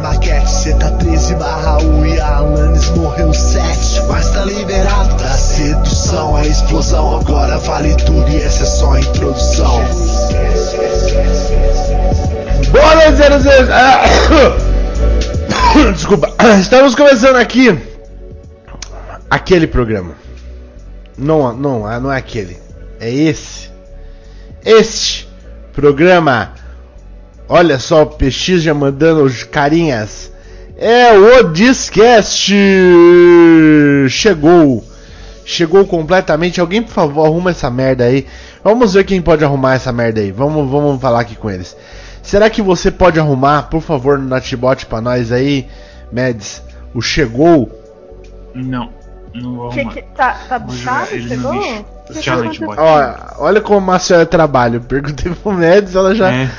maquete. Cê tá 13 barra 1 e a Alanis morreu 7. Mas tá liberado pra sedução. A explosão agora vale tudo e essa é só a introdução. E senhores. Ah, Desculpa. Estamos começando aqui aquele programa. Não, não, não é aquele. É esse. Este programa. Olha só, o PX já mandando os carinhas. É o Discast. Chegou. Chegou completamente. Alguém, por favor, arruma essa merda aí. Vamos ver quem pode arrumar essa merda aí. Vamos, vamos falar aqui com eles. Será que você pode arrumar, por favor, no Natbot pra nós aí, Mads? O chegou? Não, não vou Que, arrumar. que, tá, tá Vou buchado? Chegou? Que que Tchau. Ó, olha como o Márcio é trabalho. Perguntei pro Mads, ela já, É,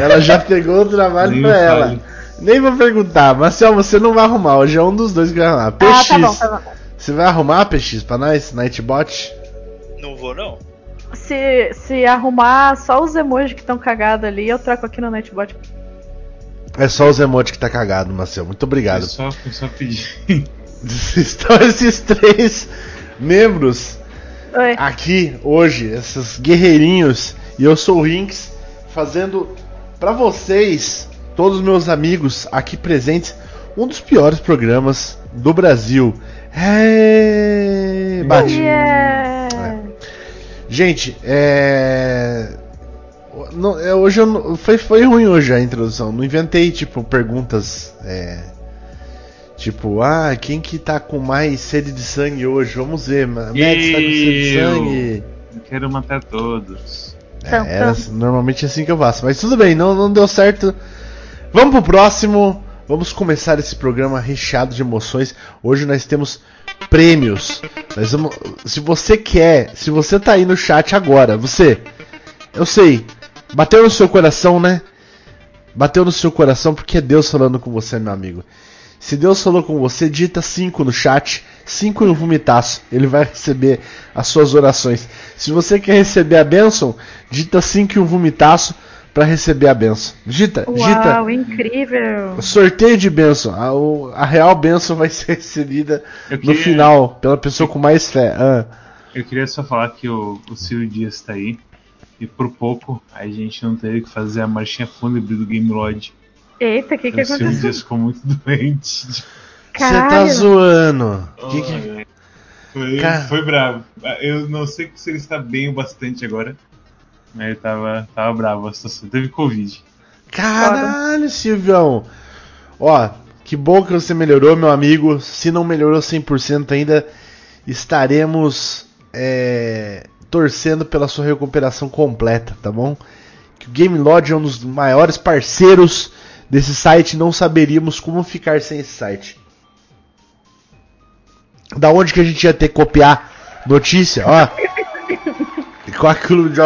ela já pegou o trabalho pra ela. Nem vou perguntar, Marcel, você não vai arrumar. Hoje é um dos dois que vai arrumar. PX, Ah, tá bom, tá bom. você vai arrumar PX pra nós, Nightbot? Não vou, não. Se, se arrumar só os emojis que estão cagados ali, eu troco aqui no Nightbot. É só os emotes que tá cagado, Marcel. Muito Eu obrigado. só, eu só pedi. Estão esses três membros Oi. aqui hoje, esses guerreirinhos, e eu sou o Rinks, fazendo pra vocês, todos os meus amigos aqui presentes, um dos piores programas do Brasil. É... Bate. Yeah. Gente, é. Não, é, hoje eu foi, foi ruim hoje a introdução. Não inventei, tipo, perguntas. É, tipo, ah, quem que tá com mais sede de sangue hoje? Vamos ver, Ma- Mads tá com sede de sangue. Eu quero matar todos. É, era tam. assim- normalmente é assim que eu faço, mas tudo bem, não, não deu certo. Vamos pro próximo. Vamos começar esse programa recheado de emoções. Hoje nós temos prêmios. Nós vamos, se você quer, se você tá aí no chat agora, você, eu sei, bateu no seu coração, né? Bateu no seu coração porque é Deus falando com você, meu amigo. Se Deus falou com você, dita 5 no chat, 5 e um vomitaço. Ele vai receber as suas orações. Se você quer receber a bênção, dita 5 e um vomitaço para receber a bênção. Dita, dita. Uau, incrível. Sorteio de bênção. A, o- a real bênção vai ser recebida Eu no queria- final pela pessoa com mais fé. Ah, Eu queria só falar que o, o Ciro Dias tá aí. E por pouco a gente não teve que fazer a marchinha fúnebre do Game Lodge. Eita, o que, que o Ciro aconteceu? Dias ficou muito doente. Você tá zoando. Que que- Foi, foi bravo. Eu não sei se ele está bem o bastante agora. Mas ele tava, tava bravo a situação. Teve Covid. Caralho, Silvião. Ó, que bom que você melhorou, meu amigo. Se não melhorou 100% ainda, estaremos é, torcendo pela sua recuperação completa, tá bom? Que o Game Lodge é um dos maiores parceiros desse site. Não saberíamos como ficar sem esse site. Da onde que a gente ia ter que copiar notícia? Ó. Com aquilo de.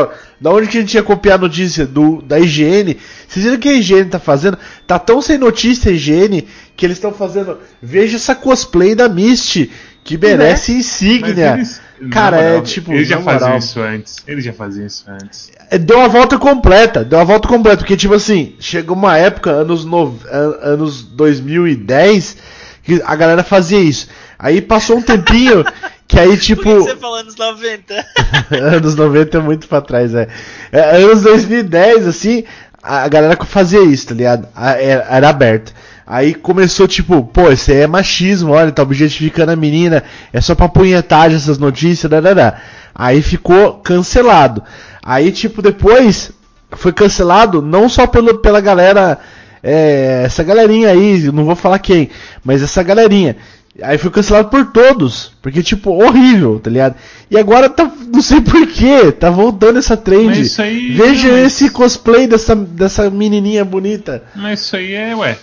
Da onde que a gente ia copiar a notícia? Do, da IGN. Vocês viram o que a IGN tá fazendo? Tá tão sem notícia a IGN que eles estão fazendo. Veja essa cosplay da Misty, que merece insígnia. eles- Cara, é tipo, Eles já faziam isso antes. Eles já faziam isso antes. É, Deu uma volta completa, deu uma volta completa, porque tipo assim, chegou uma época, anos, no, an- anos 2010, que a galera fazia isso. Aí passou um tempinho que aí Por tipo. que você falou anos 90? anos 90 é muito pra trás, é. é. Anos 2010, assim, a galera fazia isso, tá ligado? Era, era aberto. Aí começou, tipo, pô, isso aí é machismo, olha, tá objetificando a menina, é só pra punhetagem essas notícias, darará. Aí ficou cancelado. Aí, tipo, depois foi cancelado não só pelo, pela galera, é, essa galerinha aí, não vou falar quem, mas essa galerinha. Aí foi cancelado por todos, porque, tipo, horrível, tá ligado? E agora tá, não sei porquê, tá voltando essa trend. Mas isso aí- Veja mas- esse cosplay dessa, dessa menininha bonita. Mas isso aí é, ué.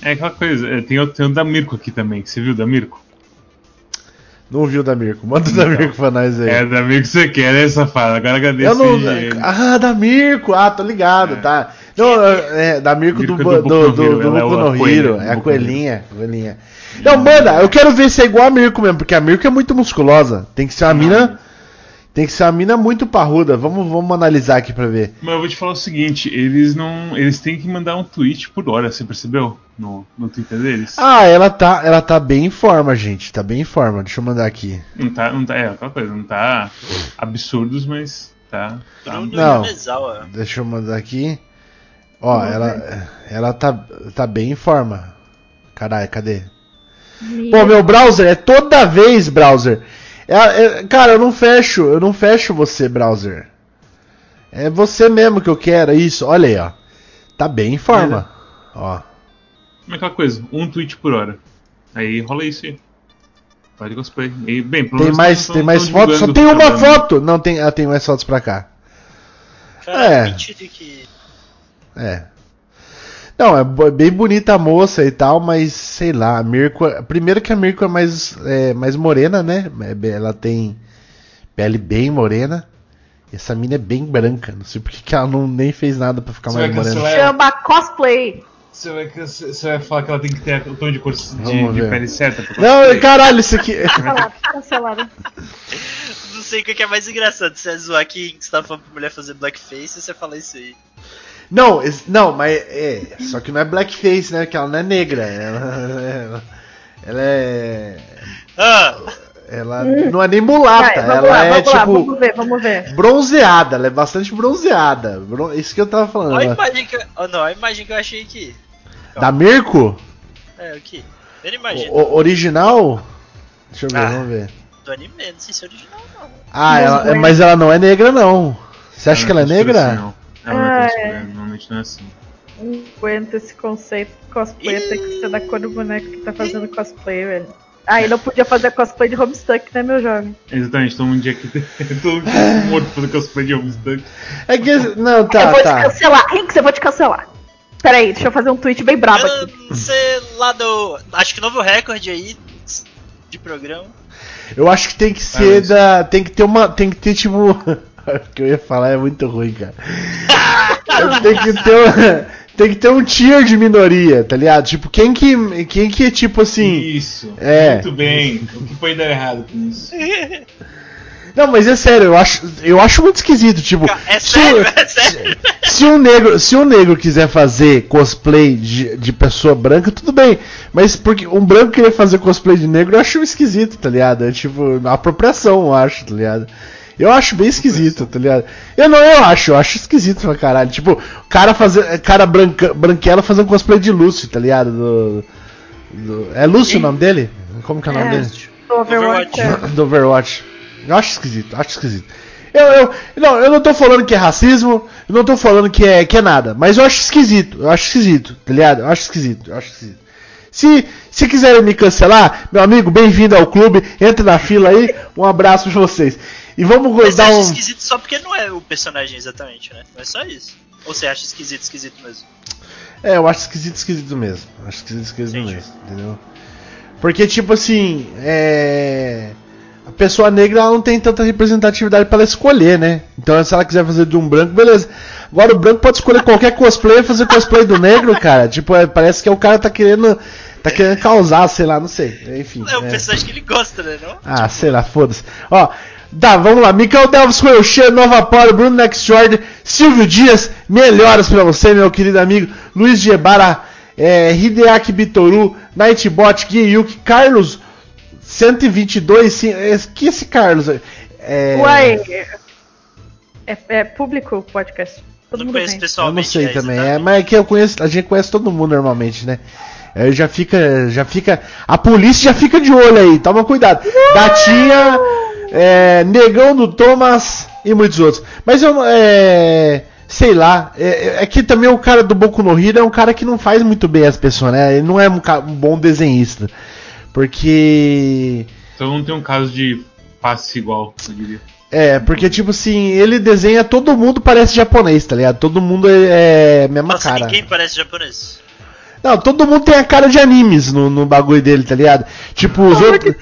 É aquela coisa. é, Tem o, tem o da Mirko aqui também. Você viu o da Mirko? Não viu da Mirko? Manda o da Mirko pra nós aí. É, da Mirko você quer, né, safado? Agora esse não. higiene? Ah, da Mirko! Ah, tô ligado, É. tá. Não, é, da Mirko do, Mirko do, do do, do, é do É Hero. coelhinha. coelhinha. Não, manda, eu quero ver se é igual a Mirko mesmo, porque a Mirko é muito musculosa. Tem que ser uma mina Tem que ser uma mina muito parruda. Vamos, vamos analisar aqui pra ver. Mas eu vou te falar o seguinte, eles não. Eles têm que mandar um tweet por hora, você percebeu? No, no Twitter deles. Ah, ela tá, ela tá bem em forma, gente. Tá bem em forma. Deixa eu mandar aqui. Não tá, não tá, é aquela coisa, não tá absurdos, mas tá. tá Não. Yamezawa. Deixa eu mandar aqui. Ó, ela, ela tá, tá bem em forma. Caralho, cadê? Pô, meu browser é toda vez, browser. É- é- cara, eu não fecho, eu não fecho você, browser. É você mesmo que eu quero, isso. Olha aí, ó. Tá bem em forma. Ó. Como é aquela coisa? Um tweet por hora. Aí rola isso aí. Faz cosplay. E, bem, pelo Tem menos mais, tão- tem mais fotos? Só tem uma foto! Não, tem, ah, tem mais fotos pra cá. Cara, É. É. Não, é bem bonita a moça e tal, mas sei lá, a Mirko. Primeiro que a Mirko é mais, é, mais morena, né? É Ela tem pele bem morena. E essa mina é bem branca. Não sei porque que ela não nem fez nada pra ficar Você mais morena. cancelar? Chama cosplay. Você vai, você vai falar que ela tem que ter o tom de cor de, de pele certa Não, caralho, isso aqui. Cancelado, cancelado. Não sei o que é mais engraçado. Você é zoar que você tá falando pra mulher fazer blackface e você fala isso aí. Não, es- não, mas é. Só que não é blackface, né? Porque ela não é negra. Ela, ela, ela é. Ah! Ela não é nem mulata. Vai, ela lá, é vamos lá, tipo. vamos ver, vamos ver. Bronzeada, ela é bastante bronzeada. Bron- Isso que eu tava falando. Olha a imagem que eu. Oh, não, a imagem que eu achei aqui. Da Mirko? É, o que? Primeira imagem O- o- original? Deixa eu ver, Ah. vamos ver. do anime, não sei se é original não. Ah, Não ela- é. mas ela não é negra, não. Você acha que ela é não costura negra? assim, não. Ela não é Ah, é. Normalmente não é assim. Não aguento esse conceito. Cosplay tem que ser da cor do boneco que tá fazendo cosplay, velho. Ah, e não podia fazer cosplay de Homestuck, né, meu jovem? Exatamente, todo mundo aqui todo mundo morto fazendo cosplay de Homestuck. É que. Não, eu tá, vou te tá. cancelar. Hinks, eu vou te cancelar. Pera aí, deixa eu fazer um tweet bem brabo Eu aqui. não sei lá do. Acho que novo recorde aí de programa. Eu acho que tem que ser mas- da. Tem que ter uma. Tem que ter tipo. o que eu ia falar é muito ruim, cara. tem que ter uma- Tem que ter um tier de minoria, tá ligado? Tipo, quem que. Quem que é tipo assim. Isso. É. Muito bem. O que foi dar errado com isso? Não, mas é sério, eu acho, eu acho muito esquisito, tipo. É se sério, o- é sério. Se um negro, se um negro quiser fazer cosplay de, de pessoa branca, tudo bem. Mas porque um branco querer fazer cosplay de negro, eu acho esquisito, tá ligado? É tipo, apropriação, eu acho, tá ligado? Eu acho bem esquisito, tá ligado? Eu não, eu acho, eu acho esquisito pra caralho. Tipo, o cara fazer, cara branca, branquela fazendo cosplay de Lúcio, tá ligado? Do, do- é Lúcio o nome dele? Como que é o nome É. dele? Do Overwatch. Do Overwatch. Eu acho esquisito, acho esquisito. Eu, eu, não, eu não tô falando que é racismo, eu não tô falando que é, que é nada, mas eu acho esquisito, eu acho esquisito, tá ligado? Eu acho esquisito, eu acho esquisito. Se, se quiserem me cancelar, meu amigo, bem-vindo ao clube, entre na fila aí, um abraço pra vocês. E vamos Mas você dar acha um. esquisito só porque não é o personagem exatamente, né? Não é só isso. Ou você acha esquisito, esquisito mesmo? É, eu acho esquisito, esquisito mesmo. Acho esquisito, esquisito Entendi. mesmo, entendeu? Porque, tipo assim, é. A pessoa negra ela não tem tanta representatividade pra ela escolher, né? Então, se ela quiser fazer de um branco, beleza. Agora, o branco pode escolher qualquer cosplay e fazer cosplay do negro, cara. Tipo, é, parece que o cara tá querendo. Tá querendo causar, sei lá, não sei. Enfim. É o é. personagem que ele gosta, né? Não? Ah, sei lá, foda-se. Ó, tá, vamos lá. Mikael Delves Coelho, Nova Polo, Bruno Next Jordan, Silvio Dias, melhoras pra você, meu querido amigo. Luiz Gebara, é, Hideaki Bitoru, Nightbot, Guiyuki, Carlos 122. Sim, é, que esse Carlos? É, Uai. É, é público o podcast. Todo Não mundo conheço vem. Eu não sei é, também, é, exatamente. mas é que eu conheço, a gente conhece todo mundo normalmente, né? Aí já fica, já fica, a polícia já fica de olho aí, toma cuidado. Gatinha, é, Negão do Thomas e muitos outros. Mas eu, não- é, sei lá, é, é que também o cara do Boku no Hero é um cara que não faz muito bem as pessoas, né? Ele não é um, um bom desenhista, porque Então não tem um caso de passe igual, eu diria. é, porque tipo assim, ele desenha todo mundo parece japonês, tá ligado? Todo mundo é, é mesma Nossa, cara. ninguém parece japonês. Não, todo mundo tem a cara de animes no, no bagulho dele, tá ligado? Tipo, os outros.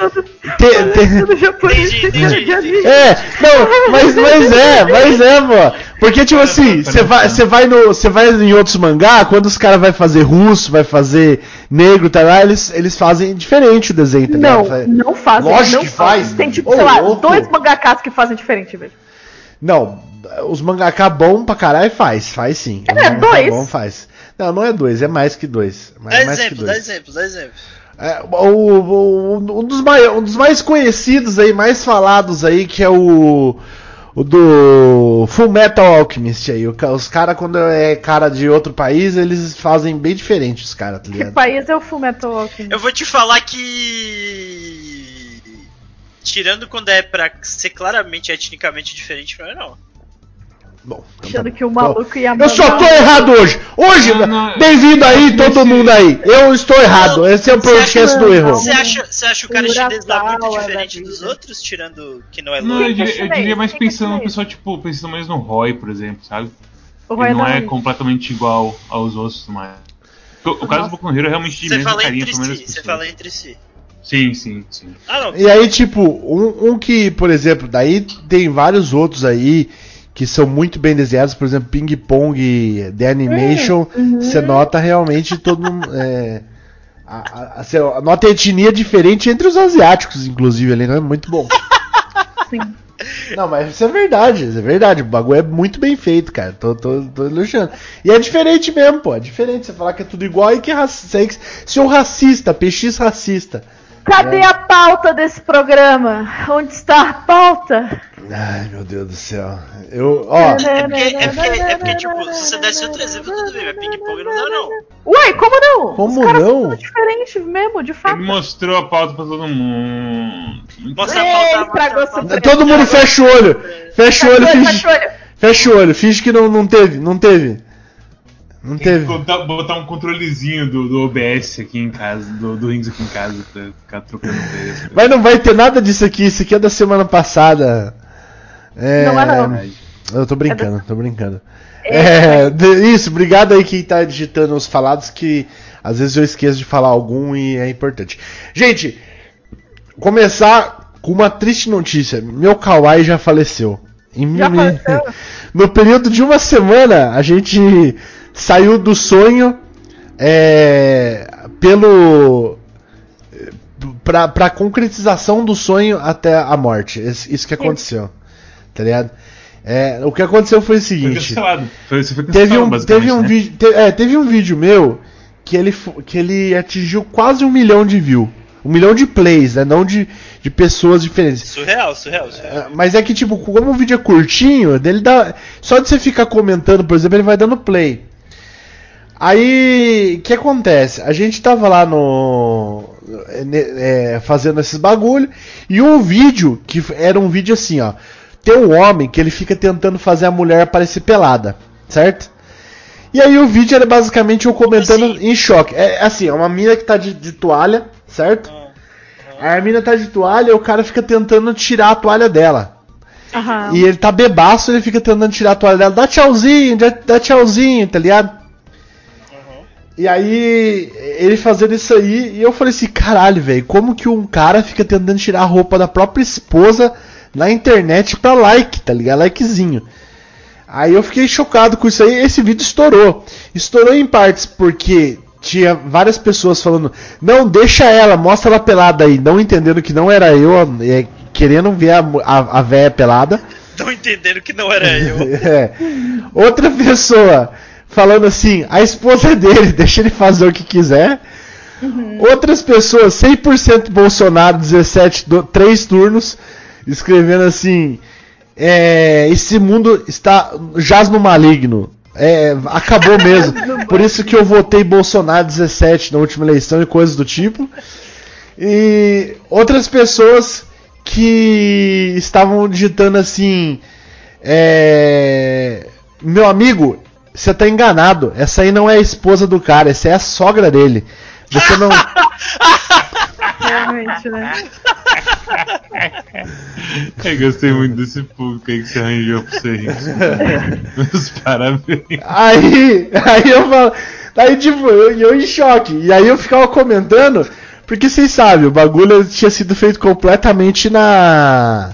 É, não, mas, mas é, mas é, pô. Porque, tipo assim, você vai, você vai, no, você vai em outros mangá, quando os caras vai fazer russo, vai fazer negro, tá lá, eles, eles fazem diferente o desenho, tá Não, ligado? não fazem. Lógico não que faz. Tem, tipo, Ô, sei lá, louco. dois mangakas que fazem diferente, velho. Não, os mangaká bom pra caralho faz, faz sim. É, dois. bom faz. Não, não é dois, é mais que dois. Dá É mais que exemplo, dá exemplo, dá exemplo. É, o, o- um, dos mais, um dos mais conhecidos aí, mais falados aí, que é o. O do Full Metal Alchemist aí. Os caras, quando é cara de outro país, eles fazem bem diferente, os caras, tá Que ligado? país é o Fullmetal Alchemist? Eu vou te falar que. Tirando quando é pra ser claramente etnicamente diferente, não é não. Bom, então tá Achando bom. que o maluco ia Eu só tô errado hoje! Hoje, bem-vindo aí, todo mundo aí! Eu estou errado, esse é o podcast do erro. Você acha, você acha o cara chinês lá muito da diferente dos outros, tirando que não é Não, eu diria, eu diria mais é pensando no pessoal, tipo, pensando mais no Roy, por exemplo, sabe? O Ele Roy não é completamente igual aos outros, mas. O, o caso do Boku no Hero é realmente de Você mesmo carinho entre menos si, você fala entre si. Sim, sim, sim. Ah não, E aí, tipo, um, um que, por exemplo, daí tem vários outros aí que são muito bem desenhados, por exemplo, Ping Pong The Animation, você nota realmente todo mundo. É, a, a, você nota a etnia diferente entre os asiáticos, inclusive, ali, não é muito bom. Sim. Não, mas isso é verdade, isso é verdade. O bagulho é muito bem feito, cara. Tô, tô, tô elogiando. E é diferente mesmo, pô. É diferente você falar que é tudo igual e que é racista. Se um racista, PX racista. Cadê É. a pauta desse programa? Onde está a pauta? Ai, meu Deus do céu. Eu, ó. é porque, é porque, é porque tipo, se você desse outro exemplo, tudo bem, mas ping-pong não dá não. Ué, como não? Como Os caras não? são diferente mesmo, de fato. Ele mostrou a pauta pra todo mundo. Mostra a Ei, pauta, estragou mostra a pauta. seu Todo mundo fecha o olho. Fecha o olho, Fecha o olho, finge. fecha o olho. Fecha o olho, finge que não, não teve, não teve. Não Tem que teve. botar, botar um controlezinho do, do OBS aqui em casa, do, do Rings aqui em casa, pra ficar trocando preço. Mas não vai ter nada disso aqui, isso aqui é da semana passada. É, Não é não. Eu tô brincando, tô brincando. É, de- isso, obrigado aí quem tá digitando os falados, que às vezes eu esqueço de falar algum e é importante. Gente, começar com uma triste notícia. Meu Kawaii já faleceu. Em Já faleceu? No período de uma semana, a gente saiu do sonho é, pelo pra, pra concretização do sonho até a morte. Isso que aconteceu. Tá ligado? É, o que aconteceu foi o seguinte. Foi, você foi Teve um, teve, um né? vídeo, te- é, teve um vídeo meu que ele, que ele atingiu quase um milhão de views. Um milhão de plays, né? Não de, de pessoas diferentes. Surreal, surreal, surreal. É, Mas é que, tipo, como o vídeo é curtinho, dele dá. Só de você ficar comentando, por exemplo, ele vai dando play. Aí, o que acontece? A gente tava lá no. é, é, fazendo esses bagulho. E um vídeo, que era um vídeo assim, ó. Tem um homem que ele fica tentando fazer a mulher parecer pelada, certo? E aí o vídeo era basicamente eu comentando assim? em choque. É assim, é uma mina que tá de, de toalha, certo? Aí a mina tá de toalha e o cara fica tentando tirar a toalha dela. Aham. E ele tá bebaço, ele fica tentando tirar a toalha dela. Dá tchauzinho, dá, dá tchauzinho, tá ligado? E aí, ele fazendo isso aí, e eu falei assim, caralho, velho, como que um cara fica tentando tirar a roupa da própria esposa na internet pra like, tá ligado? Likezinho. Aí eu fiquei chocado com isso aí, esse vídeo estourou. Estourou em partes porque tinha várias pessoas falando, não, deixa ela, mostra ela pelada aí, não entendendo que não era eu, é, querendo ver a, a, a véia pelada. Não entendendo que não era eu. É. Outra pessoa falando assim, a esposa dele, deixa ele fazer o que quiser. Outras pessoas, 100% Bolsonaro, 17, do, 3 turnos, escrevendo assim, é, esse mundo está jaz no maligno. É, acabou mesmo. Por isso que eu votei Bolsonaro 17 na última eleição e coisas do tipo. E outras pessoas que estavam digitando assim, é, meu amigo, você tá enganado. Essa aí não é a esposa do cara, essa é a sogra dele. Você não. Realmente, né? Eu gostei muito desse público aí que você arranjou pra você rir. Meus parabéns. Aí, aí eu falo. Aí, tipo, eu, eu em choque. E aí eu ficava comentando, porque vocês sabem, o bagulho tinha sido feito completamente na.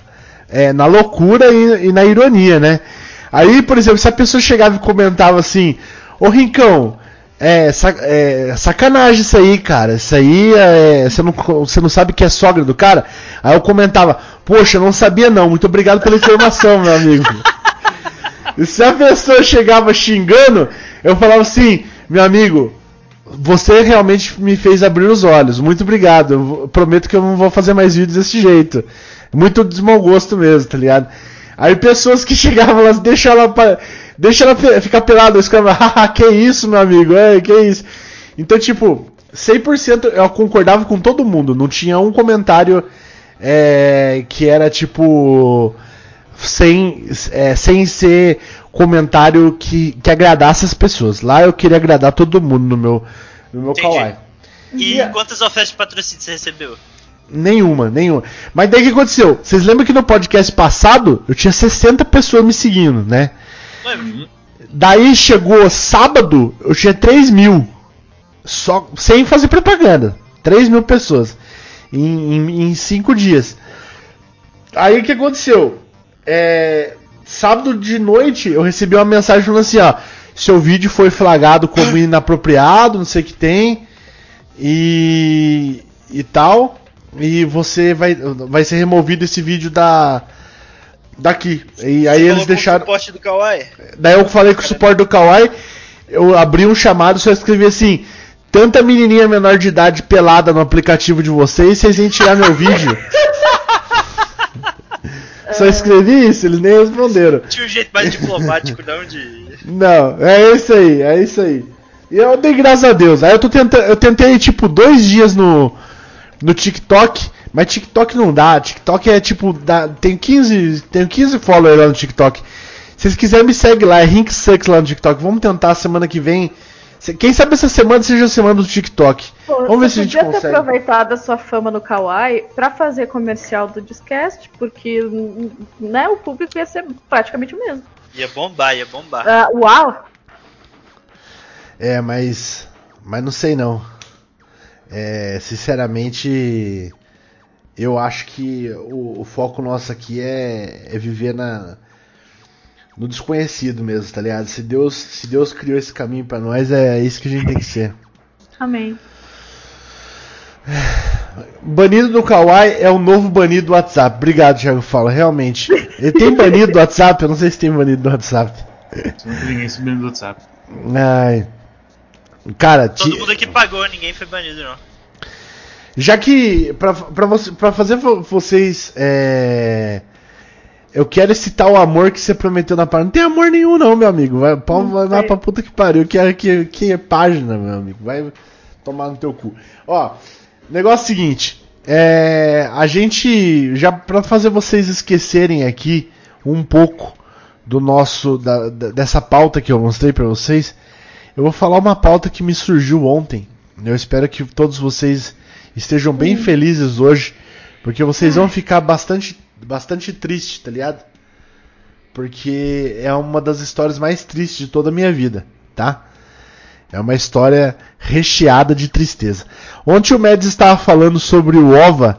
é, na loucura e, e na ironia, né? Aí, por exemplo, se a pessoa chegava e comentava assim, ô Rincão, é, é, sacanagem isso aí, cara. Isso aí é. Você não, não sabe que é sogra do cara? Aí eu comentava, poxa, não sabia não, muito obrigado pela informação, meu amigo. E se a pessoa chegava xingando, eu falava assim, meu amigo, você realmente me fez abrir os olhos. Muito obrigado. Eu prometo que eu não vou fazer mais vídeos desse jeito. Muito de mau gosto mesmo, tá ligado? Aí pessoas que chegavam lá, deixa ela, deixa ela ficar pelada, eu ficava, haha, que isso, meu amigo, é, que isso. Então, tipo, 100% eu concordava com todo mundo, não tinha um comentário é, que era tipo sem, é, sem ser comentário que, que agradasse as pessoas. Lá eu queria agradar todo mundo no meu, no meu Entendi. kawaii. E Yeah. quantas ofertas de patrocínio você recebeu? Nenhuma, nenhuma. Mas daí o que aconteceu? Vocês lembram que no podcast passado eu tinha 60 pessoas me seguindo, né? Daí chegou sábado, eu tinha 3 mil. Só, sem fazer propaganda. 3 mil pessoas. Em 5 dias. Aí o que aconteceu? É, sábado de noite eu recebi uma mensagem falando assim, ó. Seu vídeo foi flagrado como inapropriado, não sei o que tem. E. e tal. E você vai, vai ser removido esse vídeo da. Daqui. E aí você eles colocou o deixaram. suporte do Kawaii? Daí eu falei com o suporte do Kawaii, eu abri um chamado e só escrevi assim: tanta menininha menor de idade pelada no aplicativo de vocês, vocês vêm tirar meu vídeo. só escrevi isso, eles nem responderam. Tinha um jeito mais diplomático, não, de. Não, é isso aí, é isso aí. E eu dei graças a Deus. Aí eu tô tentando, eu tentei tipo dois dias no no TikTok, mas TikTok não dá. TikTok é tipo, dá, tem 15, tenho 15 followers lá no TikTok. Se vocês quiserem me segue lá, é Rink Sucks lá no TikTok. Vamos tentar semana que vem. Quem sabe essa semana seja a semana do TikTok. Pô, Vamos ver você se a gente podia ter consegue. aproveitado a sua fama no Kawaii pra fazer comercial do Discast, porque né, o público ia ser praticamente o mesmo. Ia bombar, ia bombar. Ah, uau! É, mas. Mas não sei não. É, sinceramente, eu acho que o, o foco nosso aqui é, é viver na, no desconhecido mesmo, tá ligado? Se Deus, se Deus criou esse caminho pra nós, é isso que a gente tem que ser. Amém. Banido do Kawaii é o novo banido do WhatsApp. Obrigado, Thiago Fala. Realmente. Ele tem banido do WhatsApp? Eu não sei se tem banido do WhatsApp. Não tem ninguém subindo do WhatsApp. Ai. Cara, Todo ti- mundo aqui pagou, ninguém foi banido, não. Já que pra, pra, você, pra fazer vo- vocês. É, eu quero citar o amor que você prometeu na página. Não tem amor nenhum, não, meu amigo. Vai, pau, Não vai, vai pra puta que pariu. Que, é- que, que é página, meu amigo. Vai tomar no teu cu. Ó, negócio é o seguinte. É, a gente. Já pra fazer vocês esquecerem aqui um pouco do nosso. da- da- dessa pauta que eu mostrei pra vocês. Eu vou falar uma pauta que me surgiu ontem. Eu espero que todos vocês estejam bem felizes hoje, porque vocês vão ficar bastante, bastante tristes, tá ligado? Porque é uma das histórias mais tristes de toda a minha vida, tá? É uma história recheada de tristeza. Ontem o Mads estava falando sobre o OVA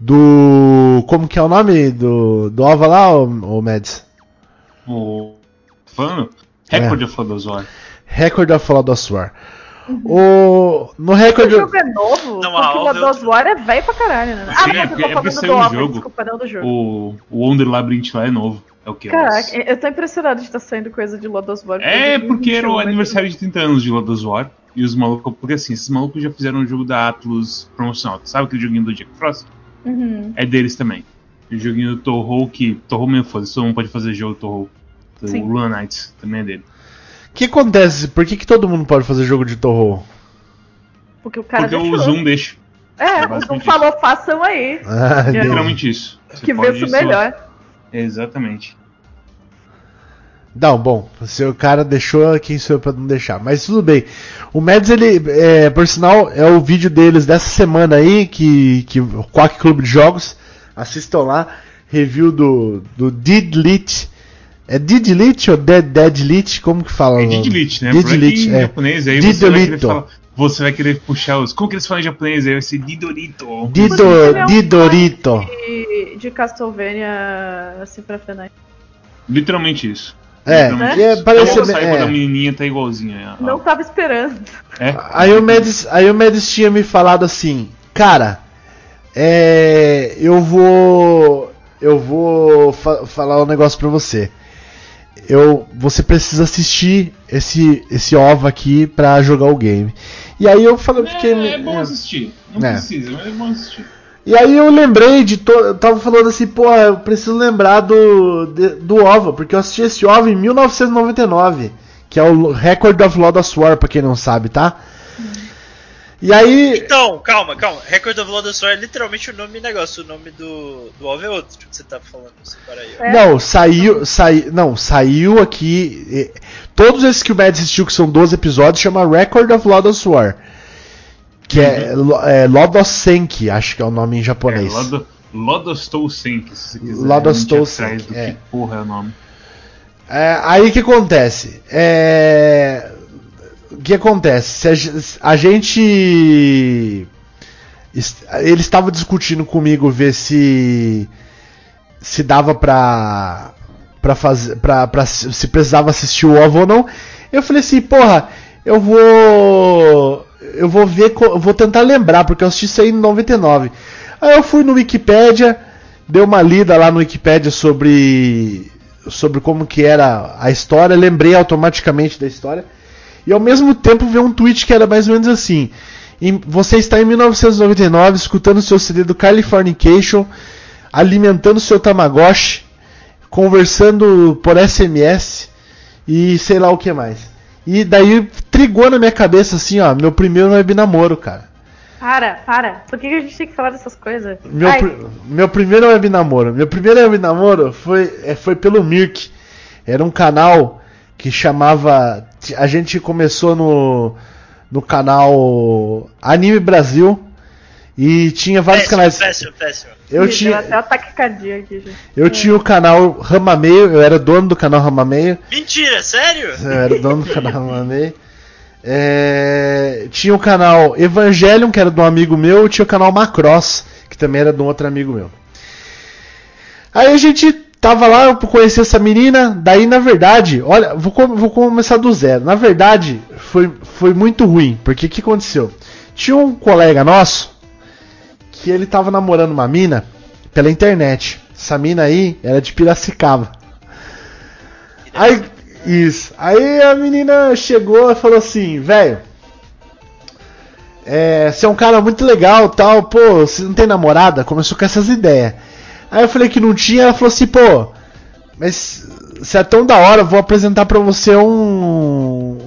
do. Como que é o nome do, do OVA lá, ô, ô Mads? O. Falando? Record of War. Record of Blood of War. O, no Record. O jogo é novo, Não, porque o Alva Lodos eu- War é velho pra caralho, né? Sim, Ah, é tô é falando saiu do o Alva, jogo. desculpa, não do jogo. O, o Wonder Labyrinth lá é novo. É o que? Caraca, eu tô impressionado de estar saindo coisa de Lodos War. É porque era o 2021, aniversário de 30 anos de Lodos War. E os malucos. Porque assim, esses malucos já fizeram um jogo da Atlus promocional. Sabe aquele joguinho do Jack Frost? Uhum. É deles também. O joguinho do Toho, que. Toho mesmo foda todo mundo pode fazer jogo Toho. O Luna Knights também é dele. O que acontece? Por que, que todo mundo pode fazer jogo de Torro? Porque o cara Porque o. Zoom deixa. É, É o Zoom falou, façam aí. Ah, É. Literalmente isso. Você que isso só- melhor. Exatamente. Não, bom, se o cara deixou, quem sou eu pra não deixar? Mas tudo bem. O Mads, ele, é, por sinal, é o vídeo deles dessa semana aí, que, que o Quack Clube de Jogos, assistam lá, review do, do Didlit. É Didlit ou Dead Deadlit? Como que fala? É? Didlit, né? Didlit, em é. japonês, aí você vai, querer Didolito. falar, você vai querer puxar os. Como que eles falam em japonês? Aí vai ser Didorito. Dido, é um Didorito. De, de Castlevania, assim, pra frente. Literalmente isso. É, Então, e é, parece eu é. quando a menininha tá igualzinha. Não tava esperando. É? Aí o Mendes, aí o Mendes tinha me falado assim, cara, é, eu vou, eu vou fa- falar um negócio pra você. Eu, você precisa assistir esse, esse OVA aqui pra jogar o game. E aí eu falei, fiquei, É, é bom é. assistir. Não É. precisa, mas é bom assistir. E aí eu lembrei de eu tava falando assim, pô, eu preciso lembrar do de- do OVA, porque eu assisti esse OVA em 1999, que é o Record of Lodoss War, pra quem não sabe, tá? E aí, Então, calma, calma. Record of War é literalmente o nome do negócio. O nome do, do OVA é outro que você tá falando. Separa aí. É. não, saiu, sai, não, saiu aqui, todos esses que o Mads assistiu, que são 12 episódios, chama Record of Lodoss War. Que é, Lo- é Lodoss Senki, acho que é o nome em É, japonês. Lodo, Lodostou Senki, se você quiser. Lodostou mentir atrás Senki, do é. que porra é o nome. É, aí que acontece? É, o que acontece? A, gen- a gente. Ele estava discutindo comigo ver se. Se dava pra. Pra fazer. Pra, pra, se precisava assistir o OVA ou não. Eu falei assim, porra, eu vou. Eu vou ver. vou tentar lembrar, porque eu assisti isso aí em 99. Aí eu fui no Wikipedia, dei uma lida lá no Wikipedia sobre. Sobre como que era a história, lembrei automaticamente da história. E ao mesmo tempo vi um tweet que era mais ou menos assim. você está em 1999 escutando seu CD do Californication, alimentando seu Tamagotchi, conversando por SMS e sei lá o que mais. E daí trigou na minha cabeça assim, ó, meu primeiro web namoro, cara. Para, para. Por que a gente tem que falar dessas coisas? Meu, pri- meu primeiro web namoro. Meu primeiro web namoro foi, é, foi pelo Mirk. Era um canal que chamava. A gente começou no, no canal Anime Brasil. E tinha vários péssimo, canais. péssimo, péssimo. Eu deu tinha, até ataque cardíaco aqui, gente. eu tinha o canal Ramameio, eu era dono do canal Ramameio. Mentira, sério? Eu era dono do canal Ramameio. É, tinha o canal Evangelion, que era de um amigo meu, e tinha o canal Macross, que também era de um outro amigo meu. Aí a gente tava lá, eu conheci essa menina, daí na verdade, olha, vou, vou começar do zero. Na verdade, foi, foi muito ruim, porque o que aconteceu? Tinha um colega nosso que ele tava namorando uma mina pela internet. Essa mina aí era de Piracicaba. Aí, isso. Aí a menina chegou e falou assim, velho. É, você é um cara muito legal tal, pô, você não tem namorada? Começou com essas ideias. Aí eu falei que não tinha, ela falou assim, pô, mas você é tão da hora, vou apresentar pra você um.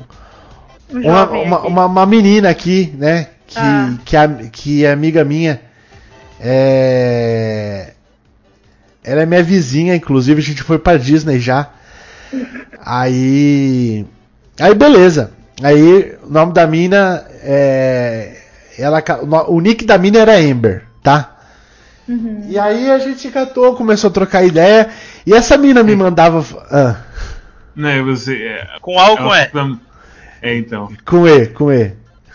Um Uma, uma, uma- uma menina aqui, né? Que, Ah. que, é, que é amiga minha. É. Ela é minha vizinha, inclusive a gente foi pra Disney já. Aí. Aí beleza. Aí o nome da mina é. Ela, o nick da mina era Amber, tá? Uhum. E aí a gente catou, começou a trocar ideia. E essa mina me mandava. ah, Não, é você. É, Com A ou com é, E? é, então. com E, com E.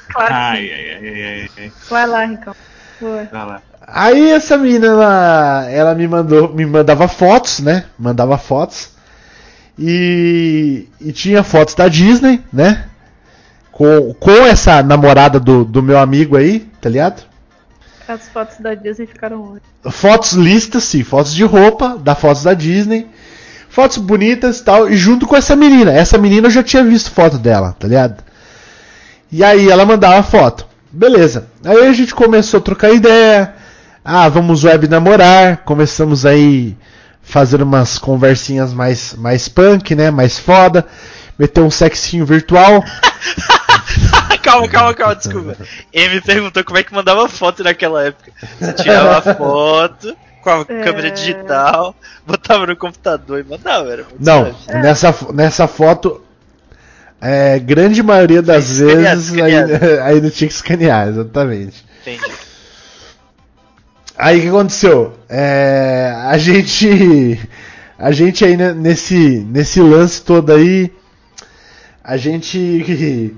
Claro Ai, ai, ai, ai, ai, ai. Vai lá, Rincão. Boa. Tá lá. Aí essa menina, ela, ela me mandou, me mandava fotos, né? Mandava fotos. E, e tinha fotos da Disney, né? Com, com essa namorada do, do meu amigo aí, tá ligado? As fotos da Disney ficaram ótimas. Fotos listas, sim, fotos de roupa, da fotos da Disney. Fotos bonitas e tal, e junto com essa menina. Essa menina eu já tinha visto foto dela, tá ligado? E aí ela mandava foto. Beleza. Aí a gente começou a trocar ideia. Ah, vamos web namorar. Começamos aí fazer umas conversinhas mais, mais punk, né? Mais foda. Meter um sexinho virtual. calma, calma, calma, desculpa. Ele me perguntou como é que mandava foto naquela época. Você tirava a foto com a É. câmera digital, botava no computador e mandava, era muito Não, suave. nessa, nessa foto, é, grande maioria das Escaneado, vezes escaneado. ainda, ainda tinha que escanear, exatamente. Entendi. Aí o que aconteceu? É, a gente. A gente aí ne- nesse, nesse lance todo aí. A gente.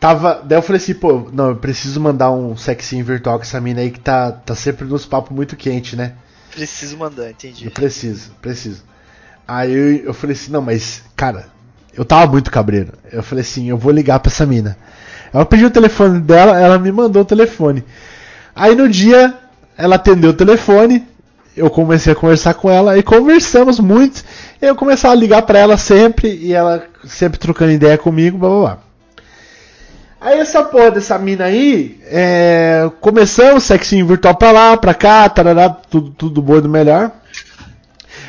Tava. Daí eu falei assim, pô, não, eu preciso mandar um sexinho virtual com essa mina aí que tá, tá sempre nos papos muito quente, né? Preciso mandar, entendi. Eu preciso, preciso. Aí eu, eu falei assim, não, mas, cara, eu tava muito cabreiro. Eu falei assim, eu vou ligar pra essa mina. Eu pedi o telefone dela, ela me mandou o telefone. Aí no dia, ela atendeu o telefone, eu comecei a conversar com ela e conversamos muito. Eu começava a ligar pra ela sempre e ela sempre trocando ideia comigo, blá blá blá. Aí essa porra dessa mina aí, é, começamos sexinho virtual pra lá, pra cá, tarará, tudo, tudo bom e do melhor.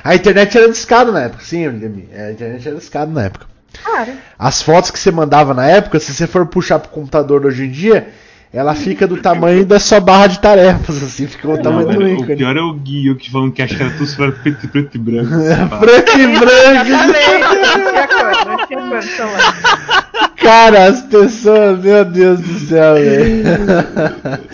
A internet era discada na época, sim, Lemmy, a internet era discada na época. Claro. As fotos que você mandava na época, se você for puxar pro computador hoje em dia, ela fica do tamanho da sua barra de tarefas, assim, fica o Não, tamanho do velho, o ícone. pior é o Guio que falam que acha que era tudo só preto, preto e branco. Preto e branco. Exatamente. Não tinha cor, não tinha cor no celular. Cara, as pessoas, meu Deus do céu, velho.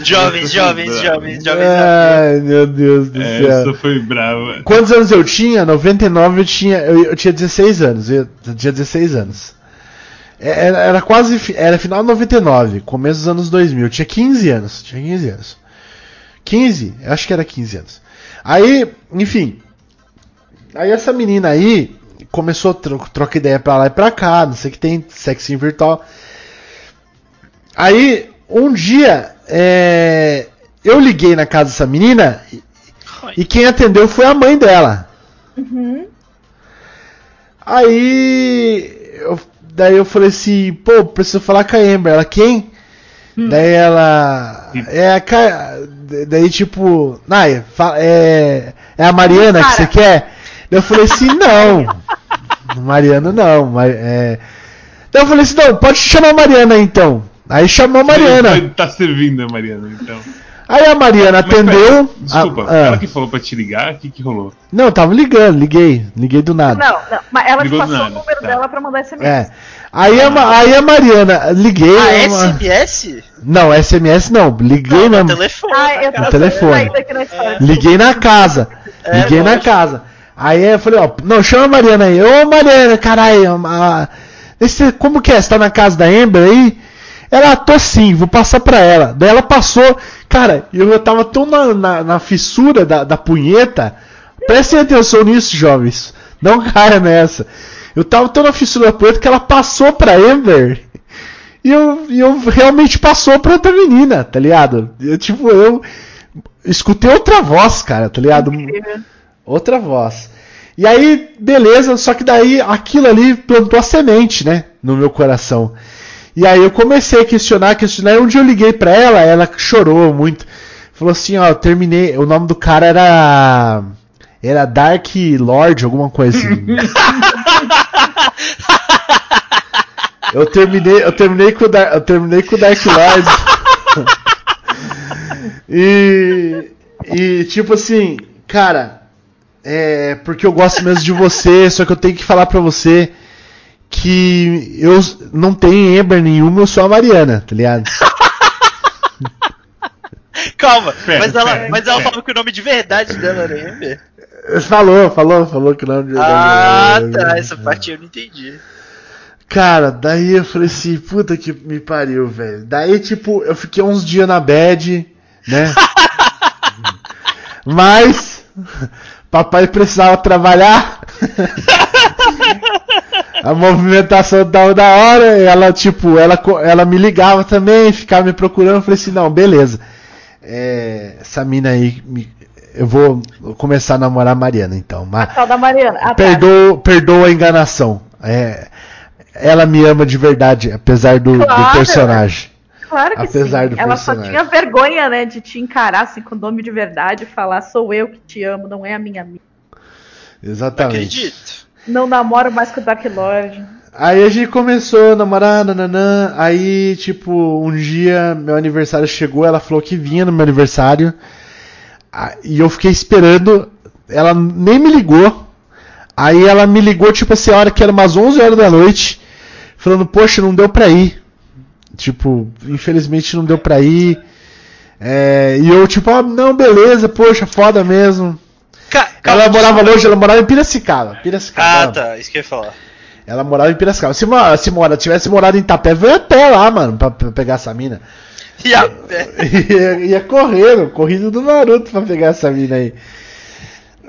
Jovens, jovens, jovens, jovens. Ai, meu Deus do É, céu. essa foi brava. Quantos anos eu tinha? 99 eu tinha, eu, eu tinha 16 anos. Eu, eu tinha 16 anos. É, Era, era quase. Era final de 99, começo dos anos 2000. Eu tinha 15 anos. Tinha 15 anos. 15? Eu acho que era 15 anos. Aí, enfim. Aí essa menina aí começou a tro trocar ideia pra lá e pra cá, não sei o que tem, sexinho virtual. Aí, um dia, é, eu liguei na casa dessa menina e- e quem atendeu foi a mãe dela. Aí, eu, daí eu falei assim, pô, preciso falar com a Amber. Ela, quem? Daí ela. É a Ca- Daí tipo. Fa- é, é a Mariana que você quer? Daí eu falei assim, não. Mariana não. É... Daí eu falei assim, não, pode chamar a Mariana então. Aí chamou a Mariana. Tá servindo a Mariana, então. Aí a Mariana Mas, pera, atendeu. Desculpa, a- ah. ela que falou pra te ligar, o que que rolou? Não, tava ligando, liguei. Liguei do nada. Não, não. Mas ela te Ligou do passou o número tá. dela pra mandar SMS. É. Aí a, Ma- aí a Mariana, liguei. Ah, uma- SMS? Não, SMS não, liguei Não, na. no telefone. Ah, eu tô telefone. saída aqui na história. Liguei na casa. É, liguei na casa. Aí eu falei, ó, não, chama a Mariana aí. Ô Mariana, caralho, a- esse, como que é? Você tá na casa da Amber aí? Ela, tô sim, vou passar pra ela. Daí ela passou. Cara, eu eu tava tão na, na, na fissura da, da punheta. Prestem atenção nisso, jovens. Não caia nessa. Eu tava tão na fissura da punheta que ela passou pra Amber. E eu, e eu realmente passou pra outra menina, tá ligado? Eu, tipo, eu escutei outra voz, cara, tá ligado? Outra voz. E aí, beleza, só que daí aquilo ali plantou a semente, né? No meu coração. E aí eu comecei a questionar, questionar. E um dia eu liguei pra ela, ela chorou muito. Falou assim, ó, eu terminei. O nome do cara era. Era Dark Lord, alguma coisa assim. eu terminei, eu terminei com o Dark, eu terminei com o Dark Lord. e e tipo assim, cara, é porque eu gosto mesmo de você, só que eu tenho que falar pra você que eu não tenho Ember nenhuma, eu sou a Mariana, tá ligado? Calma, Pera, mas ela, pera, mas ela pera. falou que o nome de verdade dela era Amber. Falou, falou, falou que não. Ah, tá, essa parte eu não entendi. Cara, daí eu falei assim, puta que me pariu, velho. Daí, tipo, eu fiquei uns dias na bad, né? Mas, papai precisava trabalhar. A movimentação tava da hora, ela, tipo, ela, ela me ligava também, ficava me procurando. Eu falei assim, não, beleza. É, essa mina aí, me- eu vou começar a namorar a Mariana, então. Mas, Tal da Mariana. Ah, tá. perdoa, perdoa a enganação. É, ela me ama de verdade, apesar do, do Claro. personagem. Claro que Apesar sim. do Ela só tinha vergonha, né, de te encarar assim com nome de verdade e falar sou eu que te amo, não é a minha amiga. Exatamente. Acredito. Não namoro mais com o Dark Lord. Aí a gente começou a namorar, nananã. Aí, tipo, um dia meu aniversário chegou, ela falou que vinha no meu aniversário. E eu fiquei esperando. Ela nem me ligou. Aí ela me ligou, tipo assim, a hora que era umas 11 horas da noite. Falando, poxa, não deu pra ir. Tipo, infelizmente não deu pra ir. É, e eu, tipo, ah, não, beleza, poxa, foda mesmo. Ca- Ela morava longe, ela morava em Piracicaba. Piracicaba. Ah, tá, isso que eu ia falar. Ela morava em Piracicaba. Se, mo- se mora, tivesse morado em Itapeva, eu ia até lá, mano, pra, pra pegar essa mina. A pé. ia, ia correndo, corrido do Naruto pra pegar essa mina aí.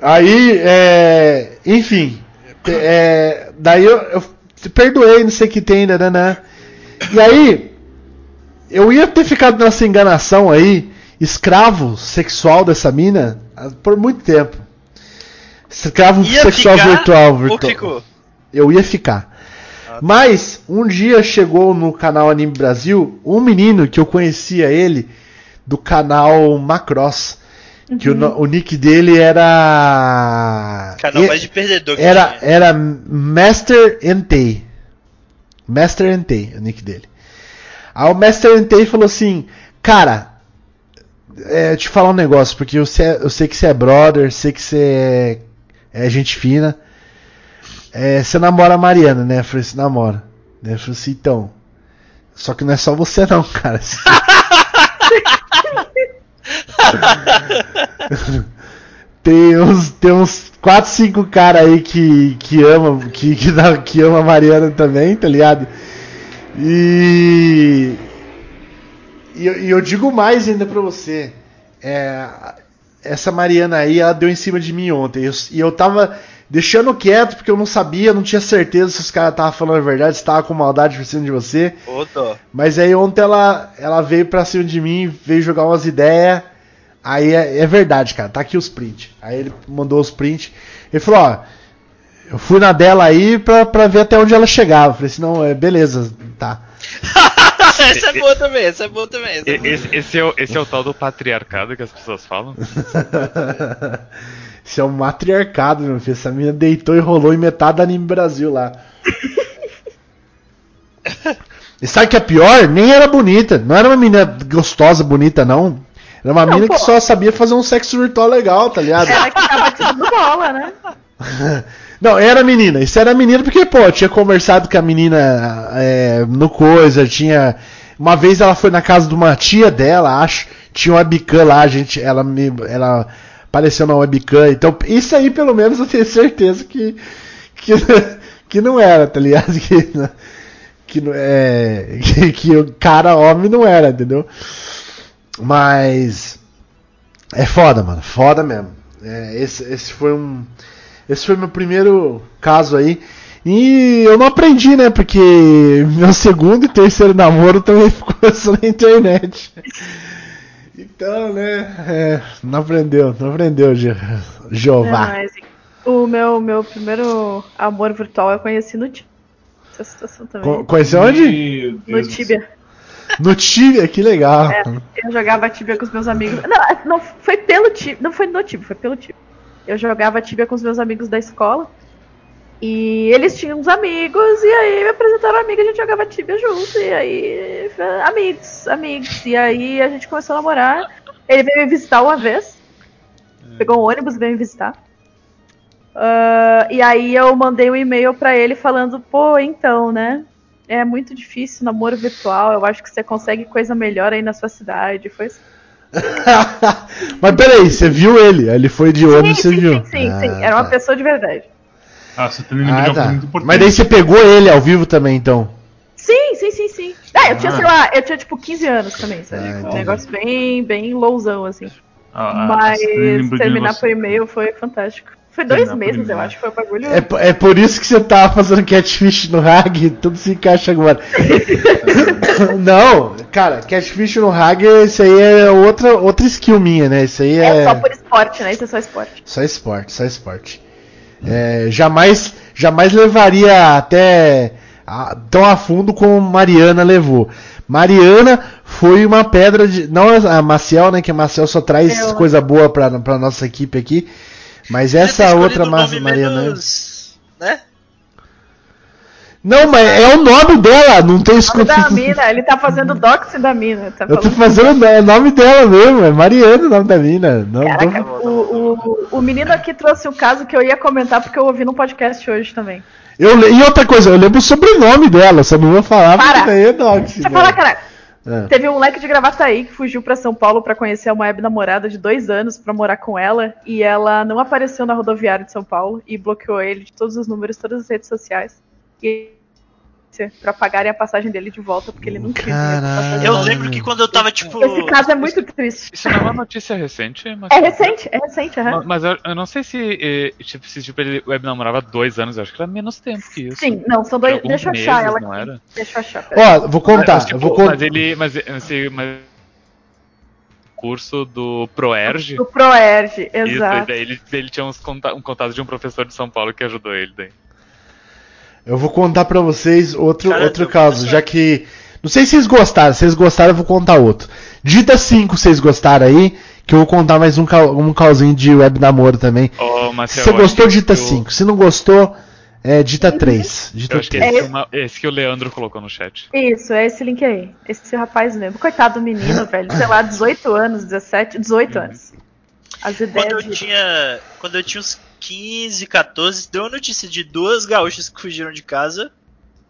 Aí, é, enfim, é, daí eu, eu perdoei, não sei o que tem, né, né, né. E aí, eu ia ter ficado nessa enganação aí, escravo sexual dessa mina, ah, por muito tempo. Escravo Ia sexual ficar virtual, ou virtual. ficou? Eu ia ficar. Mas um dia chegou no canal Anime Brasil um menino que eu conhecia ele do canal Macross. Que o, no- o nick dele era. Canal mais de perdedor que era, tinha. era Master Entei. Master Entei, o nick dele. Aí o Master Entei falou assim: Cara, é, te falar um negócio, porque eu sei, eu sei que você é brother, sei que você é, é gente fina. É, você namora a Mariana, né? Eu falei assim: namora. Eu falei assim: então. Só que não é só você, não, cara. tem uns, tem uns 4, 5 caras aí que, que ama que, que, que ama a Mariana também, tá ligado? E, e, eu- e eu digo mais ainda pra você. É, essa Mariana aí, ela deu em cima de mim ontem. Eu- e eu tava deixando quieto porque eu não sabia, não tinha certeza se os caras estavam falando a verdade, se tava com maldade por cima de você. Dó. Mas aí ontem ela, ela veio pra cima de mim, veio jogar umas ideias. Aí é, é verdade, cara, tá aqui os prints. Aí ele mandou os prints. Ele falou, ó, eu fui na dela aí pra, pra ver até onde ela chegava. Falei assim, não, é beleza, tá. essa é boa também, essa é boa também. Essa é boa. Esse, esse é o, esse é o tal do patriarcado que as pessoas falam? Isso é um matriarcado, meu filho. Essa menina deitou e rolou em metade da Anime Brasil lá. e sabe o que é pior? Nem era bonita. Não era uma menina gostosa, bonita, não. Era uma Não, menina pô. que só sabia fazer um sexo virtual legal, tá ligado? Ela que tava tirando bola, né? Não, era menina. Isso era menina porque, pô, tinha conversado com a menina é, no coisa, tinha. Uma vez ela foi na casa de uma tia dela, acho. Tinha uma webcam lá, a gente. Ela me. Ela apareceu na webcam. Então, isso aí pelo menos eu tenho certeza que. Que, que não era, tá ligado? Que, que é. Que, que o cara homem não era, entendeu? Mas. É foda, mano. Foda mesmo. É, esse, esse foi um. Esse foi meu primeiro caso aí. E eu não aprendi, né? Porque meu segundo e terceiro namoro também ficou só na internet. Então, né? é, não aprendeu, não aprendeu, Je- Jeová. mas o meu, meu primeiro amor virtual eu conheci no Tibia. Essa situação também. Co- Conheceu onde? No Tibia. No Tibia, que legal. É, eu jogava Tibia com os meus amigos. Não, não foi pelo Tibia. Não foi no Tibia, foi pelo Tibia. Eu jogava Tibia com os meus amigos da escola. E eles tinham uns amigos, e aí me apresentaram amiga, a gente jogava Tibia junto, e aí. Amigos, amigos. E aí a gente começou a namorar. Ele veio me visitar uma vez. Pegou um ônibus e veio me visitar. Ah, e aí eu mandei um e-mail pra ele falando, pô, então, né? É muito difícil namoro virtual. Eu acho que você consegue coisa melhor aí na sua cidade. Foi assim. Mas peraí, você viu ele? Ele foi de Sim, ônibus, você sim, viu? sim, sim, Ah, sim. Era uma tá. pessoa de verdade. Ah, você tá de Ah, uma coisa tá. muito importante. Mas daí você pegou ele ao vivo também, então. Sim, sim, sim, sim. Ah, eu tinha, Ah. sei lá, eu tinha tipo 15 anos também, sabe? Ah, um negócio bem, bem lowzão, assim. Ah, ah, Mas terminar por e-mail foi fantástico. Foi dois meses, eu acho, foi um bagulho. É, é por isso que você tava fazendo catfish no Hag, tudo se encaixa agora. Não, cara, catfish no Hag, isso aí é outra, outra skill minha, né? Isso aí é. É só por esporte, né? Isso é só esporte. Só esporte, só esporte. É, jamais, jamais levaria até a- tão a fundo como Mariana levou. Mariana foi uma pedra de. Não a Maciel, né? Que a Maciel só traz Eu. coisa boa pra, pra nossa equipe aqui. Mas Podia essa outra massa nome Mariana. menos, Né? Não, mas é o nome dela, não tem O nome da mina, ele tá fazendo doxing da mina. Tá Eu tô fazendo é o nome dela mesmo, é Mariana o nome da mina. Não, Caraca, tô- o, o, o menino aqui trouxe o caso que eu ia comentar porque eu ouvi no podcast hoje também. eu, e outra coisa, eu lembro o sobrenome dela, só não vou falar Para. porque daí é dox. Deixa eu né? falar, cara. Ah. Teve um moleque de Gravataí que fugiu pra São Paulo pra conhecer uma web namorada de dois anos pra morar com ela e ela não apareceu na rodoviária de São Paulo e bloqueou ele de todos os números, todas as redes sociais. E polícia pra pagarem a passagem dele de volta, porque ele não quis Eu lembro que quando eu tava, tipo. Esse caso é muito triste. Isso não é uma notícia recente, mas. É recente, é recente, aham. Ma- Mas eu, eu não sei se, eh, tipo, se tipo, ele web namorava há dois anos, eu acho que era menos tempo que isso. Sim, não, são dois. Deixa eu achar meses, ela não aqui. era? Deixa eu achar. Ó, vou contar. Mas, tipo, vou contar. mas ele. Mas, esse- mas curso do Proerge. Do Proerge, Isso, e exato. daí ele, ele tinha uns conta- um contato de um professor de São Paulo que ajudou ele daí. Eu vou contar pra vocês outro, Cara, outro eu- caso, eu- já que. Não sei se vocês gostaram, se vocês gostaram, eu vou contar outro. Dita 5 se vocês gostaram aí, que eu vou contar mais um, um calzinho de web namoro também. Ô, Se Marcel, você eu gostou, dita eu- 5. Se não gostou, é, dita 3. Dita Eu acho que 3. esse, é uma- esse que o Leandro colocou no chat. Isso, é esse link aí. Esse rapaz mesmo. Coitado do menino, velho. Sei lá, 18 anos, 17, 18 anos. As Quando ideias. eu de- tinha. Quando eu tinha uns 15, 14, deu a notícia de duas gaúchas que fugiram de casa.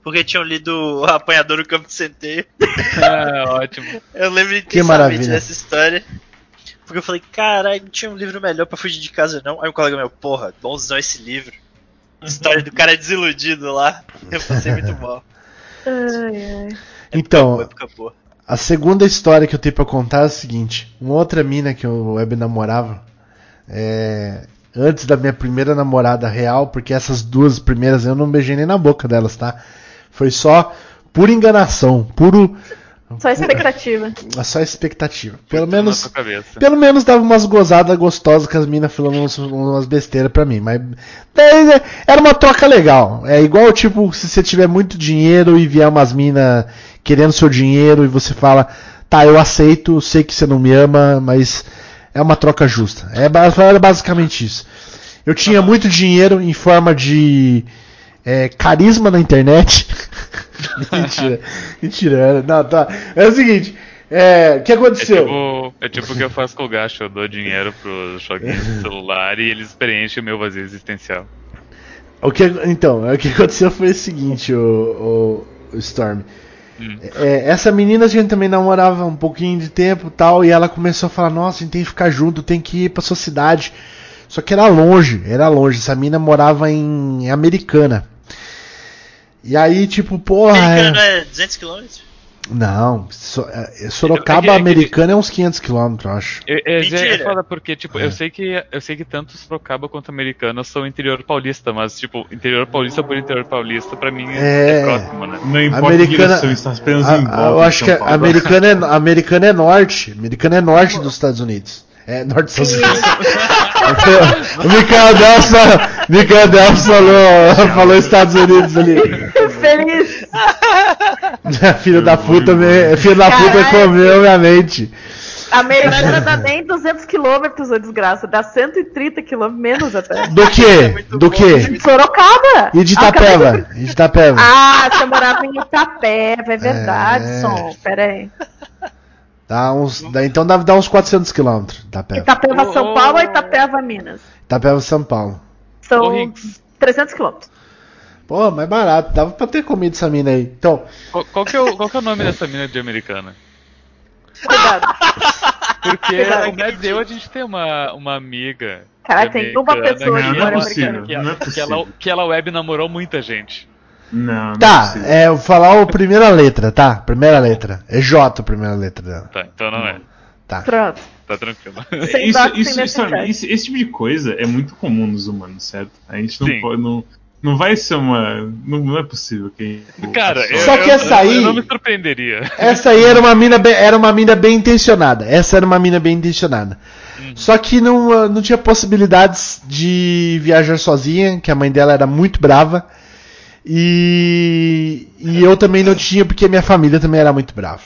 Porque tinham lido o Apanhador do Campo de Centeio. Ah, ótimo. Eu lembro Que intensamente maravilha. dessa história. Porque eu falei, caralho, não tinha um livro melhor pra fugir de casa, não. Aí um colega meu, porra, bonzão esse livro. História do cara desiludido lá. Eu passei muito mal. Ai, ai. Então, Época boa. a segunda história que eu tenho pra contar é a seguinte: uma outra mina que eu web namorava, é, antes da minha primeira namorada real, porque essas duas primeiras eu não beijei nem na boca delas, tá? Foi só pura enganação, puro. Só expectativa. Só expectativa. Pelo Tudo menos. Pelo menos dava umas gozadas gostosas que as minas falando uns- umas besteiras pra mim. Mas daí, era uma troca legal. É igual, tipo, se você tiver muito dinheiro e vier umas minas querendo seu dinheiro e você fala, tá, eu aceito, sei que você não me ama, mas é uma troca justa. É, era basicamente isso. Eu tinha muito dinheiro em forma de é, carisma na internet. mentira, mentira. era- Não, tá. É o seguinte. é, o que É aconteceu? tipo, é tipo o que eu faço com o gasto, eu dou dinheiro pros joguinhos do celular e eles preenchem o meu vazio existencial. O que, então, o que aconteceu foi o seguinte, o- o Storm. Hum. É, essa menina a gente também namorava um pouquinho de tempo tal, e ela começou a falar, nossa, a gente tem que ficar junto, tem que ir pra sua cidade. Só que era longe, era longe. Essa mina morava em Americana. E aí, tipo, porra. Americano é- é 200km? Não, so- é, Sorocaba É que- é que- Americana é uns 500 km, eu acho. É, é, é foda porque, tipo, É. eu sei que eu sei que tanto Sorocaba quanto Americana são interior paulista, mas, tipo, interior paulista por interior paulista, pra mim É. é, próximo, né? Não importa Americana- está apenas A- em volta. eu acho que a americana é, americana é norte. Americana é norte dos Estados Unidos. É norte dos Estados Unidos. O Michael Delso, Michael falou, falou Estados Unidos ali. Feliz. filho da puta, me, filho da puta comeu minha mente. A Americana dá nem 200 quilômetros, ô desgraça. Dá 130 quilômetros, menos até. Do que? Do que? De Sorocaba. E de Itapeva? E de Itapeva? Ah, você morava em Itapeva, é verdade, É. Som. Pera aí. Dá uns, dá, então deve dar uns 400 quilômetros. Itapeva. Itapeva, São Paulo ou Itapeva, Minas? Itapeva, São Paulo. São Riggs. 300 quilômetros. Pô, mais barato. Dava pra ter comido essa mina aí. Então, Qual, qual que é o, qual que é o nome dessa mina de Americana? Cuidado. Porque Verdade. o Matt deu a gente tem uma, uma amiga. Caralho, de tem uma pessoa Não, de não é americana. Que, Não é que, ela, que ela web namorou muita gente. Não, não tá. possível. É, vou falar a primeira letra, tá? Primeira letra. É J a primeira letra dela. Tá, então não é. Tá. Pronto. Tá tranquilo. Sem isso, isso, isso, necessário. isso- esse tipo de coisa é muito comum nos humanos, certo? A gente não Sim. pode. Não, não vai ser uma. Não, não é possível que. Cara, eu, Só que eu- essa aí- Eu não me surpreenderia. Essa aí era uma mina bem, era uma mina bem intencionada. Essa era uma mina bem intencionada. Só que não, não tinha possibilidades de viajar sozinha, que a mãe dela era muito brava. E, e eu também não tinha, porque minha família também era muito brava.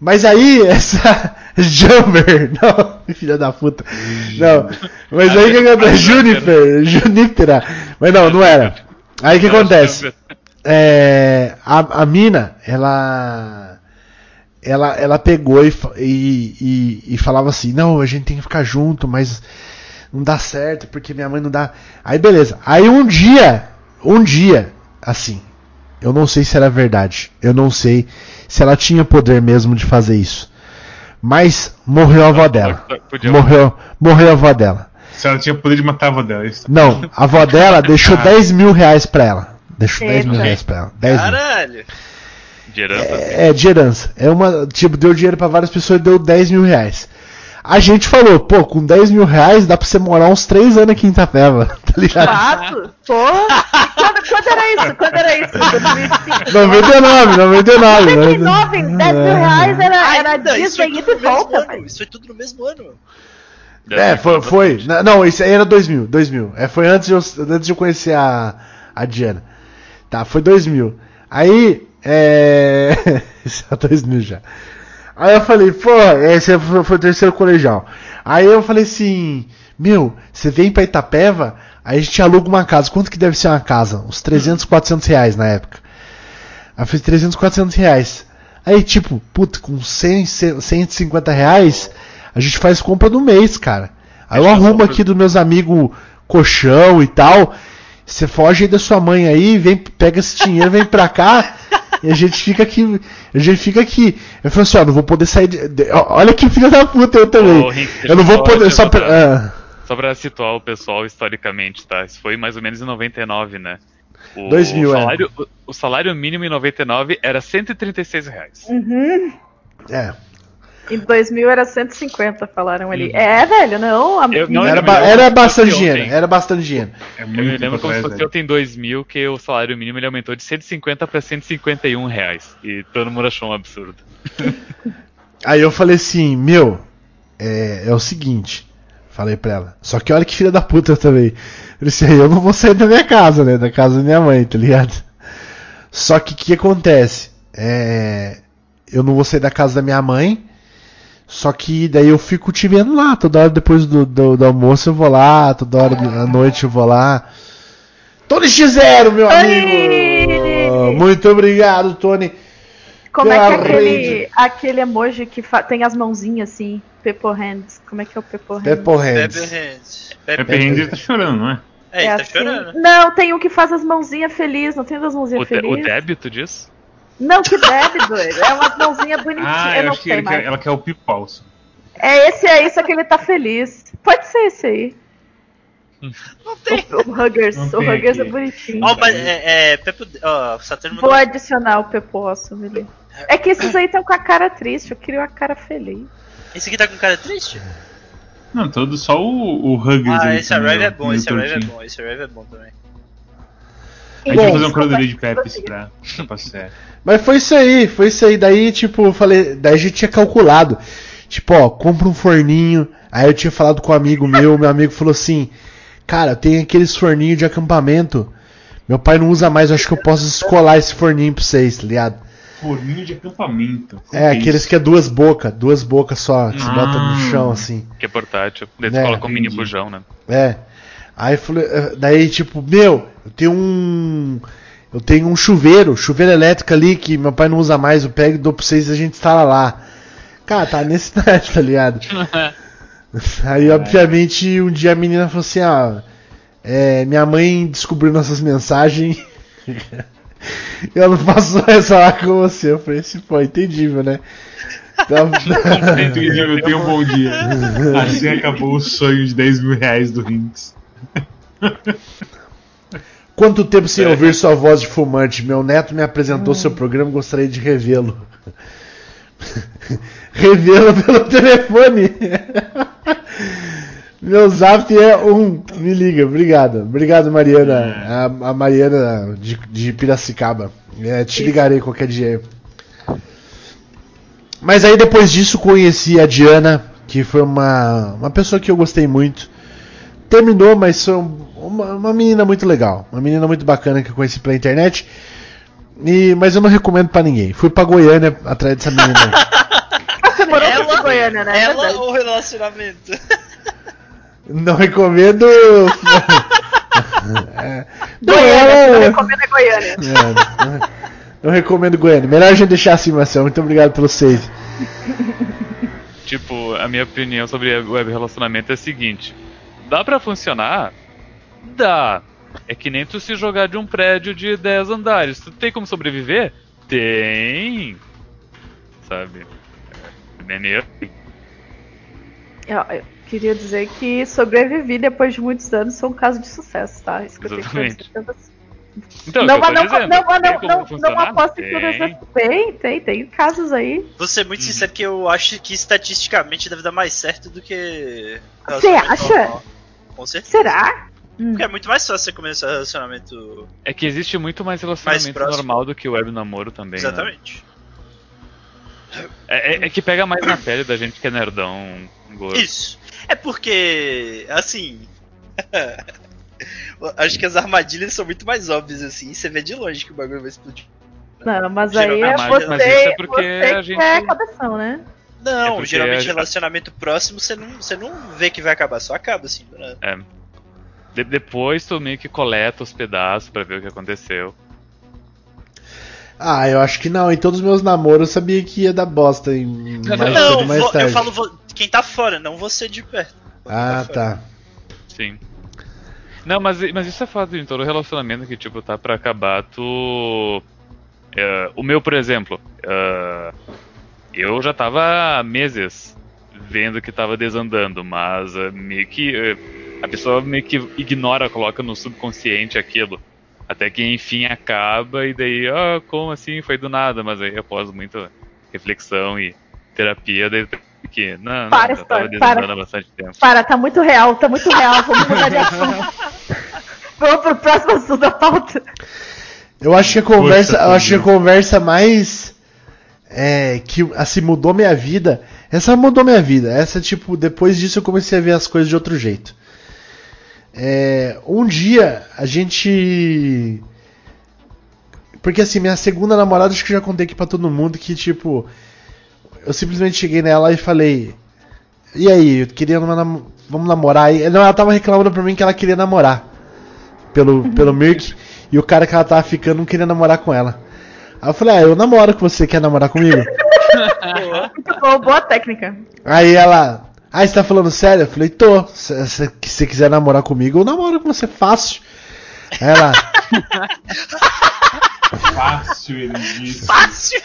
Mas aí, essa Jumper, não, filha da puta, não, mas aí que acontece? Juniper, Junipera, mas não, não era. Aí o que acontece? É, a, a mina, ela, ela, ela pegou e, e, e, e falava assim, não, a gente tem que ficar junto, mas não dá certo, porque minha mãe não dá. Aí beleza. Aí um dia, um dia, assim, eu não sei se era verdade, eu não sei se ela tinha poder mesmo de fazer isso. Mas morreu a avó dela. Morreu, morreu a avó dela. Se ela tinha poder de matar a avó dela. Isso. Não, a avó dela deixou 10 mil reais pra ela. Deixo 10 mil Eita. reais pra ela. 10 mil. Caralho. De herança. É, é, de herança. É uma. Tipo, deu dinheiro pra várias pessoas e deu 10 mil reais. A gente falou, pô, com 10 mil reais dá pra você morar uns 3 anos aqui em Itapeva, tá ligado? Fato. Pô. Quando, quando era isso? Quando era isso? 2005. 99, 99. 99 em 10 mil reais era, Ah, era isso foi Disney ida e volta, ano. Isso foi tudo no mesmo ano. É, foi. foi. Na- Não, isso aí era 2000. 2000. É, foi antes de eu, antes de eu conhecer a, a Diana. Tá, foi 2000. Aí, é. Isso é 2000 já. Aí eu falei, pô, esse foi, foi o terceiro colegial. Aí eu falei assim, meu, você vem pra Itapeva, aí a gente aluga uma casa. Quanto que deve ser uma casa? Uns 300, 400 reais na época. Aí eu fiz 300, 400 reais. Aí, tipo, puta, com 100, 150 reais, a gente faz compra do mês, cara. Aí eu arrumo aqui dos meus amigos colchão e tal. Você foge aí da sua mãe aí, vem, pega esse dinheiro, vem pra cá. E a gente fica aqui. A gente fica aqui. Eu falei assim, ó, não vou poder sair de. olha que filho da puta eu também. Ô, Henrique, deixa eu não vou poder. Só pra, ah, Só pra situar o pessoal historicamente, tá? Isso foi mais ou menos em 99, né? O 2000, é. salário, o, o salário mínimo em 99 era 136 reais. Uhum. é. Em 2000 era 150, falaram ali. É, velho, não. A... Eu- não, Era, eu ba- era bastante dinheiro. Era bastante dinheiro. É Eu muito me lembro como se fosse ontem em 2000 que o salário mínimo ele aumentou de 150 para 151 reais. E todo mundo achou um absurdo. Aí eu falei assim, meu, é, é o seguinte. Falei pra ela. Só que olha que filha da puta também. Eu disse, eu não vou sair da minha casa, né? Da casa da minha mãe, tá ligado? Só que o que acontece? É, eu não vou sair da casa da minha mãe. Só que daí eu fico te vendo lá. Toda hora depois do, do, do almoço eu vou lá. Toda hora da noite eu vou lá. Tony X0, meu amigo! Muito obrigado, Tony. Como é que é aquele, aquele emoji que tem as mãozinhas assim? Pepper Hands. Como é que é o Pepper Hands? Pepper Hands. Pepe Hands. É tá chorando, não é? É, ele tá assim. chorando. Não, tem um que faz as mãozinhas felizes. Não tem das O, mãozinhas de, o felizes? débito disso? Não, que deve, doido. É umas mãozinhas bonitinhas. Ah, eu acho que ele quer- ela quer o pipo falso. É esse aí, só que ele tá feliz. Pode ser esse aí. Não tem. O, o Huggers. Não o Huggers é bonitinho. Ó, mas é, é Pepe. Ó, o Saturno Vou mandou. adicionar o Peposso ali. É que esses aí estão com a cara triste, eu queria uma cara feliz. Esse aqui tá com cara triste? Não, todo só o, o Huggers Ah, aí esse Arrive é bom, esse Arrive é bom, esse Arrive é bom também. A gente vai fazer um cronologia de prossiga. pra, pra passar. Mas foi isso aí, foi isso aí. Daí, tipo, eu falei, daí a gente tinha calculado. Tipo, ó, compra um forninho. Aí eu tinha falado com um amigo meu, meu amigo falou assim: Cara, tem aqueles forninhos de acampamento. Meu pai não usa mais, eu acho que eu posso descolar esse forninho pra vocês, tá ligado? Forninho de acampamento. É, aqueles que é duas bocas, duas bocas só, que se Ah. bota no chão assim. Que é portátil. Daí É, tu coloca um mini bujão, né? É. Aí falei, eh, daí tipo, meu, eu tenho um. Eu tenho um chuveiro, chuveiro elétrico ali que meu pai não usa mais, eu pego e dou pra vocês e a gente instala lá. Cara, tá nesse naipe, tá ligado? Aí, obviamente, um dia a menina falou assim, ah, é, minha mãe descobriu nossas mensagens. Eu não posso mais falar com você. Eu falei assim, pô, entendível, né? Então- Entendível, tenha um bom dia. Assim acabou o sonho de 10 mil reais do Rinks. Quanto tempo sem ouvir sua voz de fumante? Meu neto me apresentou seu programa e gostaria de revê-lo. revê-lo pelo telefone. Meu zap é um. Me liga, obrigado. Obrigado, Mariana. A, a Mariana de, de Piracicaba. É, te ligarei qualquer dia. Mas aí depois disso conheci a Diana, que foi uma, uma pessoa que eu gostei muito. Terminou, mas foi um- uma, uma menina muito legal. Uma menina muito bacana que eu conheci pela internet. E, mas eu não recomendo pra ninguém. Fui pra Goiânia atrás dessa menina. Você morou Ela- em Goiânia, né? É Ela verdade. ou relacionamento? não recomendo. é, não, Goiânia, não ela- recomenda Goiânia. É, não- não recomendo Goiânia. Melhor a gente deixar assim, Marcelo. Muito obrigado pelo save. Tipo, a minha opinião sobre web relacionamento é a seguinte: dá pra funcionar? Dá. É que nem tu se jogar de um prédio de 10 andares. Tu tem como sobreviver? Tem. Sabe? É assim. Eu, eu queria dizer que sobrevivi depois de muitos anos, sou um caso de sucesso, tá? Isso que eu tenho que Exatamente. pra você. Então, não, eu tô não, dizendo, não, tem não, como não, não funcionar? aposto em todas Tem. as. Tem, tem, tem casos aí. Vou ser muito sincero que eu acho que estatisticamente deve dar mais certo do que. Você acha? normal. Com certeza. Será? Hum. Porque é muito mais fácil você começar um relacionamento. É que existe muito mais relacionamento próximo. normal do que o web namoro também. né? Exatamente. É, é- é que pega mais na pele da gente que é nerdão gordo. Isso. É porque, assim. acho que as armadilhas são muito mais óbvias assim. Você vê de longe que o bagulho vai explodir. Não, mas aí é você, mas isso é porque você a que gente- é cabeção, né? Não, É geralmente a- relacionamento próximo você não, você não vê que vai acabar, só acaba assim. do nada. De- depois tu meio que coleta os pedaços pra ver o que aconteceu. Ah, eu acho que não. Em todos os meus namoros eu sabia que ia dar bosta em mais cedo não, ou mais tarde. eu falo quem tá fora, não você de perto. Quem Ah, fora. tá. Sim. Não, mas, mas isso é fato em todo relacionamento que, tipo, tá pra acabar, tu. É, o meu, por exemplo, é, eu já tava há meses vendo que tava desandando, mas é, meio que. é, a pessoa meio que ignora, coloca no subconsciente aquilo. Até que enfim acaba e daí, ah, como assim? Foi do nada, mas aí após muita reflexão e terapia, daí que. Não, não, Para, já tava para. há bastante tempo. Para, tá muito real, tá muito real. Vamos mudar de assunto. Vamos pro próximo assunto da pauta. Eu acho que a conversa, Poxa, eu acho que a conversa mais é, que assim mudou minha vida. Essa mudou minha vida. Essa tipo depois disso eu comecei a ver as coisas de outro jeito. É, um dia a gente porque assim minha segunda namorada acho que já contei aqui pra todo mundo que tipo eu simplesmente cheguei nela e falei e aí eu queria nam- vamos namorar não ela tava reclamando pra mim que ela queria namorar pelo pelo Mirk e o cara que ela tava ficando não queria namorar com ela. Aí eu falei, ah, eu namoro com você, quer namorar comigo? Muito bom, boa técnica. Aí ela, ah, você tá falando sério? Eu falei, tô. Se você quiser namorar comigo, eu namoro com você fácil. Aí ela, Fácil, ele disse. Fácil!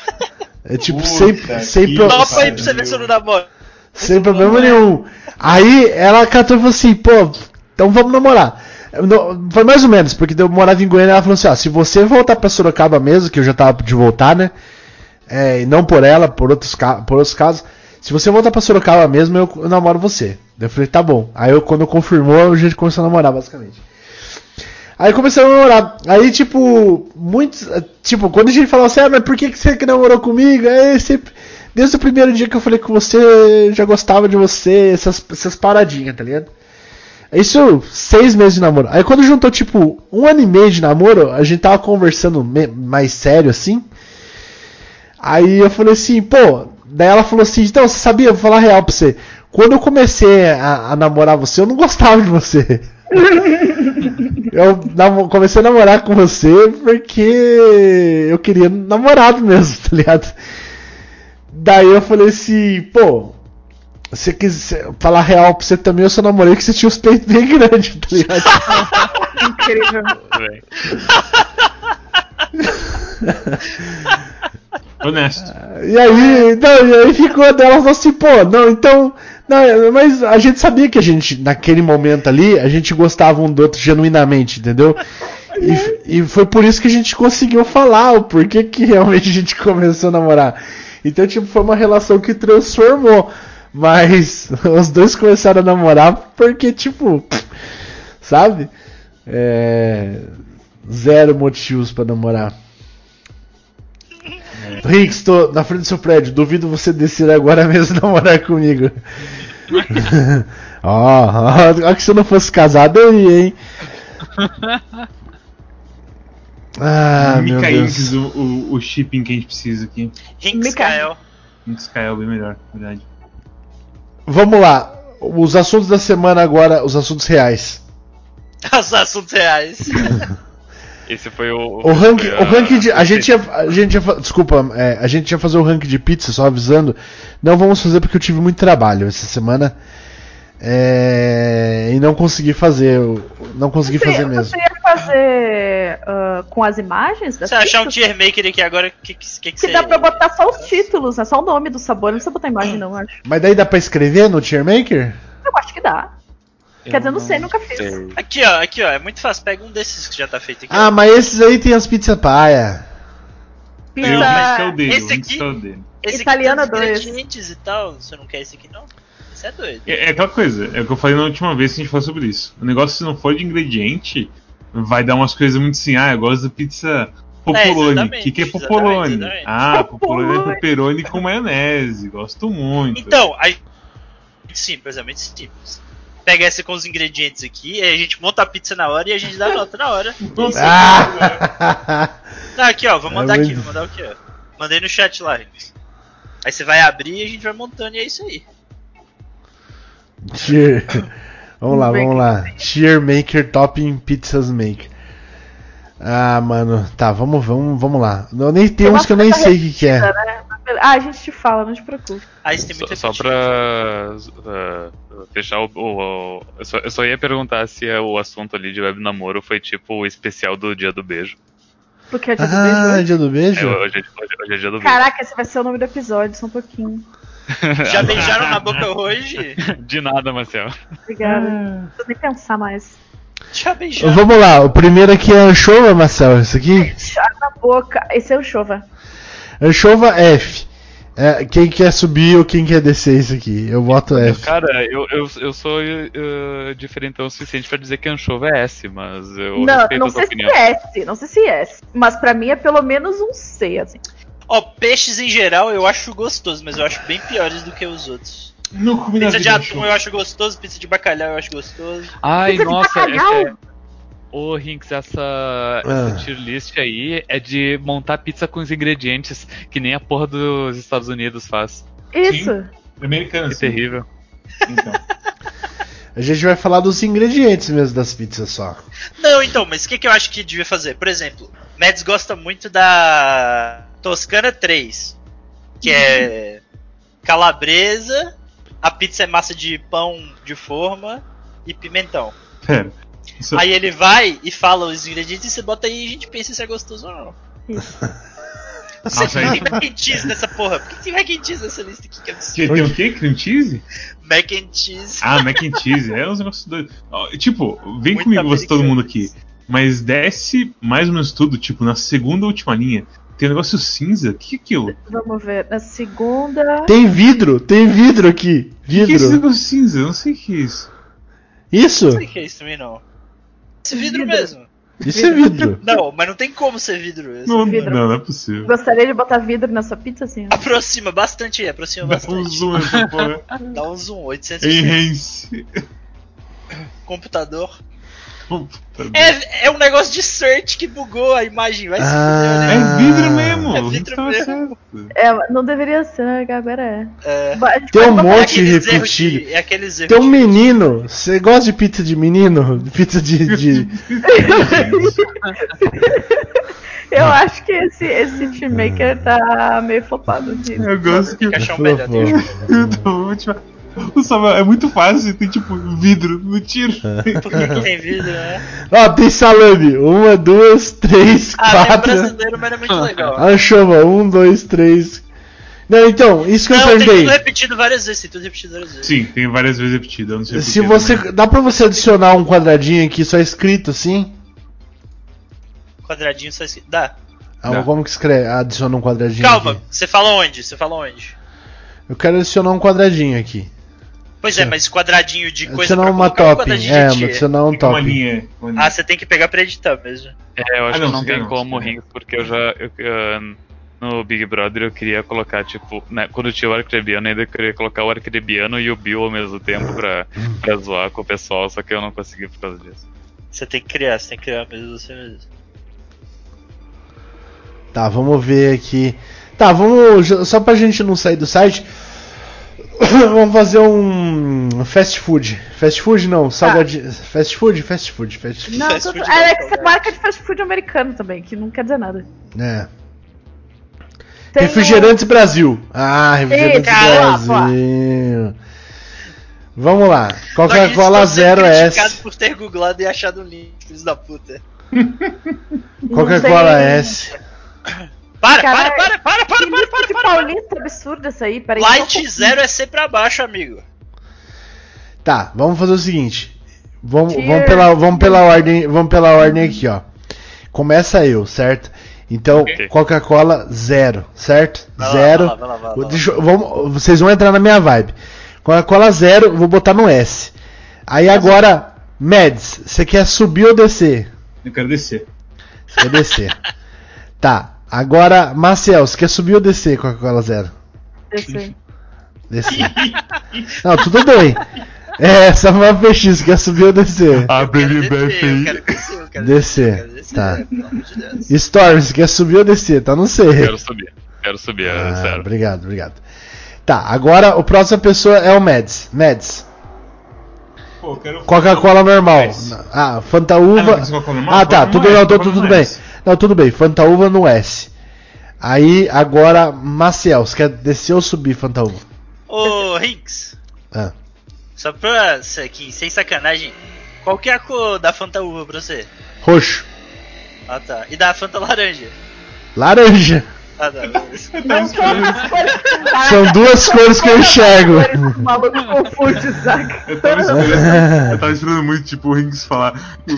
é tipo, Puta sem, que sem, pro- Topa aí pra você ver se eu não namoro. sem problema nenhum. Aí ela catou e falou assim, pô, então vamos namorar. Não- Foi mais ou menos, porque eu morava em Goiânia ela falou assim, ó, se você voltar pra Sorocaba mesmo, que eu já tava de voltar, né? É, e não por ela, por outros, por outros casos. Se você voltar pra Sorocaba mesmo, eu, eu namoro você. Eu falei, tá bom. Aí eu, quando confirmou, a gente começou a namorar, basicamente. Aí começamos a namorar. Aí, tipo, muitos. Tipo, quando a gente falava assim, ah, mas por que, que você que namorou comigo? Aí sempre. Desde o primeiro dia que eu falei com você, eu já gostava de você, essas, essas paradinhas, tá ligado? Isso, seis meses de namoro. Aí quando juntou, tipo, um ano e meio de namoro, a gente tava conversando mais sério, assim. Aí eu falei assim, pô. Daí ela falou assim, então, você sabia, vou falar real pra você. Quando eu comecei a, a namorar você, eu não gostava de você. eu comecei a namorar com você porque eu queria namorado mesmo, tá ligado? Daí eu falei assim, pô, você quiser falar real pra você também, eu só namorei que você tinha os peitos bem grandes, tá ligado? Incrível. Bem, Honesto. E aí, não, e aí ficou dela falou assim, pô, não, então. Não, mas a gente sabia que a gente, naquele momento ali, a gente gostava um do outro genuinamente, entendeu? E, e foi por isso que a gente conseguiu falar o porquê que realmente a gente começou a namorar. Então, tipo, foi uma relação que transformou. Mas os dois começaram a namorar porque, tipo, sabe? É, zero motivos pra namorar. Rick, estou na frente do seu prédio. Duvido você descer agora mesmo e namorar comigo. Ó, ó, ó, que se eu não fosse casado eu ia, hein? Ah, meu Micainks, Deus. o, o, o shipping que a gente precisa aqui. Rinks Kael. Minks Kael, bem melhor, verdade. Vamos lá. Os assuntos da semana agora, os assuntos reais. Os assuntos reais. esse foi o. O rank, foi o rank de, a gente ia, a gente ia, desculpa, é, a gente ia fazer o rank de pizza, só avisando. Não vamos fazer porque eu tive muito trabalho essa semana. É, e não consegui fazer, não consegui Você, fazer mesmo. você ia fazer ah, com as imagens Se achar um tier maker aqui agora, o que, que, que, que Que você. dá pra botar só os títulos, né? Só o nome do sabor, não precisa botar imagem não, acho. Mas daí dá pra escrever no Tier Maker? Eu acho que dá. Quer dizer, eu não sei, nunca fiz. sei. Aqui, ó, aqui, ó. É muito fácil. Pega um desses que já tá feito aqui. Ah, mas esses aí tem as pizza paia. Pizza. Eu, é o dele, esse aqui- é o dele. Esse italiana aqui tem os dois. ingredientes e tal. Você não quer esse aqui, não? Isso é doido. É, é aquela coisa, é o que eu falei na última vez que a gente falou sobre isso. O negócio, se não for de ingrediente, vai dar umas coisas muito assim. Ah, eu gosto da pizza Popolone. O exatamente, que, que é exatamente, Popolone? exatamente. Ah, Popolone é pepperoni com maionese. Gosto muito. Então, aí. Simples, é muito simples. Pega essa com os ingredientes aqui, aí a gente monta a pizza na hora e a gente dá nota na hora. Nossa, Ah! Tá, aqui, ó, vou É mandar aqui, muito- vou mandar aqui, ó. Mandei no chat lá, Rick. Aí você vai abrir e a gente vai montando e é isso aí. Vamos lá, vamos lá. Cheer Maker Topping Pizzas Maker. Ah, mano, tá, vamos, vamos, vamos lá. Eu nem tem uns que eu nem sei o que, que é. Né? Ah, a gente te fala, não te preocupe. Aí você tem Só, muito só pra uh, fechar o. o- o- eu, só, eu só ia perguntar se é o assunto ali de web namoro foi tipo o especial do dia do beijo. Porque é dia do Ah, beijo. dia do É, beijo? hoje, é, hoje- hoje é dia do Caraca, esse vai ser o nome do episódio, só um pouquinho. Já beijaram na boca hoje? De nada, Marcel. Obrigada. Não preciso nem pensar mais. Já beijaram. Vamos lá, o primeiro aqui é anchova, Marcel, esse aqui? Chá na boca. Esse é o Chova. Anchova F. É, quem quer subir ou quem quer descer isso aqui? Eu voto F. Cara, eu, eu, eu sou uh, diferentão o suficiente pra dizer que anchova é S, mas eu não, respeito não a sua sei opinião. se é S, não sei se é S. Mas pra mim é pelo menos um C, assim. Ó, peixes em geral eu acho gostoso, mas eu acho bem piores do que os outros. não comi na Pizza de atum eu acho gostoso, pizza de bacalhau eu acho gostoso. Ai, Pizza de nossa, bacalhau? essa é... Ô, Rinks, essa, essa Ah. tier list aí é de montar pizza com os ingredientes, que nem a porra dos Estados Unidos faz. Isso. Americano, Que sim. terrível. Então. A gente vai falar dos ingredientes mesmo das pizzas só. Não, então, mas o que, que eu acho que devia fazer? Por exemplo, Mads gosta muito da Toscana 3, que é calabresa, a pizza é massa de pão de forma e pimentão. Pera. Isso- Aí ele vai e fala os ingredientes e você bota aí e a gente pensa se é gostoso ou não. Você Nossa, tem mac and cheese nessa porra. Por que tem mac and cheese nessa lista aqui? Que absurdo. Tem o quê? Cream cheese? Mac and cheese. Ah, mac and cheese. É uns negócios doidos. Tipo, vem Muito comigo você, todo mundo aqui. Mas desce mais ou menos tudo, tipo, na segunda última linha. Tem um negócio cinza. O que é aquilo? Vamos ver. Na segunda. Tem vidro, tem vidro aqui. O que é esse Vidro. negócio cinza? Eu não sei o que é isso. Isso? Não sei o que é isso também não. Esse vidro, Vidro. mesmo. Isso é vidro. Não, mas não tem como ser vidro. Esse. Não, vidro. não, não é possível. Gostaria de botar vidro na sua pizza, assim? Aproxima bastante aí, aproxima Dá um bastante. zoom. Dá um zoom, 800 Enhance. computador. É, é um negócio de search que bugou a imagem, vai se Ah. fuder, né? É vidro mesmo. É vidro mesmo. certo. É, não deveria ser, né? Agora é. É, Tem um é monte erros repetido. de, é aqueles Tem um de- menino. Você gosta de pizza de menino? Pizza de. de- Eu acho que esse, esse team maker tá meio flopado. Aqui. Eu gosto que. Tem que achar um melhor. Tem. O Samuel, é muito fácil, tem tipo vidro no tiro. Por que, que tem vidro, né? Ó, tem salame. Uma, duas, três, Ah, tem quatro. brasileiro, mas é muito legal. Anchova, um, dois, três. Não, então, isso que eu Não, tem perguntei. tudo repetido várias vezes, tem tudo repetido várias vezes. Sim, tem várias vezes repetido. Eu não sei Se você. também. Dá pra você adicionar um quadradinho aqui só escrito assim? Quadradinho só escrito. Dá. Ah, Dá. como que escreve? Adiciona um quadradinho Calma, aqui. você fala onde? Você fala onde? Eu quero adicionar um quadradinho aqui. Pois é, mas quadradinho de coisa Adicionar pra uma colocar ou topping. quadradinho É, de tia? adicionar um uma topping. linha. uma linha. Ah, você tem que pegar pra editar mesmo. É, eu acho Ah, não, que não tem não, como. Rinks, porque eu já. eu- eu- no Big Brother eu queria colocar, tipo, né, quando tinha o Arcrebiano, ainda eu queria colocar o Arcrebiano e o Bill ao mesmo tempo pra, pra zoar com o pessoal, só que eu não consegui por causa disso. Você tem que criar, você tem que criar mesmo você mesmo. Tá, vamos ver aqui. Tá, vamos. Só pra gente não sair do site. vamos fazer um fast food. Fast food não, salgadinho. Fast food, fast food, fast food. Não, Fast tô- food é, não, que você marca de fast food americano também, que não quer dizer nada. É. Tem Refrigerantes Brasil. Ah, Refrigerantes Eita, Brasil. Vamos lá. Coca-Cola sendo Zero criticados S. por ter googlado e achado um link, filhos da puta. Coca-Cola tem- S. Para, para, para, para, para, para, para, para, para. paulista absurda essa aí, peraí. Light zero é C pra baixo, amigo. Tá, vamos fazer o seguinte. Vamos, vamos, pela, vamos, pela ordem, vamos pela ordem aqui, ó. Começa eu, certo? Então, Ok. Coca-Cola, zero, certo? Vai lá, zero. vai lá, vai lá, vai lá. Deixa vamos, vocês vão entrar na minha vibe. Coca-Cola, zero, vou botar no S. Aí agora, Meds, você quer subir ou descer? Eu quero descer. Você quer descer. tá, agora, Marcel, você quer subir ou descer Coca-Cola, zero? Esse. Descer. Não, tudo bem. É, Samuel PX, quer subir ou descer? A Eu quero Baby descer, eu descer, eu Descer, eu descer, tá. de Deus. Storm, você quer subir ou descer? Tá no C. Quero subir. Quero subir, é Ah, zero. obrigado, obrigado. Tá, agora o próxima pessoa é o Meds. Meds. Pô, eu quero. Coca-Cola normal. Ah, Fanta Ah, não, Uva. normal? Ah, tá, tudo, não é, não, tudo, tudo não é bem. Não, tudo bem. Fanta Uva no S. Aí, agora, Maciel, você quer descer ou subir Fanta Uva? Ô, Rinks, Ah. só pra aqui, sem sacanagem, qual que é a cor da Fanta Uva pra você? Roxo. Ah tá. E da Fanta Laranja? Laranja. São duas cores que eu enxergo. Eu tava esperando, eu tava esperando muito, tipo, o Rings falar.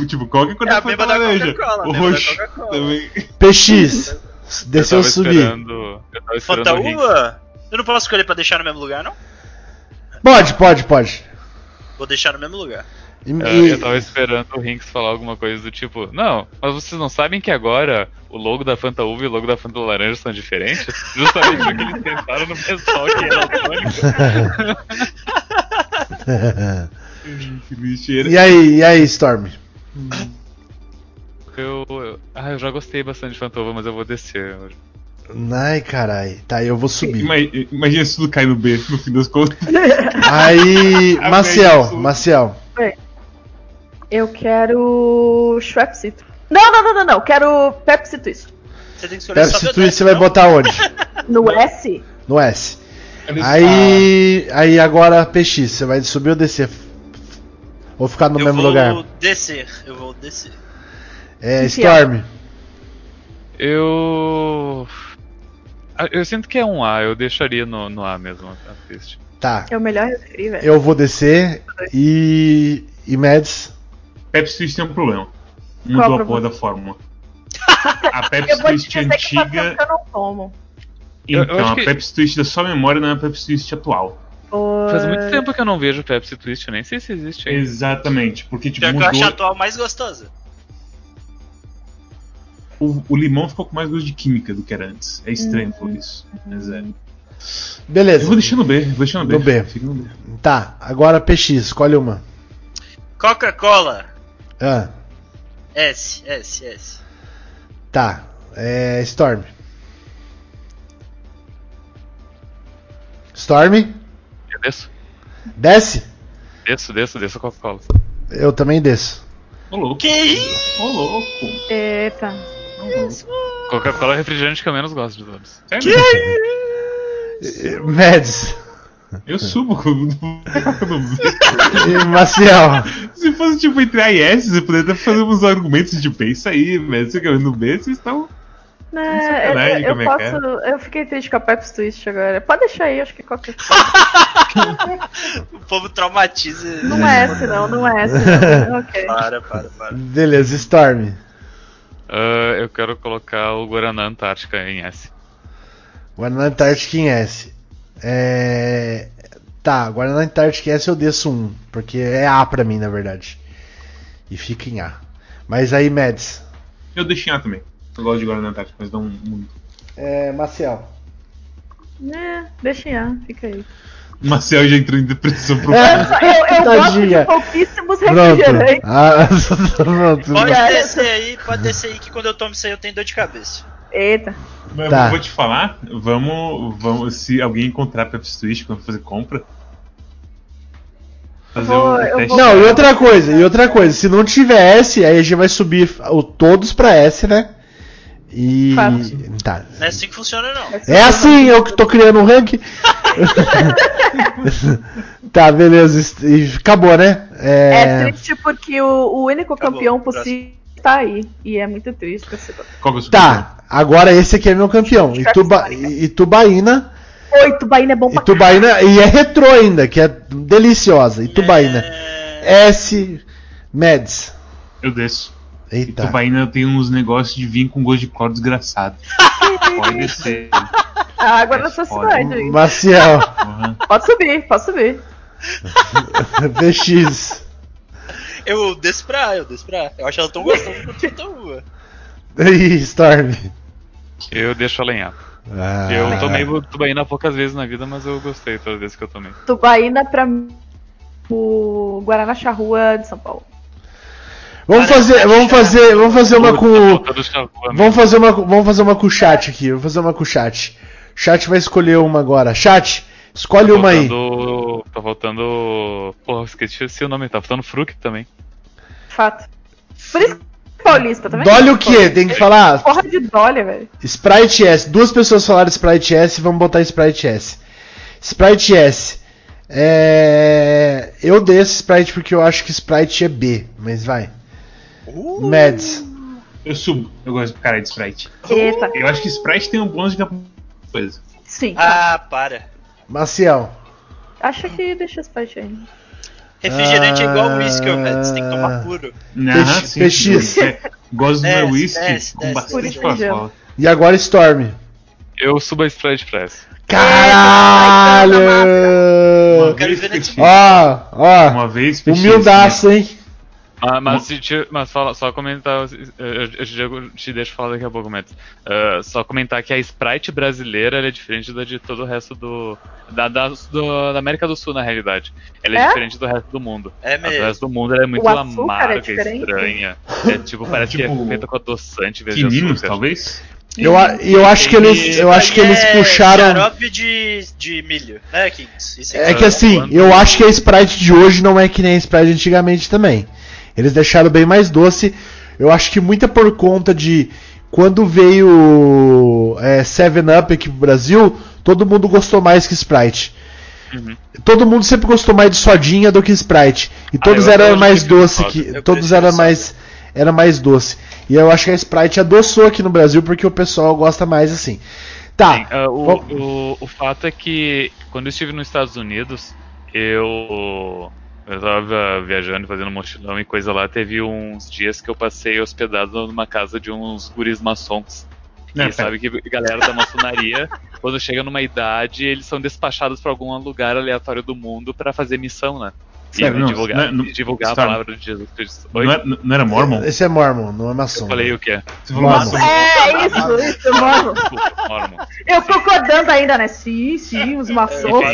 Tipo, qual que é a mesma da laranja? Coca-Cola, O roxo Coca-Cola. também. PX. Eu Desceu subir? Eu tava esperando. Uva? Eu não posso escolher pra deixar no mesmo lugar, não? Pode, pode, pode. Vou deixar no mesmo lugar. E- É, e- eu tava esperando o Rinks falar alguma coisa do tipo, não, mas vocês não sabem que agora o logo da Fanta Uva e o logo da Fanta Laranja são diferentes? Justamente porque eles pensaram no pessoal que era. Que lixeira. e aí, e aí, Storm? Eu, eu- ah, eu já gostei bastante de Fanta Uva, mas eu vou descer. hoje. Ai, carai. Tá, eu vou subir. Ima- Imagina se tudo cai no B, no fim das contas. Aí, Maciel, Maciel. Eu quero. Schweppes. Não, não, não, não, não. Quero Pepsi Twist. Você tem que escolher Pepsi Twist você vai botar onde? No S? No S. Aí, aí agora PX, você vai subir ou descer? Ou ficar no Eu mesmo vou lugar? descer, eu vou descer. É, Que que é? Storm. Eu. Ah, Eu sinto que é um A, eu deixaria no, no A mesmo a twist. Tá, É o melhor refri, velho. eu vou descer e. E Mads. Pepsi Twist tem um problema. Qual Mudou a problema? porra da fórmula. A Pepsi Twist antiga. que eu não tomo. Eu- eu Então, acho a que- Pepsi Twist da sua memória não é a Pepsi Twist atual. Faz muito tempo que eu não vejo Pepsi Twist, eu nem sei se existe ainda. Exatamente, porque tipo, Pior que eu acho a mudou. atual mais gostosa. O, o limão ficou com mais gosto de química do que era antes. É estranho por isso. Mas é. Eu Beleza. vou deixar no B, vou deixar no B. No B. Fica no B. Tá, agora PX, escolhe uma. Coca-Cola. Ah, S, S, S. tá. É. Storm. Storm? Eu desço, Desce? desço, desço, desço a Coca-Cola. Eu também desço. Ô louco. Que isso? Ô louco. Eita. Coca-Cola é refrigerante que eu menos gosto de todos. Sério? Eh, Mads. Eu subo B. E Maciel. Se fosse tipo entre A e S, você poderia até fazer uns argumentos de B. Isso aí, mas você quer no B, vocês estão. Né, sacanagem eu, eu, como é é. posso. Eu fiquei triste com a Pepsi Twist agora. Pode deixar aí, acho que qualquer coisa. O povo traumatiza. Não é S, não, não é S. Não. Ok. Para, para, para. Beleza, Storm. Ah, eu quero colocar o Guaraná Antártica em S. Guaraná Antártica em S. É. Tá, Guaraná Antártica em S eu desço um. Porque é A pra mim, na verdade. E fica em A. Mas aí, Mads. Eu deixei A também. Eu gosto de Guaraná Antártica, mas não muito. É. Maciel. É, deixa em A, fica aí. Marcel já entrou em depressão É. profunda. Eu, eu gosto de pouquíssimos Pronto. refrigerantes. Ah, pronto. Pode descer aí, pode descer aí que quando eu tomo isso aí eu tenho dor de cabeça. Eita. Mas Tá. eu vou te falar, vamos, vamos. Se alguém encontrar Pepsi Twist quando fazer compra. Fazer vou- o eu teste. vou- Não, e outra coisa, e outra coisa, se não tiver S, aí a gente vai subir o todos pra S, né? E. Tá. Não é assim que funciona, não. É assim, eu que tô criando um ranking. tá, beleza. E acabou, né? É, É, triste porque o, o único Acabou, campeão próximo. possível tá aí. E é muito triste. Qual é o seu Tá, agora esse aqui é meu campeão. Ituba, Itubaína. Oi, Tubaína é bom pra Itubaína. E é retrô ainda, que é deliciosa. Itubaína. É... S. Meds. Eu desço. Eita. Tubaína tem uns negócios de vinho com gosto de cloro desgraçado. Pode descer. A água É na sua foda. cidade. Maciel. Porra. Pode subir, pode subir. VX. Eu desço pra, eu desço pra. Eu acho ela tão gostosa quanto Fita Uva. Aí, Storm. Eu deixo alenhar. Ah. Eu tomei tubaína poucas vezes na vida, mas eu gostei todas as vezes que eu tomei. Tubaína pra o Guaraná Charrua de São Paulo. Vamos fazer, vamos fazer, vamos fazer uma com. Vamos fazer uma, vamos fazer uma com o chat aqui. Vamos fazer uma com o chat. O chat vai escolher uma agora. Chat, escolhe uma aí. Tá faltando. Porra, esqueci o nome, tá faltando Fruc também. Fato. Por isso que é paulista também. Dolly o quê? Tem que falar Porra de Dolly, velho. Sprite S. Duas pessoas falaram Sprite S, vamos botar Sprite S. Sprite S. É... Eu dei esse Sprite porque eu acho que Sprite é B, mas vai. Uh, Mads. Eu subo. Eu gosto do cara de Sprite. Eita. Eu acho que Sprite tem um bônus de coisa. Sim. Ah, para. Maciel. Acha que deixa as partes aí. Refrigerante é igual whisky, Ah. Mads. Tem que tomar puro. Ah, PX. sim, PX. É, Gosto do meu whisky desce, com desce. bastante Puro e agora Storm. Eu subo a Sprite Press. Caralho! Eu quero ver PX. Netflix. Ó, ó. Uma vez PX, Humildaço, hein? Ah, mas, se te- mas fala- só comentar. Eu, eu, eu te deixo falar daqui a pouco, Mads. Ah, só comentar que a Sprite brasileira ela é diferente da de todo o resto do. Da, da, do- da América do Sul, na realidade. Ela é, É? diferente do resto do mundo. É A do mesmo. resto do mundo ela é muito O é amarga, diferente? estranha. É tipo, parece que Tipo, é feita com adoçante em vez de açúcar. talvez? Eu, a- eu acho que eles, eu acho que eles É puxaram. Xarope de, de milho, né, Kings? É que assim, eu acho que a Sprite de hoje não é que nem a Sprite antigamente também. Eles deixaram bem mais doce. Eu acho que muita por conta de quando veio é, 7-Up aqui pro Brasil, todo mundo gostou mais que Sprite. Uhum. Todo mundo sempre gostou mais de sodinha do que Sprite. E todos eu eram mais doce que todos eram mais era mais doce. E eu acho que a Sprite adoçou aqui no Brasil porque o pessoal gosta mais assim. Tá. Sim, ah, o, o, o fato é que quando eu estive nos Estados Unidos, eu. Eu tava viajando, fazendo mochilão e coisa lá. Teve uns dias que eu passei hospedado numa casa de uns guris maçons. Não, e sabe que a galera da maçonaria, quando chega numa idade, eles são despachados pra algum lugar aleatório do mundo pra fazer missão, né? E Sério, não, divulgar, não- não- divulgar a palavra de Jesus Cristo. Não era, não era Mormon? Esse é Mormon, não é maçom. Eu falei o quê? Você falou Mormon. maçom. É, isso, isso. Desculpa, Mormon. Eu concordando ainda, né? Sim, sim, os maçons.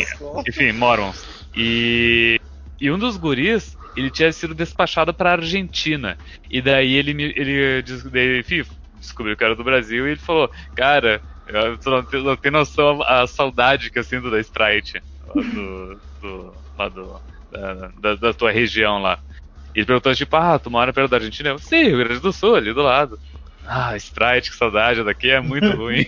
Enfim, Morons. E, e um dos guris, ele tinha sido despachado pra Argentina. E daí ele me ele, enfim, descobriu que era do Brasil e ele falou: Cara, tu não, tem- não tem noção a saudade que eu sinto da Sprite lá do, do, lá do- da, da, da tua região lá. E ele perguntou: Tipo, ah, tu mora perto da Argentina? Eu, sim, Rio Grande do Sul, ali do lado. Ah, Sprite, que saudade, daqui é muito ruim.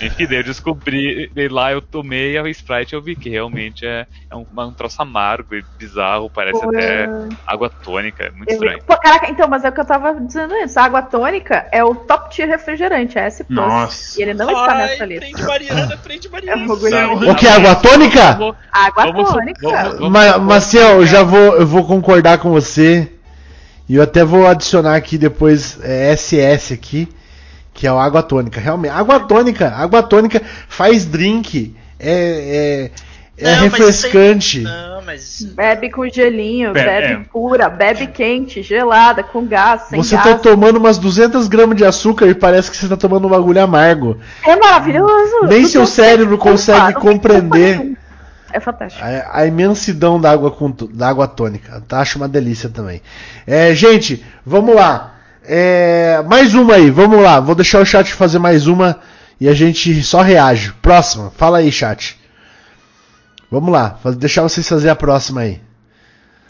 Enfim, daí eu descobri, daí lá eu tomei a Sprite e eu vi que realmente é, é um, um troço amargo e bizarro, parece até água tônica, é muito Eu- estranho. Pô, caraca, então, mas é o que eu tava dizendo antes. A água tônica é o top tier refrigerante, é S+. Nossa. E ele não está Ai, nessa lista. prende Mariana, prende É Mariana. orgulho. O que? Água tônica? Água vamos- tônica. vamos- vamos- Ma vamos- Maciel, eu já vou, eu vou concordar com você. E eu até vou adicionar aqui depois é, SS aqui, que é o água tônica. Realmente, água tônica, água tônica faz drink, é, é, é Não, mas refrescante. Não, mas. Bebe com gelinho, Pera, bebe é. pura, bebe quente, gelada, com gás, sem Você gás. tá tomando umas 200 gramas de açúcar e parece que você tá tomando um bagulho amargo. É maravilhoso. Nem seu cérebro consegue compreender. É fantástico. A, a imensidão da água, com, da água tônica. Tá? Acho uma delícia também. É, gente, vamos lá. É, mais uma aí, vamos lá. Vou deixar o chat fazer mais uma e a gente só reage. Próxima, fala aí, chat. Vamos lá, vou deixar vocês fazer a próxima aí.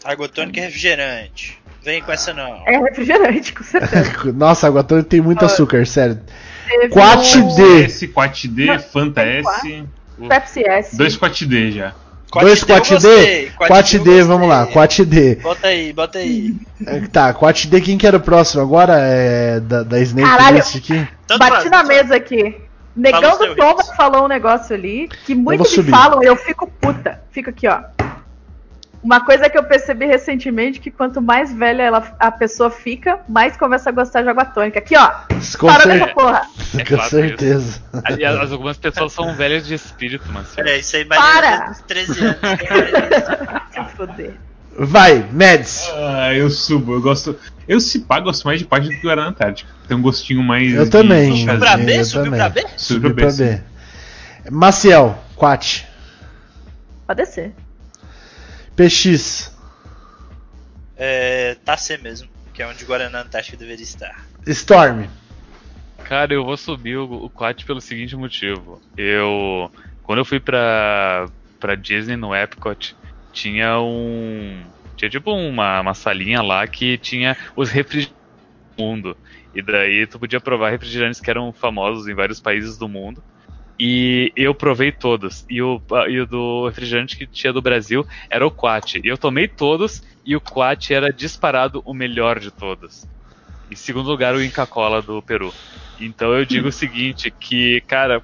Água tônica é refrigerante. Vem com essa não. É refrigerante, com certeza. Nossa, água tônica tem muito açúcar, sério. Teve Quat um D. S, 4D, Não, Fanta S. Pepsi S. Dois 4D já. Dois 4D? 4D, vamos lá, 4D. Bota aí, bota aí. É, Tá, 4D, quem que era o próximo? Agora é da, da Snake Caralho. List aqui? Bati na mesa aqui. Negão do hits. falou um negócio ali que muitos me falam e eu fico puta. Fica aqui, ó. Uma coisa que eu percebi recentemente que quanto mais velha ela, a pessoa fica, mais começa a gostar de água tônica. Aqui, ó. Com, cer- dessa porra. É com fato certeza. Aliás, as- algumas pessoas são velhas de espírito, mano. Olha, isso aí Para! Maria dos 13 anos. Se foder. Vai, Mads. Ah, eu subo, eu gosto. Eu se pá, gosto mais de parte do que Guaraná Antártica. Tem um gostinho mais. Eu também. Subiu pra B? Subiu também. pra B? Subiu Subiu pra pra B. Maciel, Quat. Pode descer. PX. É, tá C mesmo, que é onde Guaraná Antártica deveria estar. Storm. Cara, eu vou subir o, o Quat pelo seguinte motivo. Eu. Quando eu fui pra, pra Disney no Epcot, tinha um. Tinha tipo uma, uma salinha lá que tinha os refrigerantes do mundo. E daí tu podia provar refrigerantes que eram famosos em vários países do mundo. E eu provei todos. E o, e o do refrigerante que tinha do Brasil era o Quat. E eu tomei todos e o Quat era disparado o melhor de todos. Em segundo lugar, o Inca Cola do Peru. Então eu digo o seguinte, que, cara,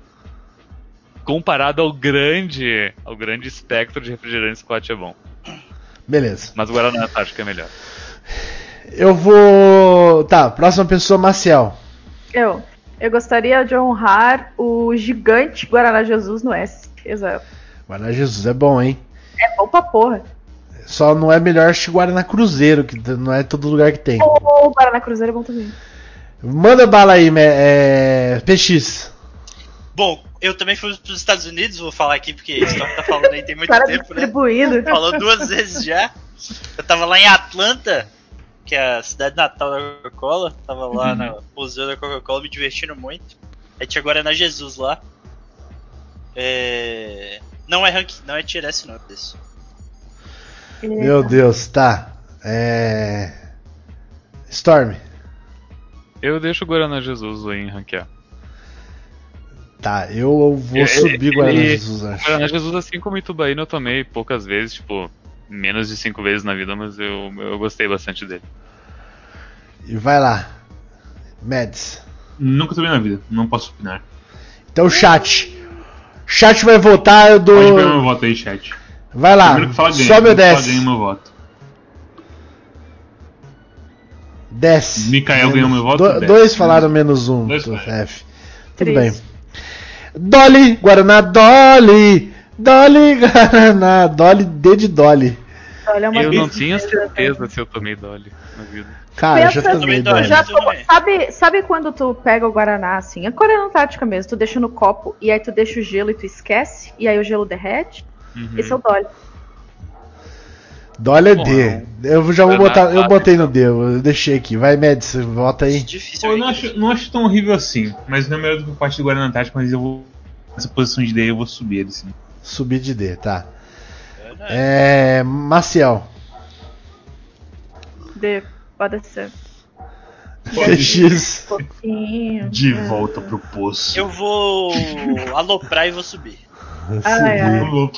comparado ao grande, ao grande espectro de refrigerantes, Quat é bom. Beleza. Mas o Guaraná Antártica é melhor. Eu vou. Tá, próxima pessoa, Maciel. Eu. Eu gostaria de honrar o gigante Guaraná Jesus no S. Exato. Guaraná Jesus é bom, hein? É bom pra porra. Só não é melhor que Guaraná Cruzeiro, que não é todo lugar que tem. O Guaraná Cruzeiro é bom também. Manda bala aí, me- é... PX. Bom, eu também fui pros Estados Unidos, vou falar aqui porque a Storm tá falando aí tem muito cara tempo, né? Falou duas vezes já. Eu tava lá em Atlanta, que é a cidade natal da Coca-Cola. Tava lá no museu da Coca-Cola me divertindo muito. Aí tinha Guaraná Jesus lá. É... Não é rank, não é tier S não, desse. Meu Deus, tá. É. Storm. Eu deixo o Guaraná Jesus aí em ranquear. Tá, eu vou Ele- subir Guaraná ele- Jesus, O acho. Guaraná Jesus, assim como Itubaína, eu tomei poucas vezes, tipo, menos de cinco vezes na vida, mas eu, eu gostei bastante dele. E vai lá. Mads. Nunca tomei na vida, não posso opinar. Então, chat. Chat vai votar, eu Pode pegar meu dou. voto aí, chat. Vai lá, Primeiro que fala ganha. sobe ou primeiro que fala desce? ganha meu voto. Desce. Mikael ganhou meu voto, Do- dois falaram menos um. Dois. F. Tudo Três. bem. Dolly, Guaraná Dolly. Dolly, Guaraná. Dolly, D de Dolly. Olha, é uma Eu não tinha certeza se eu tomei Dolly na vida. Cara, Pensa- já tomei Também Dolly. Dolly. Já sabe, sabe quando tu pega o Guaraná assim? É Coreia Antártica mesmo. Tu deixa no copo e aí tu deixa o gelo e tu esquece. E aí o gelo derrete. Uhum. Esse é o Dolly. Dolly é Bom, D. Eu já vou Guaraná botar. Eu clássico. botei no D. Eu deixei aqui. Vai, Mads, vota aí. Difícil. Pô, eu não acho, não acho tão horrível assim, mas não é melhor do que o parte do Guaraná Antártica, mas eu vou. Nessa posição de D eu vou subir ele sim. Subir de D, tá. É. Maciel. D, pode ser. Pouquinho. De volta pro poço. Eu vou aloprar e vou subir. Ai, ai. Vou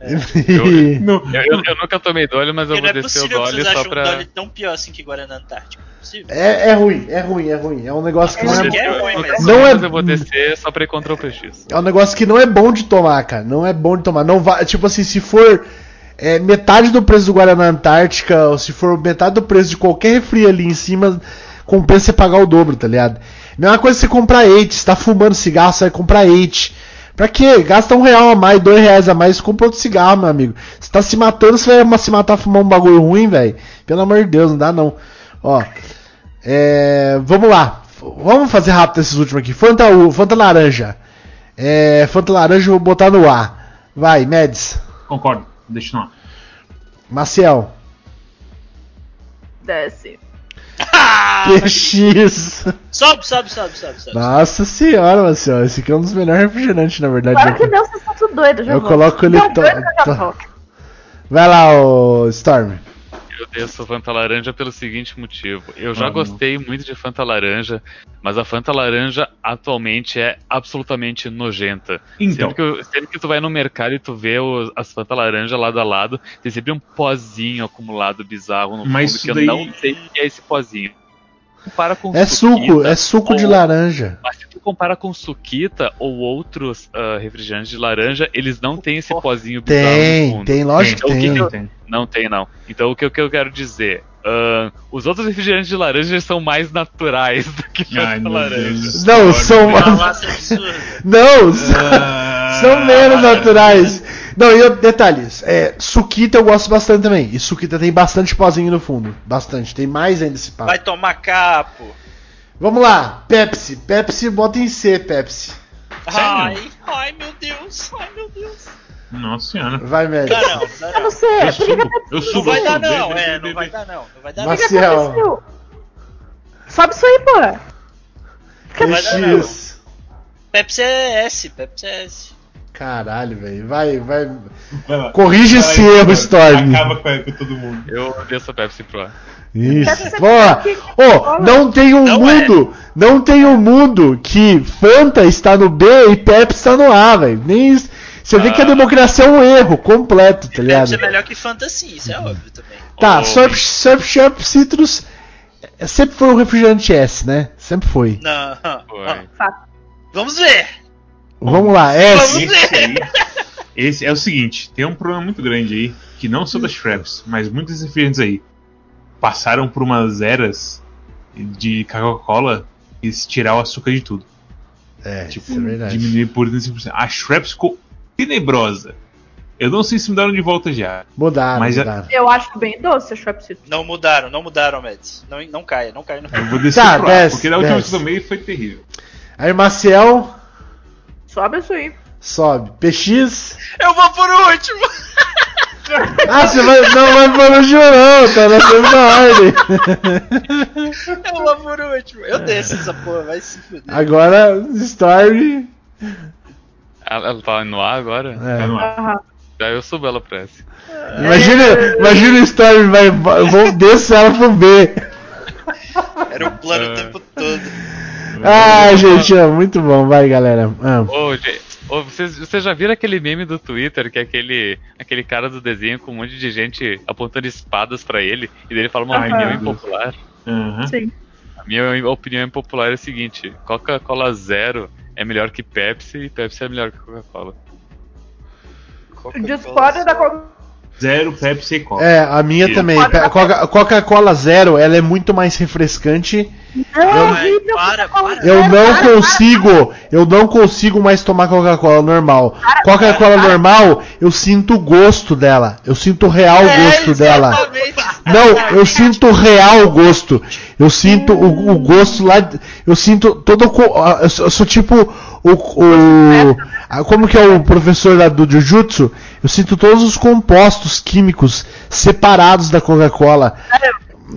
pra. Eu, eu- eu nunca tomei Dolly, mas eu Porque não vou é descer o possível que Dolly vocês só acham pra. o Dolly tão pior assim que Guaraná Antártica. Não é. É, é ruim, é ruim, é ruim. É um negócio que não é, aqui é ruim, mas- Não é- eu vou descer só pra ir contra o PX. é um negócio que não é bom de tomar, cara. Não é bom de tomar. Não vai, tipo assim, se for é, metade do preço do Guaraná Antártica, ou se for metade do preço de qualquer refri ali em cima, compensa você pagar o dobro, tá ligado? Mesma coisa você comprar Eight, você tá fumando cigarro, você vai comprar Eight. Pra quê? Gasta um real a mais, dois reais a mais, compra outro cigarro, meu amigo. Você tá se matando, você vai se matar fumando um bagulho ruim, velho. Pelo amor de Deus, não dá não. Ó, é, vamos lá. Vamos fazer rápido esses últimos aqui. Fanta, Fanta laranja. É, Fanta laranja eu vou botar no A. Vai, Meds. Concordo, deixa no ar. Maciel. Desce. Ah, PX. sobe, sobe, sobe, sobe, sobe. Nossa senhora, Maciel. Esse aqui é um dos melhores refrigerantes, na verdade. Claro que não, vocês estão tudo doidos. Já Eu volto. coloco ele Não, to- doido, eu já to- volto. Vai lá, ô Storm. Eu desço Fanta Laranja pelo seguinte motivo. Eu já Ah, não. gostei muito de Fanta Laranja, mas a Fanta Laranja atualmente é absolutamente nojenta. Então, Sempre que, sempre que tu vai no mercado e tu vê os- as Fanta Laranja lado a lado, tem sempre um pozinho acumulado bizarro no Mas fundo que daí- eu não sei o que é esse pozinho. Para com É suco, é suco de laranja. Mas se tu compara com suquita ou outros ah, refrigerantes de laranja, eles não têm esse pozinho bizarro no Tem, fundo. tem, lógico que Então, tem. que Tem. Não tem, não. Então o que, o que eu quero dizer? ah, os outros refrigerantes de laranja são mais naturais do que Ai, laranja. Deus. Não, são. Absurda. Não, são, Ah. são menos naturais. Não, e eu- detalhes. É, suquita eu gosto bastante também. E suquita tem bastante pozinho no fundo. Bastante. Tem mais ainda esse papo. Vai tomar capo. Vamos lá, Pepsi. Pepsi, bota em C, Pepsi. Ai, ai meu Deus, ai meu Deus. Nossa senhora. Vai, médico. Não, não, não, Eu não. não sei, Eu subo, eu Não subo. vai eu dar não, é, não vai dar não, não vai dar não. que Marcial. Sobe isso aí, pô. Vai dar não. Pepsi é S, Pepsi é S. Caralho, velho. Vai, vai. Vai. Corrige Vai esse erro, Storm. Storm. Acaba com, com todo mundo. Eu desço a Pepsi Pro. Isso. É que- Ô, não tem um Não é. mundo. Não tem um mundo que Fanta está no B e Pepsi está no A, velho. Nem isso. Você vê que a Ah. democracia é um erro completo, tá ligado? Pepsi é melhor que Fantasy, isso é óbvio também. Tá, Ô, Surf, Surf Sharp Citrus é- sempre foi um refrigerante S, né? Sempre foi. Não. Foi. Vamos ver. Vamos lá, S. Vamos Esse aí. Esse é o seguinte: tem um problema muito grande aí, que não só das Shreps, mas muitos refrigerantes aí passaram por umas eras de Coca-Cola e se tirar o açúcar de tudo. É, Tipo, isso é verdade. Diminuir por 35%. A Shreps ficou tenebrosa. Eu não sei se mudaram de volta já. Mudaram, Mas é- mudaram. Eu acho bem doce a Citrus. Não mudaram, não mudaram, Mads. Não, não caia, não caia no Eu vou descer Tá, pro ar, desce, porque da última vez desce. que eu tomei foi terrível. Aí, Maciel, Sobe isso aí. sobe. PX. Eu vou por último. Ah, você vai. Não vai por último, não, tá na mesma ordem. Eu vou por último. Eu desço essa porra, vai se fuder. Agora, Storm. Ela, ela tá no A agora? Tá É. no ar. Aham. Daí eu subo ela pra S. Imagina, imagina o Storm, vai, vou descer ela pro B. Era o plano o Ah. tempo todo. Ah, gente, é muito bom, vai galera. Ah, Ô, gente, ô, vocês, vocês já viram aquele meme do Twitter que é aquele, aquele cara do desenho com um monte de gente apontando espadas pra ele e daí ele fala uma Aham. opinião impopular? Aham. Sim. A minha opinião impopular é a seguinte: Coca-Cola Zero é melhor que Pepsi e Pepsi é melhor que Coca-Cola. Discorda da Coca- Zero Pepsi e Coca. É, a minha Isso. também. Coca-Cola Zero, ela é muito mais refrescante. Não, Ai, horrível, para, Coca-Cola para. Eu não para, consigo, eu não consigo mais tomar Coca-Cola normal. Coca-Cola normal, eu sinto o gosto dela. Eu sinto o real É, gosto dela. Não, eu sinto o real gosto. Eu sinto o, o gosto lá. Eu sinto todo o. Eu sou, eu sou tipo o. o como que é o professor lá do Jujutsu? Eu sinto todos os compostos químicos separados da Coca-Cola.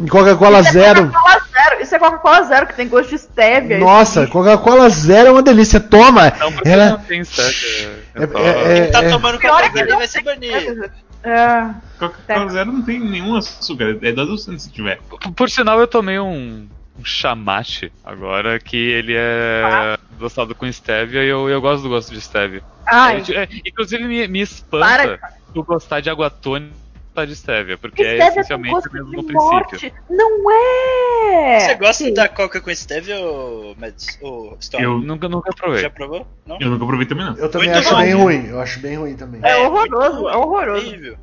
Coca-Cola é Zero. Coca-Cola Zero. Isso é Coca-Cola Zero, que tem gosto de stevia. Nossa, Coca-Cola Zero é uma delícia. Toma! Não, porque Ela. não tem stevia. É- É é- é- Tá tomando é Coca que Zero não vai ser banido. É. Coca-Cola Zero não tem nenhum açúcar, é doce se tiver. Por, por sinal, eu tomei um, um chamate agora que ele é adoçado com stevia e eu, eu gosto do gosto de stevia. Ai, É, inclusive, me, me Para, espanta tu gostar de água tônica de stevia, porque é stevia tem essencialmente gosto o mesmo de no princípio. morte. Não é! Você gosta Sim. da Coca com stevia ou Mads? Ou Storm? Eu- Nunca, nunca provei. Já provou? Não? Eu nunca provei também não. Eu também Muito acho bom. bem ruim. Eu acho bem ruim também. É horroroso, muito é horroroso. Horrível.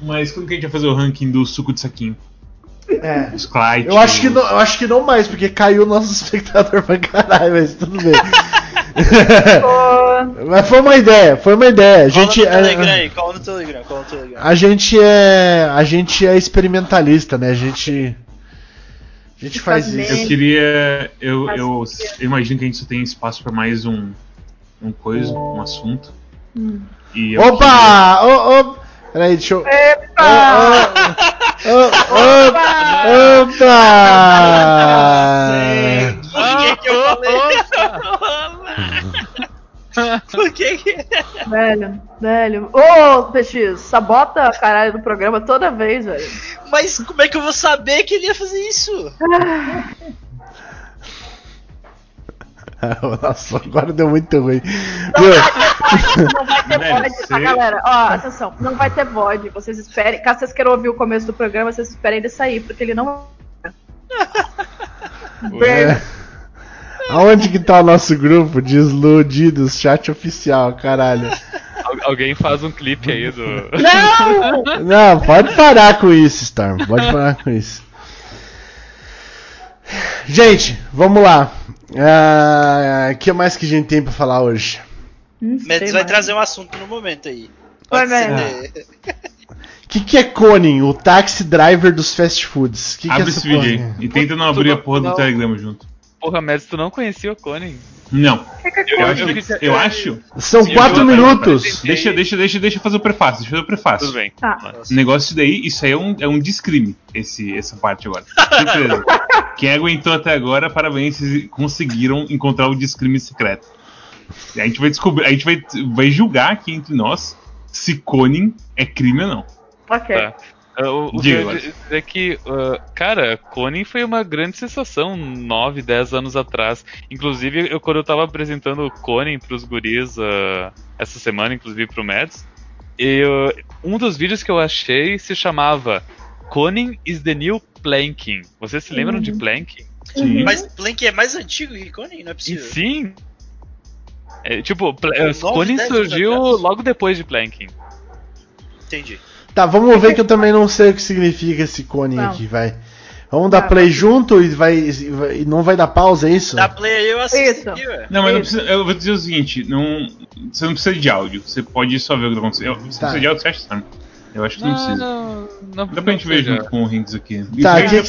Mas quando que a gente vai fazer o ranking do suco de saquinho? É. Os Clyde. Eu acho que não, eu acho que não mais, porque caiu o nosso espectador pra caralho, mas tudo bem. Mas foi uma ideia, foi uma ideia. A gente, no Telegram a, aí, Telegram, gente é, a gente é experimentalista, né? A gente, a gente faz isso. Eu queria. Eu, eu, eu imagino que a gente só tem espaço pra mais um. Um coisa, um assunto. Hum. E Opa! Ô, ô, peraí, deixa eu. Epa! Ô, ô, ô, Opa! Por que que eu falei? Por que que... Velho, velho. Ô, PX, sabota a caralho do programa toda vez, velho. Mas como é que eu vou saber que ele ia fazer isso? Nossa, agora deu muito ruim. Não vai ter VOD, tá, galera? Ó, atenção, não vai ter VOD. Vocês esperem. Caso vocês queiram ouvir o começo do programa, vocês esperem ele sair, porque ele não. é, Aonde que tá o nosso grupo de iludidos, chat oficial, caralho? Al- alguém faz um clipe aí do. Não! Não, pode parar com isso, Storm. Pode parar com isso. Gente, vamos lá. O que mais que a gente tem pra falar hoje? Mendes vai trazer um assunto no momento aí. Vai Pode ser. O que, que é Conin, o taxi driver dos fast foods? Que que é Abre esse vídeo aí. E tenta não abrir a porra do Não. Telegram junto. Porra, Mads, tu não conhecia o Conan? Não. Que é Eu eu que, quis- eu acho. São Sim, quatro eu- eu- minutos. Deixa, deixa, deixa, deixa eu fazer o prefácio. Deixa eu fazer o prefácio. Tudo bem. Tá. O negócio daí, isso aí é um, é um descrime, esse, essa parte agora. Surpresa. Quem aguentou até agora, parabéns, vocês conseguiram encontrar o descrime secreto. E a gente vai descobrir, a gente vai, vai julgar aqui entre nós se Conin é crime ou não. Ok. Tá. Uh, o o que eu ia dizer é que, uh, cara, Conan foi uma grande sensação 9, 10 anos atrás. Inclusive, eu, quando eu tava apresentando o Conan pros guris uh, essa semana, inclusive pro Mads, eu, um dos vídeos que eu achei se chamava Conan is the new planking. Vocês se lembram de Uhum. planking? Sim. Mas Plank é mais antigo que Conan? Não é E possível. sim! É, tipo, Nove, Conan surgiu logo depois de planking. Entendi. Tá, vamos ver que eu também não sei o que significa esse Conin Não. aqui, vai. Vamos dar Tá, play junto e, vai, e vai- não vai dar pausa, é isso? Dá play aí, eu assisto aqui. Não, mas não precisa, eu vou dizer o seguinte, não, você não precisa de áudio, você pode só ver o que tá acontecendo. Você Tá. precisa de áudio, você acha, Sam? Eu acho que não, precisa. não, não, Dá pra gente ver junto com o Rinks aqui. Tá, o que, que,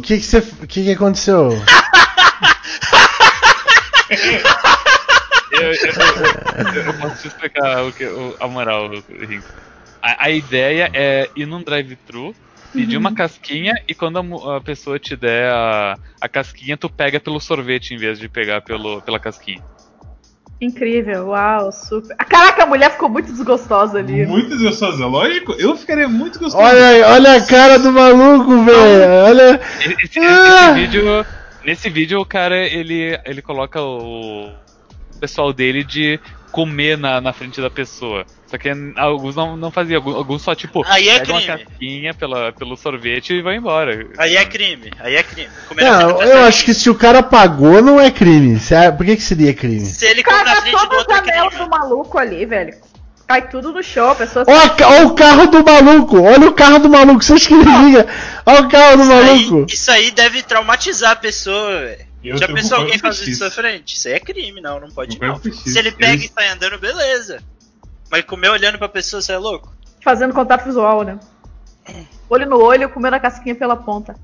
que, que, que, que que aconteceu? Eu, eu- eu- eu posso te explicar o que, o- a moral, Rico. A, a ideia é ir num drive-thru, pedir uma casquinha e quando a, a pessoa te der a, a casquinha, tu pega pelo sorvete em vez de pegar pelo, pela casquinha. Incrível, uau, super. Caraca, a mulher ficou muito desgostosa ali. Muito gostosa, lógico. Eu ficaria muito gostoso. Olha, aí, olha a cara do maluco, velho. Olha. Esse, esse- Ah! esse vídeo, nesse vídeo, o cara ele, ele coloca o pessoal dele de comer na, na frente da pessoa. Só que alguns não, não faziam, alguns, só tipo Aí é pegam uma crime. casquinha pela, pelo sorvete e vão embora. Aí é crime, aí é crime. Comer Não, eu acho que se o cara pagou, não é crime. É- Por que, que seria crime? Se ele come na frente do outro é crime. do maluco ali, velho. Cai tudo no chão, a pessoa Ó, ó o carro do maluco! Olha o carro do maluco! Você acha que ele liga? Olha o carro do Isso aí, maluco! isso aí deve traumatizar a pessoa, velho. Eu Já pensou eu alguém fazer isso à frente? Isso aí é crime, não, não pode não. Se ele pega Eles- e sai andando, beleza. Mas comer olhando pra pessoa, você é louco? fazendo contato visual, né? Olho no olho, comendo a casquinha pela ponta.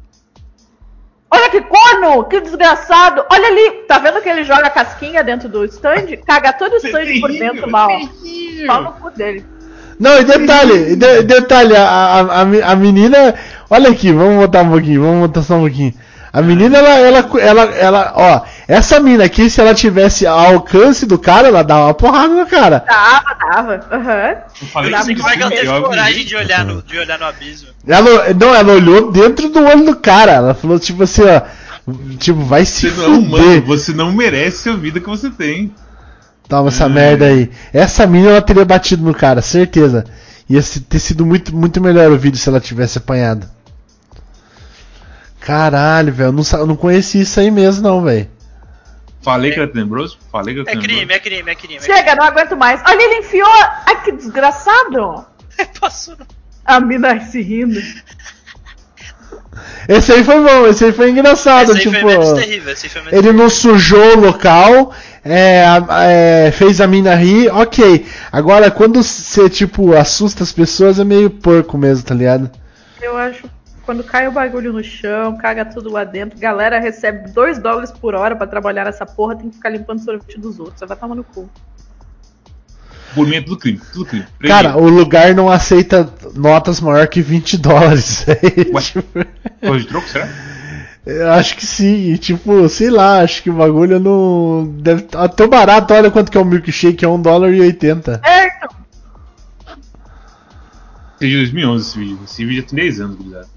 Olha que corno! Que desgraçado! Olha ali! Tá vendo que ele joga a casquinha dentro do stand? Caga todo o stand por dentro, mal. Pau no cu dele. Não, e detalhe, e de- detalhe, a, a, a menina. Olha aqui, vamos botar um pouquinho, vamos botar só um pouquinho. A menina, ela, ela, ela, ela, ó, essa mina aqui, se ela tivesse ao alcance do cara, ela dava uma porrada no cara. Tava, tava. Aham. Eu falei não sei que como é que ela teve coragem de olhar, no, de olhar no abismo. Ela, não, ela olhou dentro do olho do cara. Ela falou, tipo assim, ó. Tipo, vai se Você não é fuder. você não merece a vida que você tem. Toma essa merda aí. Essa mina ela teria batido no cara, certeza. Ia ter sido muito, muito melhor o vídeo se ela tivesse apanhado. Caralho, velho. Eu não, eu não conhecia isso aí mesmo, não, velho. Falei que era tenebroso? Falei que era É tenebroso. crime, é crime, é crime. É Chega, não aguento mais. Olha, ele enfiou. Ai, que desgraçado! crime. Passou. A mina se rindo. Esse aí foi bom, esse aí foi engraçado. Esse aí tipo, foi menos terrível, esse aí foi menos ele não sujou o local, é, é, fez a mina rir, ok. Agora, quando você, tipo, assusta as pessoas, é meio porco mesmo, tá ligado? Eu acho. Quando cai o bagulho no chão, caga tudo lá dentro, galera recebe 2 dólares por hora pra trabalhar nessa porra, tem que ficar limpando o sorvete dos outros. Você vai tomar no cu. Por mim é tudo crime, tudo crime. Cara, o lugar não aceita notas maior que 20 dólares. Ué? Tipo, Coisa de troco, será? Eu acho que sim, tipo, sei lá, acho que o bagulho não. Deve tá tão barato, olha quanto que é o milkshake, é 1 dólar e 80. É, então. Esse é de 2011 esse vídeo. Esse vídeo tem 10 anos, gurizada.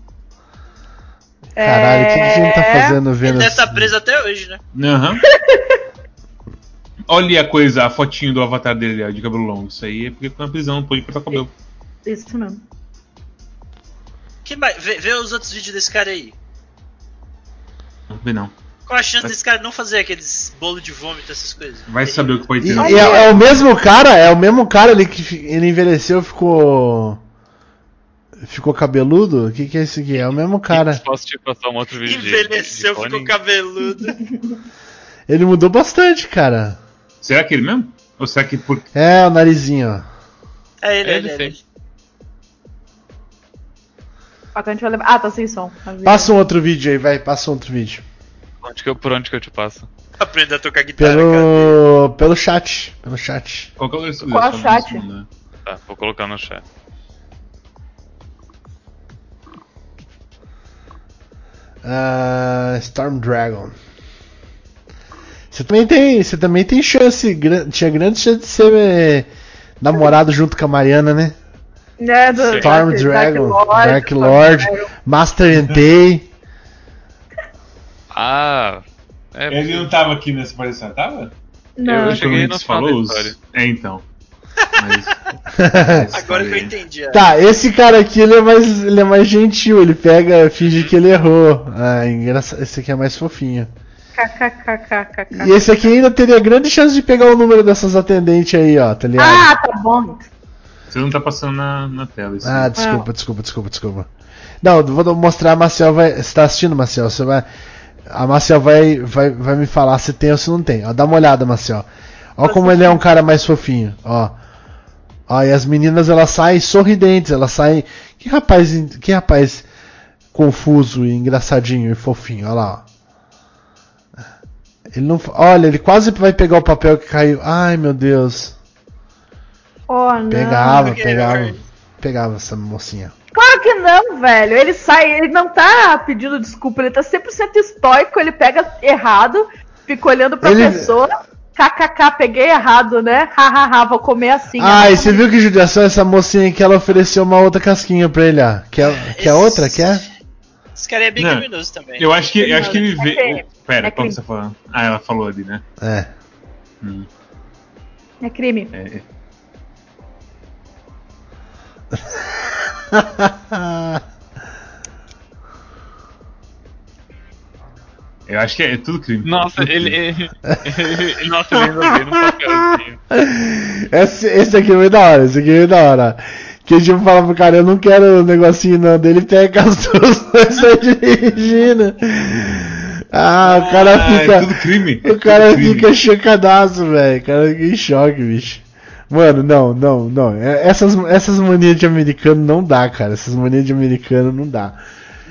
Caralho, o que, que a gente tá É, fazendo Ele vendo deve estar preso até hoje, né? Aham. Olha a coisa, a fotinho do avatar dele, ó, de cabelo longo. Isso aí é porque ficou na prisão, não pôde cortar cabelo. Isso mesmo. Que mais? Vê, vê os outros vídeos desse cara aí. Não vê não. Qual a chance desse cara não fazer aqueles bolo de vômito, essas coisas? Vai saber o que pode E, ter. e é, é o mesmo cara, é o mesmo cara ali que ele envelheceu, ficou. Ficou cabeludo? O que, que é isso aqui? É o mesmo cara. Posso te passar um outro vídeo de- Envelheceu, de ficou cabeludo. Ele mudou bastante, cara. Será que ele mesmo? Ou será que por. É, o narizinho, ó. É ele, É ele, ele, ele. sim. Ó, que a gente vai levar- Ah, tá sem som. Passa um outro vídeo aí, vai, passa um outro vídeo. Onde que eu- por onde que eu te passo? Aprenda a tocar guitarra, cara. Pelo. pelo chat. Pelo chat. Qual que é o Qual chat? Né? Tá, vou colocar no chat. Ah, Storm Dragon. Você também tem, você também tem chance, gran- tinha grande chance de ser eh, namorado junto com a Mariana, né? É, do Storm Dark- Dragon, Dark Dark Storm Lord. Master Entei. Ah, é. Ele não tava aqui nessa aparição, tava? Não, Eu cheguei final da falou os... É, então. Mas... Agora que eu entendi. Tá, esse cara aqui ele é mais, ele é mais gentil, ele pega, finge que ele errou. Ah, engraçado, esse aqui é mais fofinho. E esse aqui ainda teria grande chance de pegar o número dessas atendentes aí, ó, tá ligado? Ah, tá bom. Você não tá passando na, na tela isso. Ah, desculpa, desculpa, desculpa, desculpa. Não, vou mostrar a Marcel vai. Você tá assistindo, Marcel? Você vai. A Marcel vai, vai, vai me falar se tem ou se não tem. Ó, dá uma olhada, Marcel. Ó como ele é um cara mais fofinho, ó. E as meninas elas saem sorridentes, elas saem. Que rapaz, que rapaz confuso e engraçadinho e fofinho, ó lá. Ele não. Olha, ele quase vai pegar o papel que caiu. Ai, meu Deus. Oh, não. Pegava, pegava. Pegava essa mocinha. Claro que não, velho. Ele sai, ele não tá pedindo desculpa, ele tá 100% estoico, ele pega errado, fica olhando pra Ele- pessoa. KKK, peguei errado, né? Hahaha, vou comer assim. Ah, e você viu que judiação essa mocinha que ela ofereceu uma outra casquinha pra ele, ó. Quer, quer outra? Quer? Esse cara é bem Não. criminoso também. Eu acho que, eu acho que ele É vê. crime. Pera, É qual crime. que você tá falando? Ah, ela falou ali, né? É. Hum, É crime. é, Eu acho que é, é tudo crime. Nossa, Tudo ele. crime. ele, ele nossa, ele ainda veio no papelzinho. esse, esse aqui é muito da hora, esse aqui é muito da hora. Que tipo fala pro cara, eu não quero o negocinho não dele, pega as duas sai dirigindo. Ah, o cara Ah, fica. É tudo crime. é O cara tudo crime. fica chocadaço, velho. O cara fica em choque, bicho. Mano, não, não, não. É- Essas, essas manias de americano não dá, cara. Essas manias de americano não dá.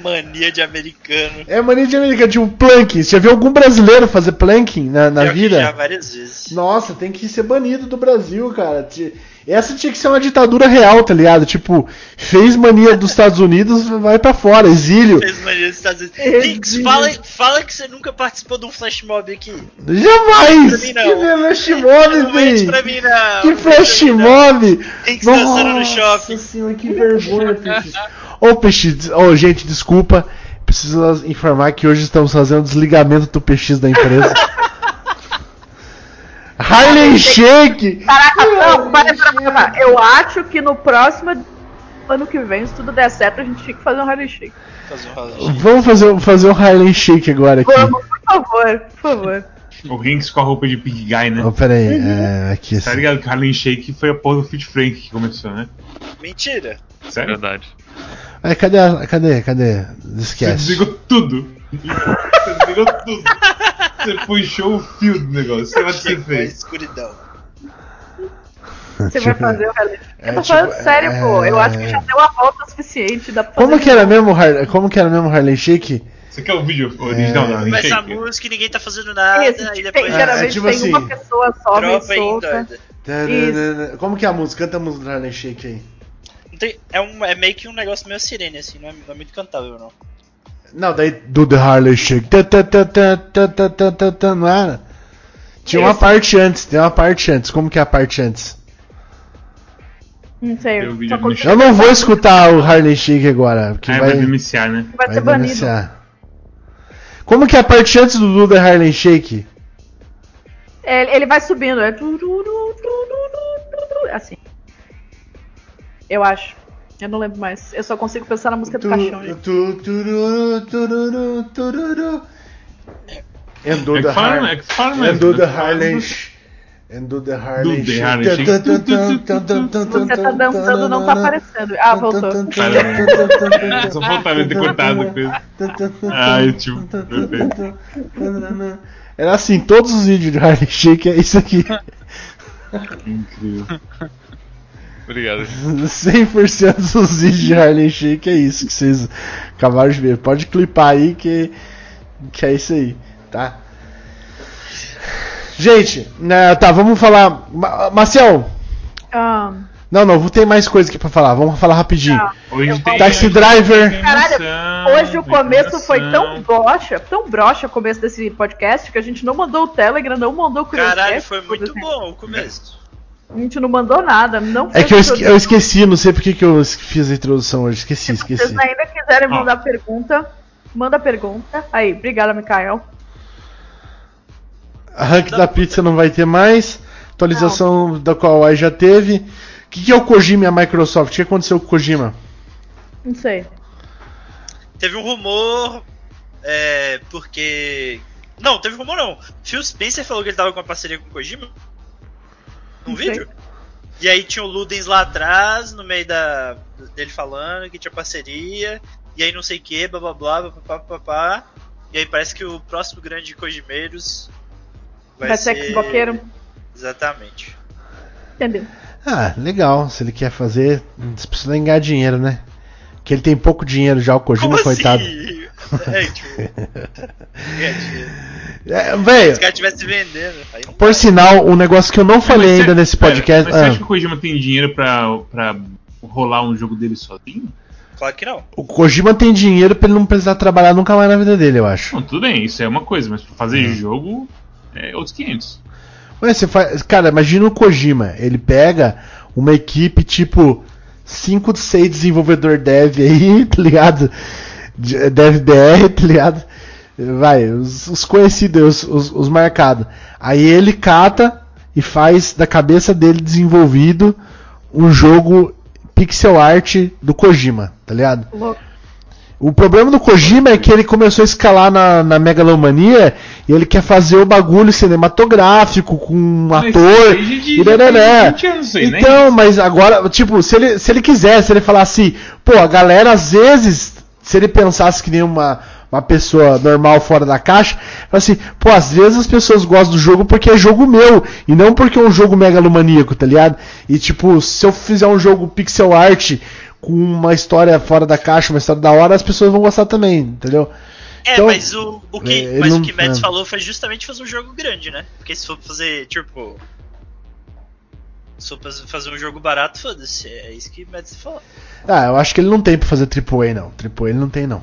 Mania de americano. É mania de americano, tipo planking. Você já viu algum brasileiro fazer planking na, na vida? Já várias vezes. Nossa, tem que ser banido do Brasil, cara. Ti- Essa tinha que ser uma ditadura real, tá ligado? Tipo, fez mania dos Estados Unidos, vai pra fora, exílio. Fez mania dos Estados Unidos. Fala, fala que você nunca participou de um flash mob aqui. Jamais! Pra mim, não. Que flash mob, Não mente véi! pra mim, não. Que Não flash não. mob! Links dançando no shopping. Nossa senhora, que vergonha, Peixe. Ô, Peixe, des- ô, gente, desculpa. Preciso informar que hoje estamos fazendo o desligamento do PX da empresa. Harley Shake! Caraca, não, para, para, para. Eu acho que no próximo ano que vem, se tudo der certo, a gente tinha que fazer um Harley Shake. Fazer um rola. Vamos fazer, fazer um Harley Shake agora aqui. Vamos, por favor, por favor. O Rinks com a roupa de Pig Guy, né? Oh, pera aí, é, aqui. Tá ligado que o Harlem Shake foi a porra do Fit Frank que começou, né? Mentira. Sério? Verdade. Ai, cadê, a- cadê, cadê? Você Esquece. desligou tudo. Você desligou tudo. Você puxou o fio do negócio. Sei lá o que você fez. escuridão. Você vai fazer o Harley. É, Eu tô tipo, falando sério, é- pô. Eu acho que já deu a volta suficiente. Dá pra Como que era mesmo, o Har- como que era mesmo o Harley Shake? Você quer o vídeo original da Harlem Começa a Shake? música e ninguém tá fazendo nada. Isso, e tipo, depois tem, geralmente É, tipo tem assim, uma pessoa só e solta. Como que é a música? Canta a música do Harley Shake aí. É, um, é meio que um negócio meio sirene, assim, não é, não é muito cantável, não. Não, daí do The Harley Shake. Não era? Tinha uma parte antes, tem uma parte antes. Como que é a parte antes? Não sei. Eu, eu não vou escutar o Harley Shake agora. Porque ah, vai, vai denunciar, né? Vai, vai ser denunciar. banido. Como que é a parte antes do The Harley Shake? Ele, ele vai subindo, é. Assim. Eu acho. Eu não lembro mais. Eu só consigo pensar na música do caixão. Andou da Harlem. Andou da Harlem. do the Harlem. Você tá dançando, não tá aparecendo. Ah, voltou. Só faltava ter cortado. Ai, tipo. Era assim, todos os vídeos de Harlem Shake é isso aqui. Incrível. Obrigado. 100% dos vídeos de Harlem Shake é isso que vocês acabaram de ver. Pode clipar aí que, que é isso aí, tá? Gente, né, tá, vamos falar. Ma- Marcel, Ah, não, não, tem mais coisa aqui pra falar. Vamos falar rapidinho. Tá. Hoje tem. Taxi Driver. Caralho, hoje o começo foi tão broxa, tão broxa o começo desse podcast que a gente não mandou o Telegram, não mandou o. Caralho, foi muito bom o começo. A gente não mandou nada, não É que eu, esque- eu esqueci, não sei porque que eu fiz a introdução hoje. Esqueci, Se esqueci. vocês ainda quiserem Ó. mandar pergunta, manda pergunta. Aí, obrigada, Mikael. A rank da pizza não vai ter mais. Atualização da qual aí já teve. O que, que é o Kojima e a Microsoft? O que aconteceu com o Kojima? Não sei. Teve um rumor, é, porque... Não, teve rumor não. Phil Spencer falou que ele tava com uma parceria com o Kojima. Num vídeo. E aí tinha o Ludens lá atrás, no meio da, dele falando que tinha parceria. E aí não sei o que, blá blá blá, blá blá blá. E aí parece que o próximo grande Kojimeiros vai, Vai ser Xboxeiro? Exatamente. Entendeu? Ah, legal. Se ele quer fazer, você precisa ganhar dinheiro, né? Que ele tem pouco dinheiro já, o Kojima, Como coitado. assim? É, tipo. é, tipo, É, se o cara estivesse vendendo. Por vai. sinal, um negócio que eu não falei Mas ainda você- nesse pera, podcast. Mas você ah, acha que o Kojima tem dinheiro pra, pra rolar um jogo dele sozinho? Claro que não. O Kojima tem dinheiro pra ele não precisar trabalhar nunca mais na vida dele, eu acho. Não, tudo bem, isso é uma coisa, mas pra fazer Uhum. jogo é outros 500. Ué, você faz, cara, imagina o Kojima. Ele pega uma equipe tipo 5, 6 desenvolvedor dev aí, tá ligado? De- Dev BR, tá ligado? Vai, os, os conhecidos, os, os, os marcados. Aí ele cata e faz da cabeça dele desenvolvido um jogo pixel art do Kojima, tá ligado? Louco. O problema do Kojima é que ele começou a escalar na, na megalomania e ele quer fazer o bagulho cinematográfico com um Mas ator de- e darará. de 20 anos isso aí, né? Então, mas agora, tipo, se ele, se ele quiser, se ele falar assim, pô, a galera às vezes, se ele pensasse que nem uma, uma pessoa normal fora da caixa, assim, pô, às vezes as pessoas gostam do jogo porque é jogo meu e não porque é um jogo megalomaníaco, tá ligado? E tipo, se eu fizer um jogo pixel art com uma história fora da caixa, uma história da hora, as pessoas vão gostar também, entendeu? É, Então, mas o, o que, mas não- o que Mads é. falou foi justamente fazer um jogo grande, né? Porque se for fazer, tipo. For faz- fazer um jogo barato, foda-se. É isso que Mads falou. Ah, eu acho que ele não tem pra fazer AAA, não. AAA ele não tem, não.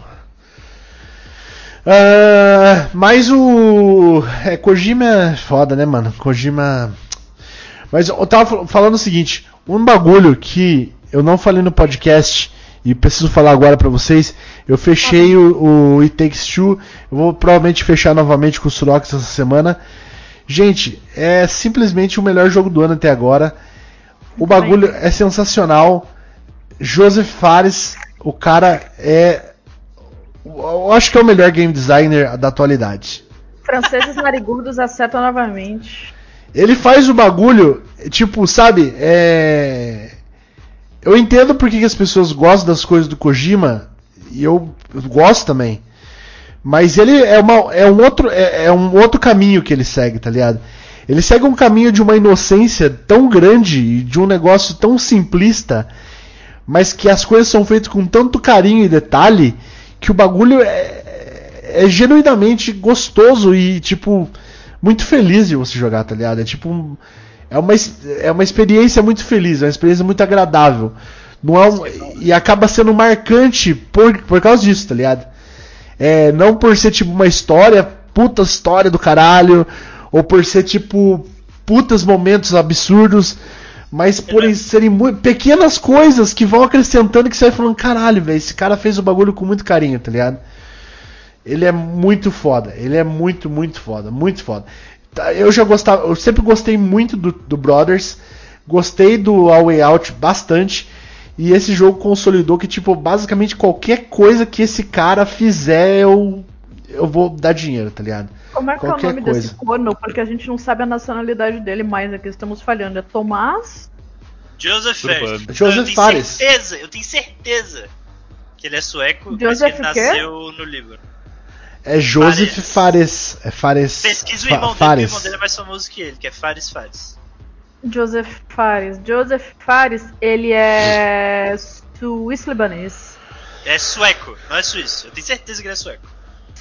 Ah, mas o. É, Kojima é foda, né, mano? Kojima. Mas eu tava fal- falando o seguinte: um bagulho que eu não falei no podcast e preciso falar agora pra vocês. Eu fechei o, o It Takes Two. Eu vou provavelmente fechar novamente com o Surox essa semana. Gente, é simplesmente o melhor jogo do ano até agora. O bagulho é sensacional. Joseph Fares, o cara é. Eu acho que é o melhor game designer da atualidade. Franceses narigudos acertam novamente. Ele faz o bagulho, tipo, sabe? É. Eu entendo porque que as pessoas gostam das coisas do Kojima, e eu, eu gosto também. Mas ele é, uma, é, um outro, é, é um outro caminho que ele segue, tá ligado? Ele segue um caminho de uma inocência tão grande e de um negócio tão simplista, mas que as coisas são feitas com tanto carinho e detalhe que o bagulho é, é genuinamente gostoso e, tipo, muito feliz de você jogar, tá ligado? É tipo é uma, é uma experiência muito feliz, é uma experiência muito agradável. Não é um, e acaba sendo marcante por, por causa disso, tá ligado? É, não por ser tipo uma história, puta história do caralho, ou por ser tipo putas momentos absurdos, mas por serem mu- pequenas coisas que vão acrescentando que você vai falando, caralho, velho, esse cara fez o bagulho com muito carinho, tá ligado? Ele é muito foda, ele é muito, muito foda, muito foda. Tá, Eu já gostava, eu sempre gostei muito do, do Brothers, gostei do All Way Out bastante, e esse jogo consolidou que, tipo, basicamente qualquer coisa que esse cara fizer, eu, eu vou dar dinheiro, tá ligado? Como é que é o Qualquer nome coisa. desse corno? Porque a gente não sabe a nacionalidade dele mais aqui, estamos falhando. É Tomás? Joseph Fares. Joseph eu tenho Fares. certeza, eu tenho certeza que ele é sueco, Joseph mas que ele o quê? nasceu no Líbano. É Joseph Fares. É Fares. Pesquisa o irmão dele, Fares. o irmão dele é mais famoso que ele, que é Fares Fares. Joseph Fares. Joseph Fares, ele é suíço-libanês. É sueco, não é suíço. Eu tenho certeza que ele é sueco.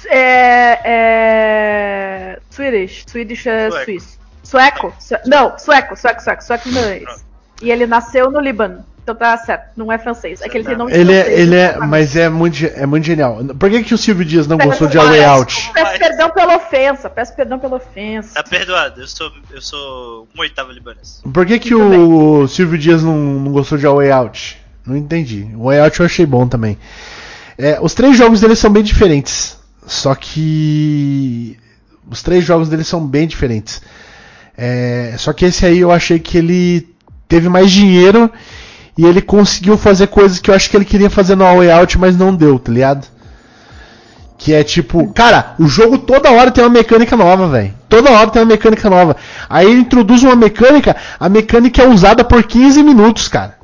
É, é. Swedish. Swedish é Sueco. suíço. Sueco? Sue- Não, sueco, sueco, sueco, sueco libanês. E ele nasceu no Líbano. Então tá certo, não é francês. É que ele tem nome de Ele é, francês, ele é, mas é muito, é muito genial. Por que, que o Silvio Dias não Peço gostou de A Way Out? Peço perdão pela ofensa, peço perdão pela ofensa. Tá perdoado, eu sou, eu sou um oitavo libanês. Por que, que o Silvio Dias não, não gostou de A Way Out? Não entendi. O Way Out eu achei bom também. É, os três jogos dele são bem diferentes. Só que. Os três jogos dele são bem diferentes. É, só que esse aí eu achei que ele teve mais dinheiro e ele conseguiu fazer coisas que eu acho que ele queria fazer no A Way Out, mas não deu, tá ligado? Que é tipo, cara, o jogo toda hora tem uma mecânica nova, velho. Toda hora tem uma mecânica nova. Aí ele introduz uma mecânica, a mecânica é usada por 15 minutos, cara.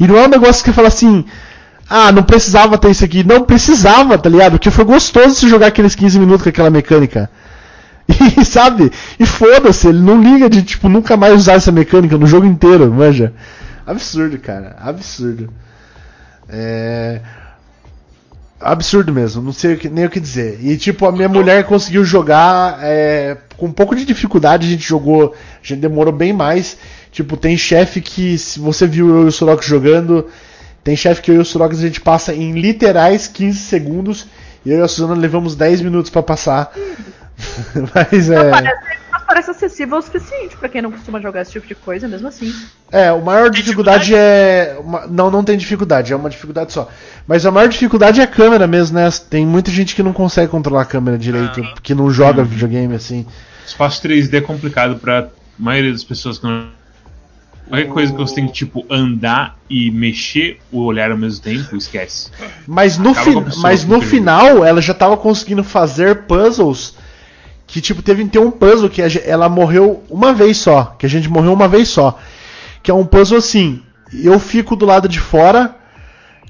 E não é um negócio que fala assim, ah, não precisava ter isso aqui. Não precisava, tá ligado? Porque foi gostoso se jogar aqueles 15 minutos com aquela mecânica. E sabe? E foda-se, ele não liga de tipo nunca mais usar essa mecânica no jogo inteiro, manja. Absurdo, cara. Absurdo. É. Absurdo mesmo, não sei nem o que dizer. E tipo, a minha mulher conseguiu jogar é, com um pouco de dificuldade, a gente jogou, a gente demorou bem mais. Tipo, tem chefe que, se você viu eu e o Sorox jogando, tem chefe que eu e o Sorox a gente passa em literais 15 segundos, e eu e a Suzana levamos 10 minutos pra passar. Mas é. Parece, acessível o suficiente pra quem não costuma jogar esse tipo de coisa, mesmo assim. É, o maior Tem dificuldade é. uma- Não, não tem dificuldade, é uma dificuldade só. Mas a maior dificuldade é a câmera mesmo, né? Tem muita gente que não consegue controlar a câmera direito, Ah. que não joga videogame assim. Espaço 3D é complicado pra maioria das pessoas que não. Qualquer coisa que você tem que, tipo, andar e mexer o olhar ao mesmo tempo, esquece. Mas no, a pessoa mas no final ela já tava conseguindo fazer puzzles que tipo teve ter um puzzle que ela morreu uma vez só, que a gente morreu uma vez só, que é um puzzle assim, eu fico do lado de fora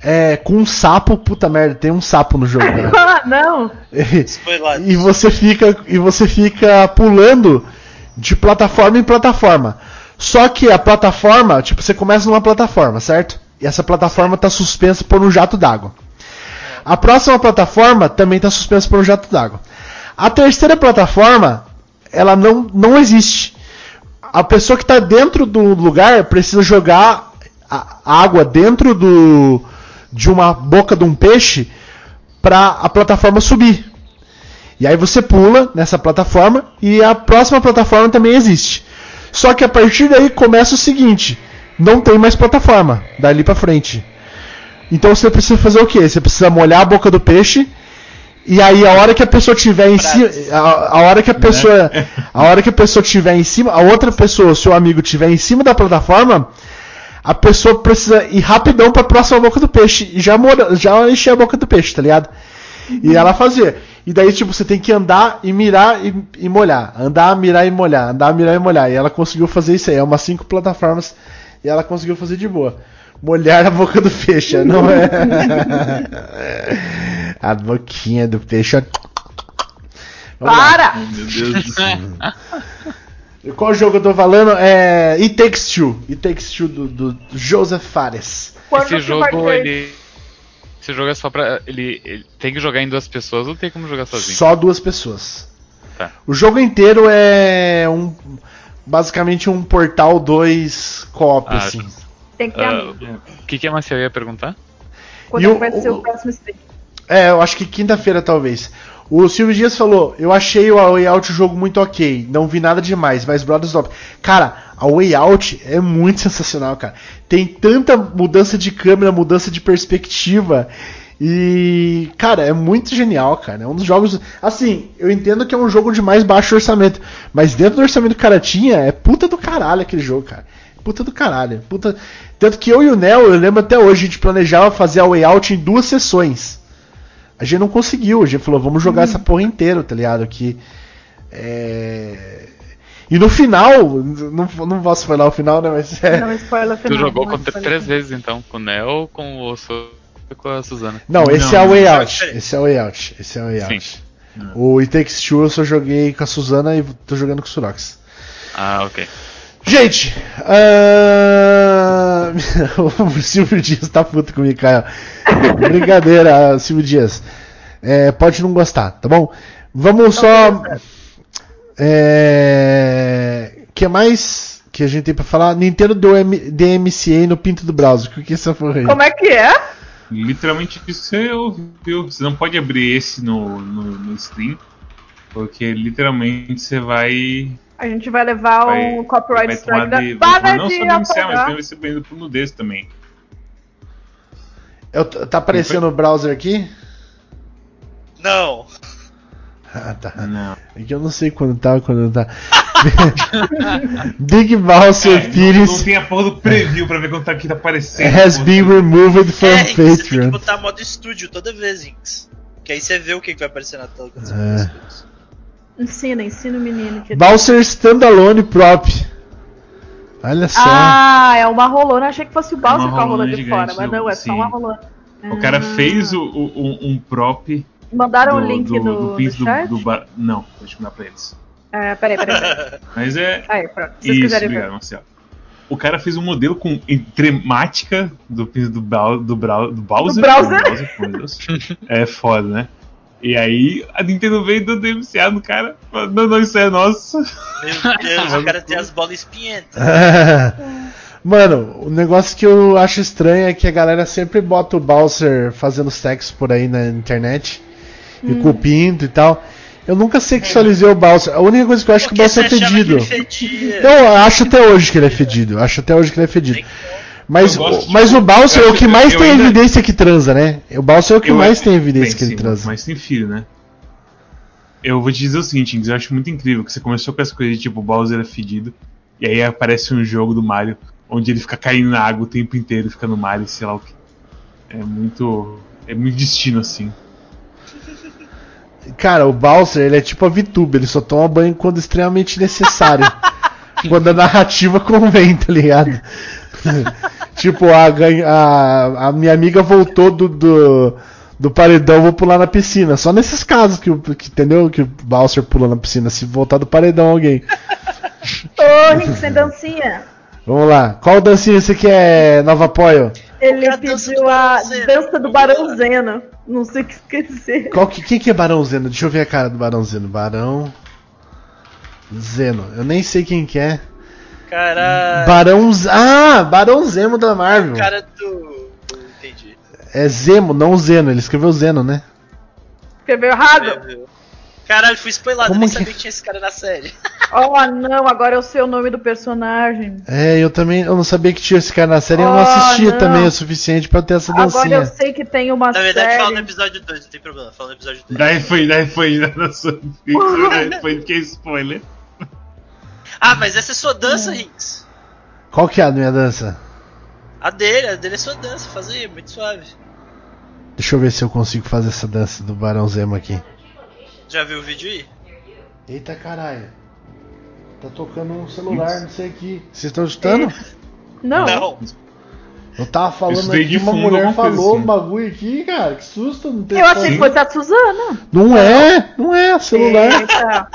é, com um sapo, puta merda, tem um sapo no jogo, né? Ah, não! Spoiler. e você fica e você fica pulando de plataforma em plataforma. Só que a plataforma, tipo, você começa numa plataforma, certo? E essa plataforma tá suspensa por um jato d'água. A próxima plataforma também tá suspensa por um jato d'água. A terceira plataforma, ela não, não existe. A pessoa que está dentro do lugar precisa jogar a água dentro do, de uma boca de um peixe para a plataforma subir. E aí você pula nessa plataforma e a próxima plataforma também existe. Só que a partir daí começa o seguinte: não tem mais plataforma dali para frente. Então você precisa fazer o que? Você precisa molhar a boca do peixe e aí a hora que a pessoa tiver em cima, a, a hora que a pessoa, a hora que a pessoa tiver em cima, a outra pessoa, seu amigo tiver em cima da plataforma, a pessoa precisa ir rapidão para a próxima boca do peixe e já mora, já encher a boca do peixe, tá ligado? E ela fazer. E daí, tipo, você tem que andar e mirar e, e molhar. Andar, mirar e molhar. Andar, mirar e molhar. E ela conseguiu fazer isso aí. É umas cinco plataformas. E ela conseguiu fazer de boa. Molhar a boca do peixe, não é? a boquinha do peixe. ó. Vamos lá. Para! Meu Deus do céu. Qual jogo eu tô falando? É. It Takes Two. It Takes Two do, do Joseph Fares. Esse jogo, ele. Esse jogo é só pra. Ele, ele tem que jogar em duas pessoas ou tem como jogar sozinho? Só duas pessoas. Tá. O jogo inteiro é um. Basicamente um Portal 2 co-op, Ah, assim. Tem que ter amigo. o que, que a Marcel ia perguntar? Quando e é o- vai ser o- o próximo stream? É, eu acho que quinta-feira talvez. O Silvio Dias falou: Eu achei o Way Out o jogo muito ok, não vi nada demais, mas Brothers top. Cara, a Way Out é muito sensacional, cara. Tem tanta mudança de câmera, mudança de perspectiva. E, cara, é muito genial, cara. É um dos jogos. Assim, eu entendo que é um jogo de mais baixo orçamento. Mas dentro do orçamento que o cara tinha, é puta do caralho aquele jogo, cara. Puta do caralho. Puta... Tanto que eu e o Nel, eu lembro até hoje, a gente planejava fazer a Way Out em duas sessões. A gente não conseguiu. A gente falou, vamos jogar essa porra inteira, tá ligado? Que. É... E no final, não, não posso falar o final, né? Mas é. Não, spoiler Tu final, jogou não contra spoiler três vezes então, com o Neo, com o Osso e com a Suzana. Não, esse Não, é o Way. Out. Esse é o Way Out. Esse é o Way Sim. Out. O It Takes Two eu só joguei com a Suzana e tô jogando com o Surox. Ah, ok. Gente, ah, o Silvio Dias tá puto comigo, Caio. Brincadeira, Silvio Dias. É, pode não gostar, tá bom? Vamos só. É, que mais que a gente tem pra falar? Nintendo deu M- DMCA no pinto do browser. O que que é essa porra aí? Como é que é? Literalmente isso que você ouviu. Você não pode abrir esse no, no, no Steam, porque literalmente você vai. A gente vai levar vai um copyright vai strike da de- Para não de só denunciar, mas vai ser banido por nudez também. Eu- tá aparecendo o browser aqui? Não. Ah, tá. Não. É que eu não sei quando tá, quando não tá. Big Bowser É, não, não Pires tem a porra do preview pra ver quando tá aqui tá aparecendo. has been removed from É, Inks, você tem que Patreon. botar modo estúdio toda vez, Inks. Que aí você vê o que, que vai aparecer na tela quando você É. Ensina, ensina o menino. Que... Bowser Standalone Prop. Olha só. Ah, é uma rolona. Achei que fosse o Bowser uma com a rola rolona de gigante, fora, mas não, é sim. só uma rolona. O cara Ah. fez o, o- um, um prop. Mandaram do, o link do, no, do no pins do, chat? do ba- Não, deixa eu mandar pra eles. É, peraí, peraí. peraí. Mas é. Aí, pronto. Se vocês Isso, quiserem obrigado, ver. Marcelo. O cara fez um modelo com temática do pins do, do, Brau- do Bowser. Do do Bowser, Deus. É foda, né? E aí a Nintendo veio do DMCA no cara. Não, não, isso é nosso. Meu Deus, o cara tem as bolas espinhentas. Mano, o negócio que eu acho estranho é que a galera sempre bota o Bowser fazendo sexo por aí na internet. E com o pinto e tal. Eu nunca sexualizei o Bowser. A única coisa que eu acho que o Porque Bowser é achava fedido. que ele fedia. Eu acho até hoje que ele é fedido. Acho até hoje que ele é fedido. Tem. Mas, mas o Bowser é o que mais eu tem ainda- evidência que transa, né? O Bowser é o que Eu mais tem evidência Bem, que ele sim, transa. Mas tem filho, né? Eu vou te dizer o seguinte, eu acho muito incrível que você começou com essa coisa de tipo, o Bowser é fedido, e aí aparece um jogo do Mario onde ele fica caindo na água o tempo inteiro, fica no mar e sei lá o que. É muito. É muito destino assim. Cara, o Bowser, ele é tipo a VTube, ele só toma banho quando extremamente necessário. quando a narrativa convém, tá ligado? Tipo, a, a, a minha amiga voltou do, do, do paredão, vou pular na piscina. Só nesses casos que, o- que entendeu? Que o Bowser pula na piscina, se voltar do paredão alguém. Ô, Nick, sem dancinha. Vamos lá. Qual dancinha você quer, Nova Apoio? Ele a pediu a dança do Barão Zeno. Não sei o que esquecer. Qual que, quem que é Barão Zeno? Deixa eu ver a cara do Barão Zeno. Barão Zeno. Eu nem sei quem que é. Cara. Barão Z... Ah, Barão Zemo da Marvel. Cara do. Entendi. É Zemo, não Zeno. Ele escreveu Zeno, né? Escreveu errado? Caralho, fui spoilado, Como nem que- sabia que tinha esse cara na série. Oh, não, agora eu sei o nome do personagem. É, eu também eu não sabia que tinha esse cara na série. eu não Oh, assistia não. também o suficiente pra ter essa Agora dancinha. eu sei que tem uma Na verdade, série. fala no episódio 2, não tem problema, fala no episódio 2. Daí foi, daí foi na sua daí foi que é spoiler. Ah, mas essa é sua dança, Rinks. Qual que é a minha dança? A dele, a dele é sua dança, faz aí, muito suave. Deixa eu ver se eu consigo fazer essa dança do Barão Zemo aqui. Já viu o vídeo aí? Eita caralho. Tá tocando um celular, não sei aqui. Vocês estão escutando? Não. Não. Eu tava falando aqui, de uma mulher falou assim. um bagulho aqui, cara. Que susto, não tem Eu achei que fosse a Suzana. Não é, não é celular. Eita.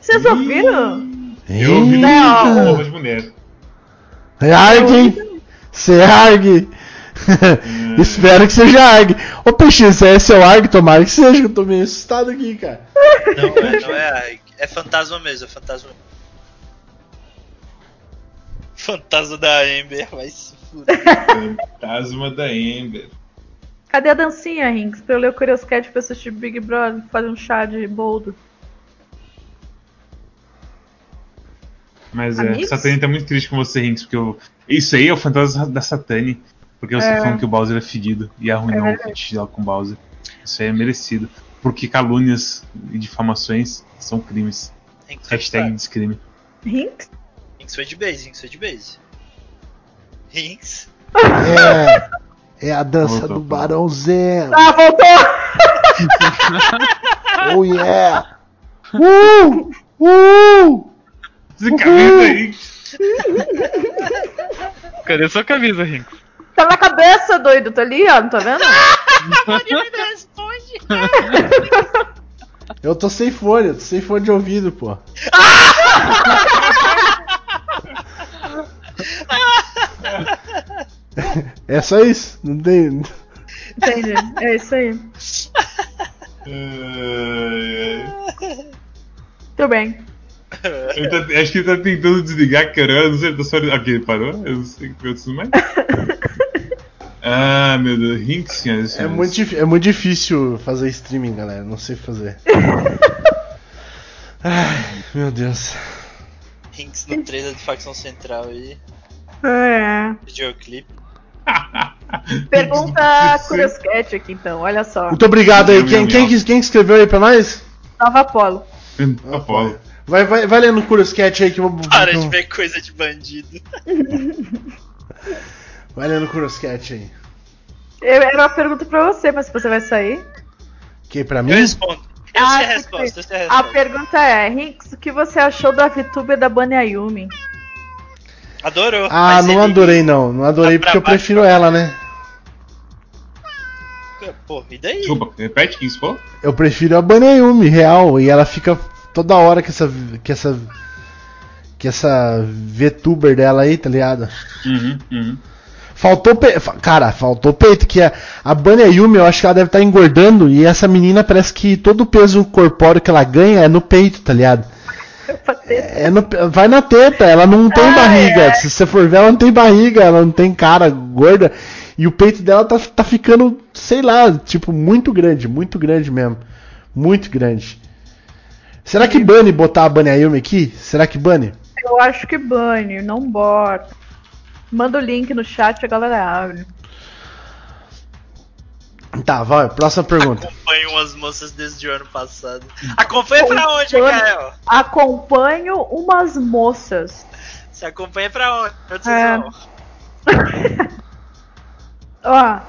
Vocês ouviram? Eu ouvi no Não. Roupa de mulher. Argue! Você argue! Espero que seja argue. Ô Peixe, se é seu argue, tomara que seja, eu tô meio assustado aqui, cara. Não é, não é. É fantasma mesmo, é fantasma. Fantasma da Amber, vai se fuder. Fantasma da Ember. Cadê a dancinha, Rinks? Pra eu ler o Curious Cat pra assistir Big Brother, fazer um chá de boldo. Mas é, Amigos? Satani tá muito triste com você, Rinks, porque eu... isso aí é o fantasma da Satani. Porque você É. tá falando que o Bowser é fedido e arruinou É o feat dela com o Bowser. Isso aí é merecido. Porque calúnias e difamações são crimes. Rinks Hashtag de descrime. Rinks? Rinks foi de base, Rinks foi de base. Rinks? É. É a dança Voltou, do Barão Zemo. Ah, voltou! Oh yeah! Uh! Uh! Essa camisa aí. Cadê sua camisa, Rinco? Tá na cabeça, doido. Tá ali, ó. Não tá vendo? Eu tô sem fone, eu tô sem fone de ouvido, pô. É só isso, não tem. Entendi. É isso aí. Tudo bem. Ele tá- acho que ele tá tentando desligar, cara. Eu não sei, ele tá só. Aqui, ele parou? Eu não sei o que aconteceu mais. Ah, meu Deus. Rinks, senhoras e É muito, é muito difícil fazer streaming, galera. Não sei fazer. Ai, meu Deus. Hinks no trailer de facção central aí. É. Videoclipe. Pergunta Curious Cat aqui, então. Olha só. Muito obrigado aí. Quem, quem, quem que escreveu aí pra nós? Nova Apolo. Apolo. Vai, vai, vai lendo o Curious Cat aí que eu vou. Para eu- de ver coisa de bandido. Vai lendo o Curious Cat aí. Eu, era uma pergunta pra você, mas se você vai sair. Que pra Eu mim? respondo. Eu Ah, sei a resposta, eu sei a A resposta. pergunta é, Rinks, o que você achou da VTuber da Bunny Ayumi? Adorou. Ah, mas não ele- adorei não. Não adorei Tá porque eu pra prefiro ela, né? Pô, e daí? Desculpa, repete quem isso falou? Eu prefiro a Banayumi, real. E ela fica toda hora com essa. que essa. que essa VTuber dela aí, tá ligado? Uhum, uhum. Faltou peito. Cara, faltou peito. Que a, a Bunny Ayumi, eu acho que ela deve estar engordando. E essa menina parece que todo o peso corpóreo que ela ganha é no peito, tá ligado? É no, vai na teta, ela não tem Ah, barriga. é. Se você for ver, ela não tem barriga, ela não tem cara gorda. E o peito dela tá, tá ficando, sei lá, tipo, muito grande, muito grande mesmo. Muito grande. Será que Bunny botar a Bunny Ayumi aqui? Será que Bunny? Eu acho que Bunny, não bota. Manda o link no chat e a galera abre. Tá, vai, próxima pergunta. Acompanho umas moças desde o ano passado. Acompanha pra onde. Gael? Acompanho umas moças. Você acompanha pra onde? Vocês É. Ó.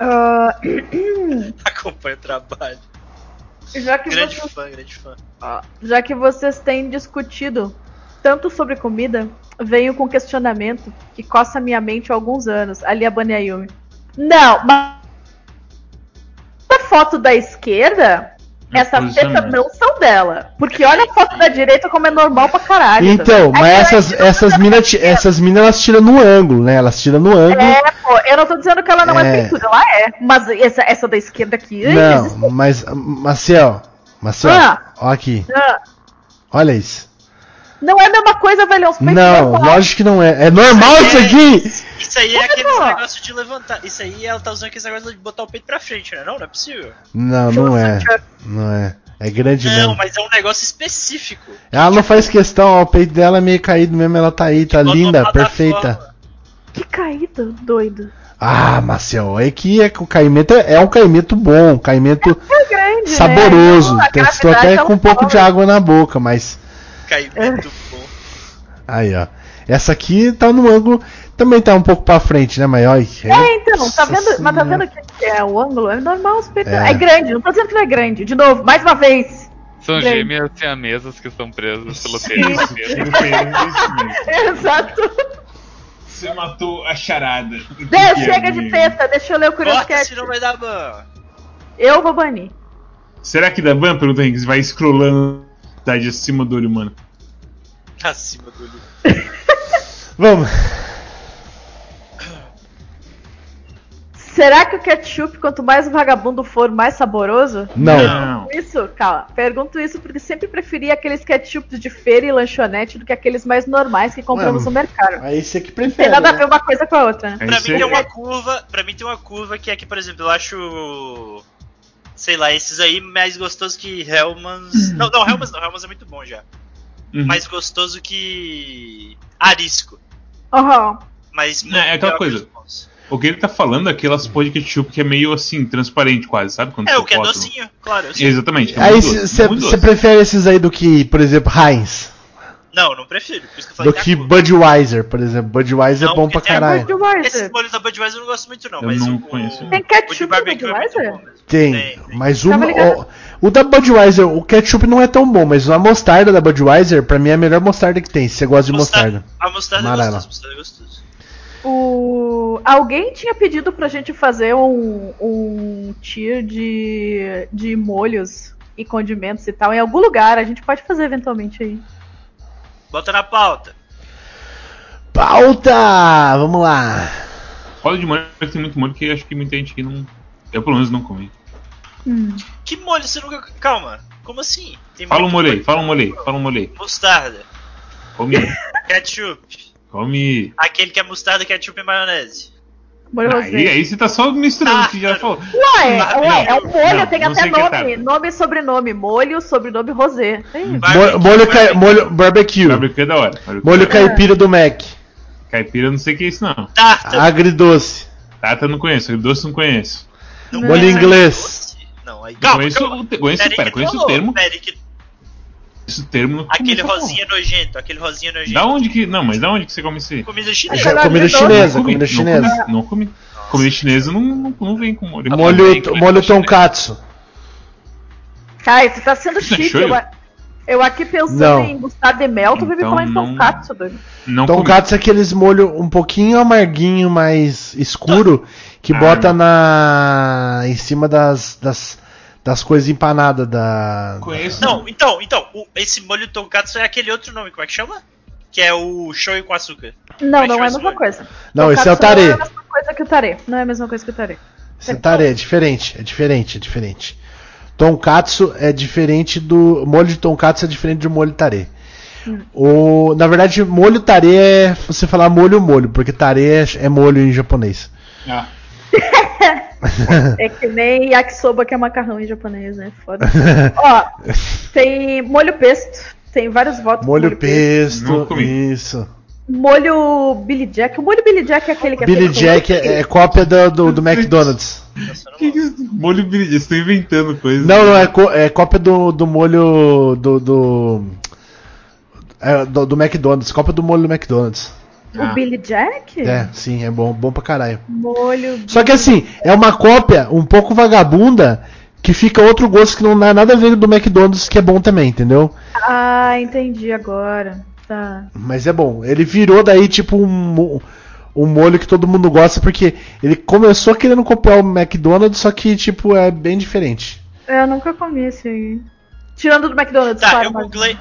ah, Acompanha o trabalho. Já, que Grande vocês, fã, grande fã. já que vocês têm discutido tanto sobre comida, venho com um questionamento que coça minha mente há alguns anos. Ali a Bunny Ayumi. Não, mas. A foto da esquerda, essas tetas não são dela. Porque olha a foto da direita como é normal pra caralho. Então, também. mas ela essas, essas da minas essas mina, elas tiram no ângulo, né? Elas tiram no ângulo. É, pô, eu não tô dizendo que ela não é, É. pintura, ela é. Mas essa, essa da esquerda aqui. Não, mas, Marcel, Marcel, Ah. ó aqui, Ah, olha isso. Não é a mesma coisa, velho. É Não, lógico que não é. É normal isso aqui? Isso aí é não? negócios de levantar. Isso aí ela tá usando aqueles negócios de botar o peito pra frente, né? Não, não é possível. Não, não é. Não é. É grande Não, mesmo. mas é um negócio específico. Ela não faz questão, ó, o peito dela é meio caído mesmo, ela tá aí, tá linda, perfeita. Que caído, doido. Ah, Marcel, é que é o caimento é, é um caimento bom, um caimento É grande, saboroso. né? Tem, A estou gravidade até tá com um pouco de água na boca, mas. Caiu muito bom. Aí, ó. Essa aqui tá no ângulo. Também tá um pouco pra frente, né, olha. É, então, tá vendo, mas tá vendo que é o ângulo? É normal os peitos. É. É. grande, não tô dizendo que não é grande. De novo, mais uma vez. São Grande. gêmeas siamesas que estão presas pelo pênis. Exato. Você matou a charada. Deixa, chega de teta, deixa eu ler o Curious Corta, Cat. senão vai dar ban. Eu vou banir. Será que dá ban? Pergunta Henrique. Vai scrollando tá de acima do olho humano. Acima do olho. Vamos. Será que o ketchup, quanto mais o vagabundo for, mais saboroso? Não. Não. Isso, calma. Pergunto isso porque sempre preferi aqueles ketchups de feira e lanchonete do que aqueles mais normais que compramos Ué, no mercado. Aí você que Não prefere. tem nada a né? ver uma coisa com a outra, né? É Pra mim tem uma curva. Pra mim tem uma curva que é que, por exemplo, eu acho. Sei lá, esses aí mais gostoso que Hellmans. Não, não, Hellmans não, Hellmans é muito bom já. Uhum. Mais gostoso que. Arisco. Aham. Mas. Não, é aquela coisa. O que ele tá falando é aquelas porra de ketchup que é meio assim, transparente quase, sabe? Quando É, o que é docinho, claro. sei. Exatamente. é Aí você doce. prefere esses aí do que, por exemplo, Heinz? Não, não prefiro. Por isso que eu falei Do que Yakult. Budweiser, por exemplo. Budweiser Não, é bom pra caralho. Esse Budweiser. molho da Budweiser eu não gosto muito, não. Eu mas não o, conheço. o, Tem ketchup é muito Budweiser? mesmo. Tem, Tem, tem. mas uma, o, o da Budweiser, o ketchup não é tão bom, mas a mostarda da Budweiser, pra mim é a melhor mostarda que tem, se você gosta de mostarda. A mostarda é Amarela. gostosa, mostarda é gostoso. O... Alguém tinha pedido pra gente fazer um, um tier de, de molhos e condimentos e tal. Em algum lugar, a gente pode fazer eventualmente aí. Bota na pauta. Pauta! Vamos lá. Fala de molho, tem muito molho que acho que muita gente aqui não. Eu pelo menos não comi. Hum. Que molho você nunca. Calma. Como assim? Tem Fala um molho aí, fala um molho aí, fala um molho aí. Mostarda. Come, Ketchup. come. Aquele que é mostarda, ketchup e maionese. Molho Aí, aí você tá só misturando o que já falou. Ué, Não, ué, é um não, molho, não, tem não até o é nome. nome e sobrenome. Molho, sobrenome rosé. Mo- vai, molho, ca- molho barbecue. Barbecue é da hora. Barbecue Molho é caipira do Mac. Caipira eu não sei o que é isso não. Tarta. Agridoce. Tata eu não conheço, doce eu não conheço. Não Molho inglês. Não, aí. Calma, conheço, o te- conheço, Pera conheço o termo. pera aí que- Esse termo não Aquele rosinha nojento, aquele rosinha nojento. Da onde que. Não, mas da onde que você come aí? Comida Já- chinesa. Agora, comida chinesa, Não comi, comida não chinesa. comi, Não comi. Comida chinesa não, não, não vem com molho. Molho, também, comida molho chinesa. tonkatsu. Kai, você tá sendo Isso é chique. shoyu? Eu, aqui pensando Não. em mostarda de mel, tu Então falar em não- tonkatsu, doido. Não comi. Tonkatsu é aqueles molho um pouquinho amarguinho, mais escuro, que Ah, bota não. na em cima das, das, das coisas empanadas da. Conheço. Não, então, então, o- esse molho tonkatsu é aquele outro nome, como é que chama? Que é o shoyu com açúcar. Não, Mas não é a mesma molho. coisa. Não, esse é o Tonkatsu Não é tare. a mesma coisa que o tare. Não é a mesma coisa que o tare. Esse é tare, é diferente, é diferente, é diferente. Tonkatsu é diferente do. Molho de tonkatsu é diferente do molho tare. O, na verdade, molho tare é você falar molho molho, porque tare é, é molho em japonês. Ah, É que nem yakisoba, que é macarrão em japonês, né? Foda. Ó, tem molho pesto. Tem vários votos. molho com pesto. Pesto, isso. Molho Billy Jack. O molho Billy Jack é aquele que é Billy Jack é, é cópia do, do, do McDonald's. Que que é isso? molho brilhante? Vocês estão inventando coisas. Não, não, é, é cópia do, do molho do. do, é, do, do McDonald's, cópia do molho do McDonald's. O Ah. Billy Jack? É, sim, é bom, bom pra caralho. Molho. Só que assim, é uma cópia um pouco vagabunda que fica outro gosto que não dá nada a ver do McDonald's, que é bom também, entendeu? Ah, entendi agora. Tá. Mas é bom. Ele virou daí tipo um, um molho que todo mundo gosta, porque ele começou querendo copiar o McDonald's, só que tipo é bem diferente. Eu nunca comi esse aí. Tirando do McDonald's, Tá, claro, eu mas- googlei,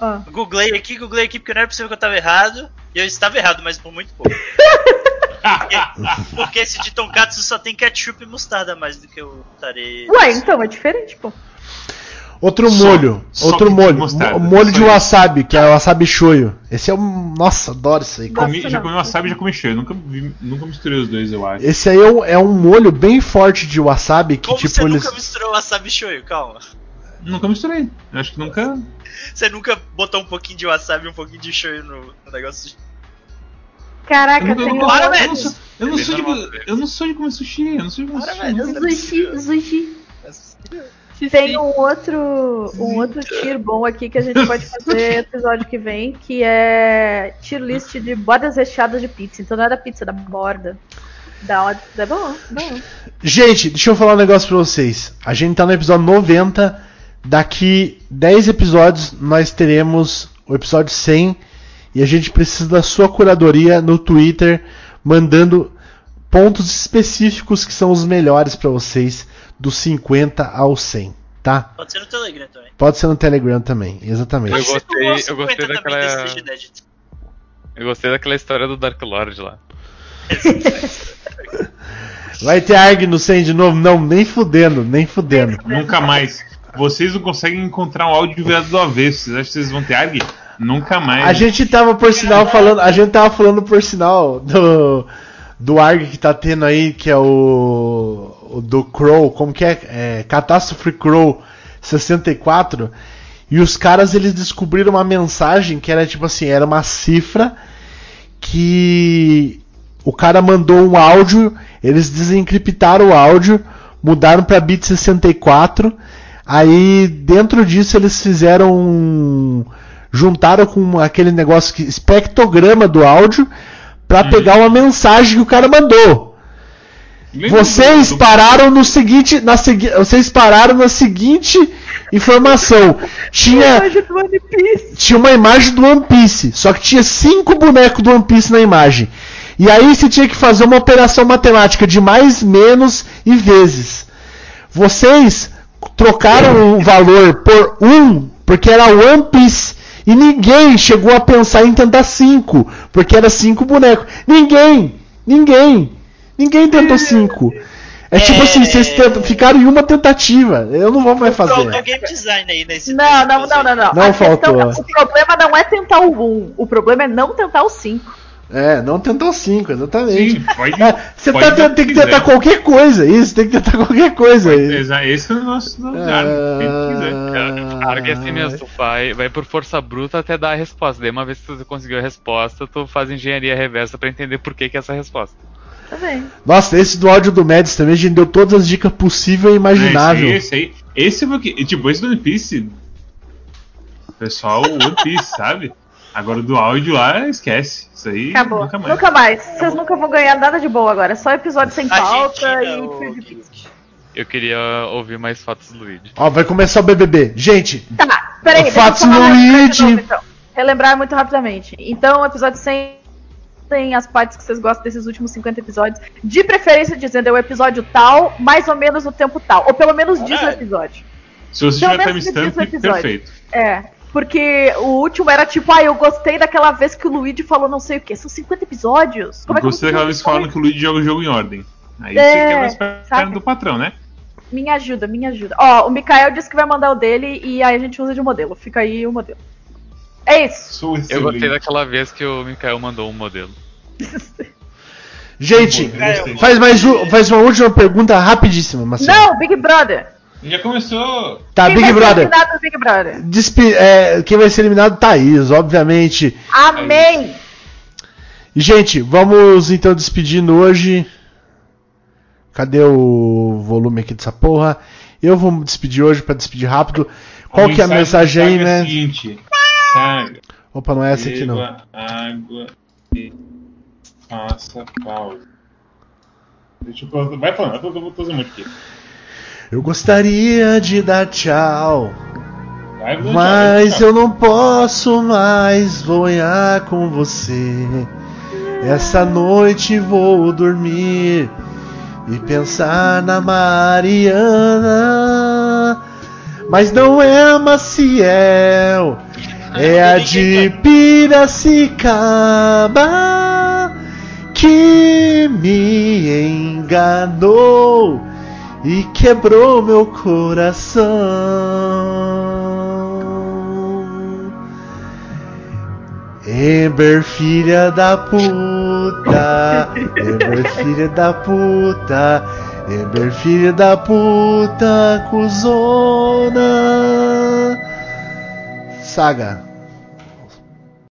Ó. googlei aqui, googlei aqui porque não era possível que eu tava errado. E eu estava errado, mas por muito pouco. porque, porque esse de tonkatsu só tem ketchup e mostarda mais do que o tare. Ué, então é diferente, pô. Outro Só- molho, só outro molho, mostarda, mo- molho de wasabi, que é o wasabi shoyu. Esse é um, nossa, adoro isso aí. Comi, já comi wasabi e já comi cheio. Nunca, vi- nunca misturei os dois, eu acho. Esse aí é um, é um molho bem forte de wasabi que Como tipo você eles nunca misturou wasabi shoyu? Calma. Nunca misturei. Eu acho que nunca. Você nunca botou um pouquinho de wasabi e um pouquinho de shoyu no, no negócio? Caraca, Eu, nunca- tem eu, Para, eu, velho. não sou, eu, não sou de, eu não sou de comer sushi. Eu não sou de comer Para, sushi. velho. Sushi, sushi. Tem um outro, um outro tier bom aqui que a gente pode fazer episódio que vem, que é tier list de bordas recheadas de pizza. Então não é da pizza, é da borda. Dá uma, é bom, bom. Gente, deixa eu falar um negócio pra vocês. A gente tá no episódio 90. Daqui 10 episódios nós teremos o episódio 100. E a gente precisa da sua curadoria no Twitter, mandando pontos específicos que são os melhores pra vocês, dos 50 ao 100, tá? Pode ser no Telegram também. Pode ser no Telegram também, exatamente. Eu gostei, eu gostei 50 também daquela. Eu gostei daquela história do Dark Lord lá. Vai ter ARG no 100 de novo? Não, nem fudendo, nem fudendo. Nunca mais. Vocês não conseguem encontrar um áudio virado do avesso. Vocês acham que vocês vão ter ARG? Nunca mais. A gente tava por sinal falando, a gente tava falando por sinal do do ARG que tá tendo aí, que é o, o do Crow, como que é? é Crow 64. E os caras eles descobriram uma mensagem que era tipo assim, era uma cifra que o cara mandou um áudio, eles desencriptaram o áudio, mudaram para bit 64. Aí dentro disso eles fizeram um juntaram com aquele negócio que espectrograma do áudio pra Uhum. pegar uma mensagem que o cara mandou. Lembra Vocês do- pararam no seguinte, na segui, vocês pararam na seguinte informação. Tinha Imagem do One Piece. tinha uma imagem do One Piece, só que tinha cinco bonecos do One Piece na imagem. E aí você tinha que fazer uma operação matemática de mais, menos e vezes. Vocês trocaram o valor por um, porque era One Piece. E ninguém chegou a pensar em tentar cinco, porque era cinco bonecos. Ninguém! Ninguém! Ninguém tentou cinco. É tipo assim, vocês tentam- ficaram em uma tentativa. Eu não vou mais Faltou fazer. game design aí nesse Não, não, não, não, não. Não A faltou. questão- o problema não é tentar o 1, o problema é não tentar o 5. É, não tentou cinco, exatamente. Sim, pode. É, você pode tá, o tem que tentar qualquer coisa, isso, tem que tentar qualquer coisa. Exa- Esse é o nosso lugar. Ah, Claro que é assim mesmo, tu vai, vai por força bruta até dar a resposta. Daí uma vez que tu conseguiu a resposta, tu faz engenharia reversa pra entender por que, que é essa resposta. Tá bem. Nossa, esse do áudio do Médici também, a gente deu todas as dicas possíveis e imaginável. Esse aí, esse aí. Esse. Tipo, esse do One Piece. Pessoal, One Piece, sabe? Agora do áudio lá, esquece. Isso aí Acabou. nunca mais. Nunca mais. Vocês nunca vão ganhar nada de boa agora. Só episódio sem pauta e o-. Eu queria ouvir mais fotos do Luigi. Ó, vai começar o BBB. Gente, Tá, peraí. Fatos de Luigi. novo, então. Relembrar muito rapidamente. Então, o episódio 100 tem as partes que vocês gostam desses últimos 50 episódios. De preferência dizendo é o episódio tal, mais ou menos no tempo tal. Ou pelo menos diz o episódio. Se você Pelo tiver o timestamp, perfeito. É. Porque o último era tipo, ah, eu gostei daquela vez que o Luigi falou não sei o que. São 50 episódios? Como é que eu Gostei vou daquela vez saber? que o Luigi joga o jogo em ordem. Aí É, você quebra as pernas sabe? do patrão, né? Me ajuda, me ajuda. Ó, o Mikael disse que vai mandar o dele e aí a gente usa de modelo. Fica aí o modelo. É isso. Sou Eu gostei daquela vez que o Mikael mandou um modelo. gente, gostei. faz mais um, faz uma última pergunta rapidíssima, Marcelo. Não, Big Brother. Já começou. Tá, Quem Big vai ser Brother. eliminado do Big Brother? Despe- é, quem vai ser eliminado? Thaís, obviamente. Amém. E, gente, vamos então despedindo hoje. Cadê o volume aqui dessa porra? Eu vou me despedir hoje pra despedir rápido. Qual que é a mensagem aí, é né? seguinte: Saga, Opa, não é essa aqui não. água e faça pausa. Deixa eu. Vai falando, eu tô, tô, tô usando muito aqui. Eu gostaria de dar tchau, Vai, mas vai, eu não posso mais sonhar com você. Essa noite vou dormir e pensar na Mariana. Mas não é a Maciel, é a de Piracicaba que me enganou e quebrou meu coração. Ember, filha da puta, Ember, filha da puta, Ember, filha da puta, cuzona. Saga,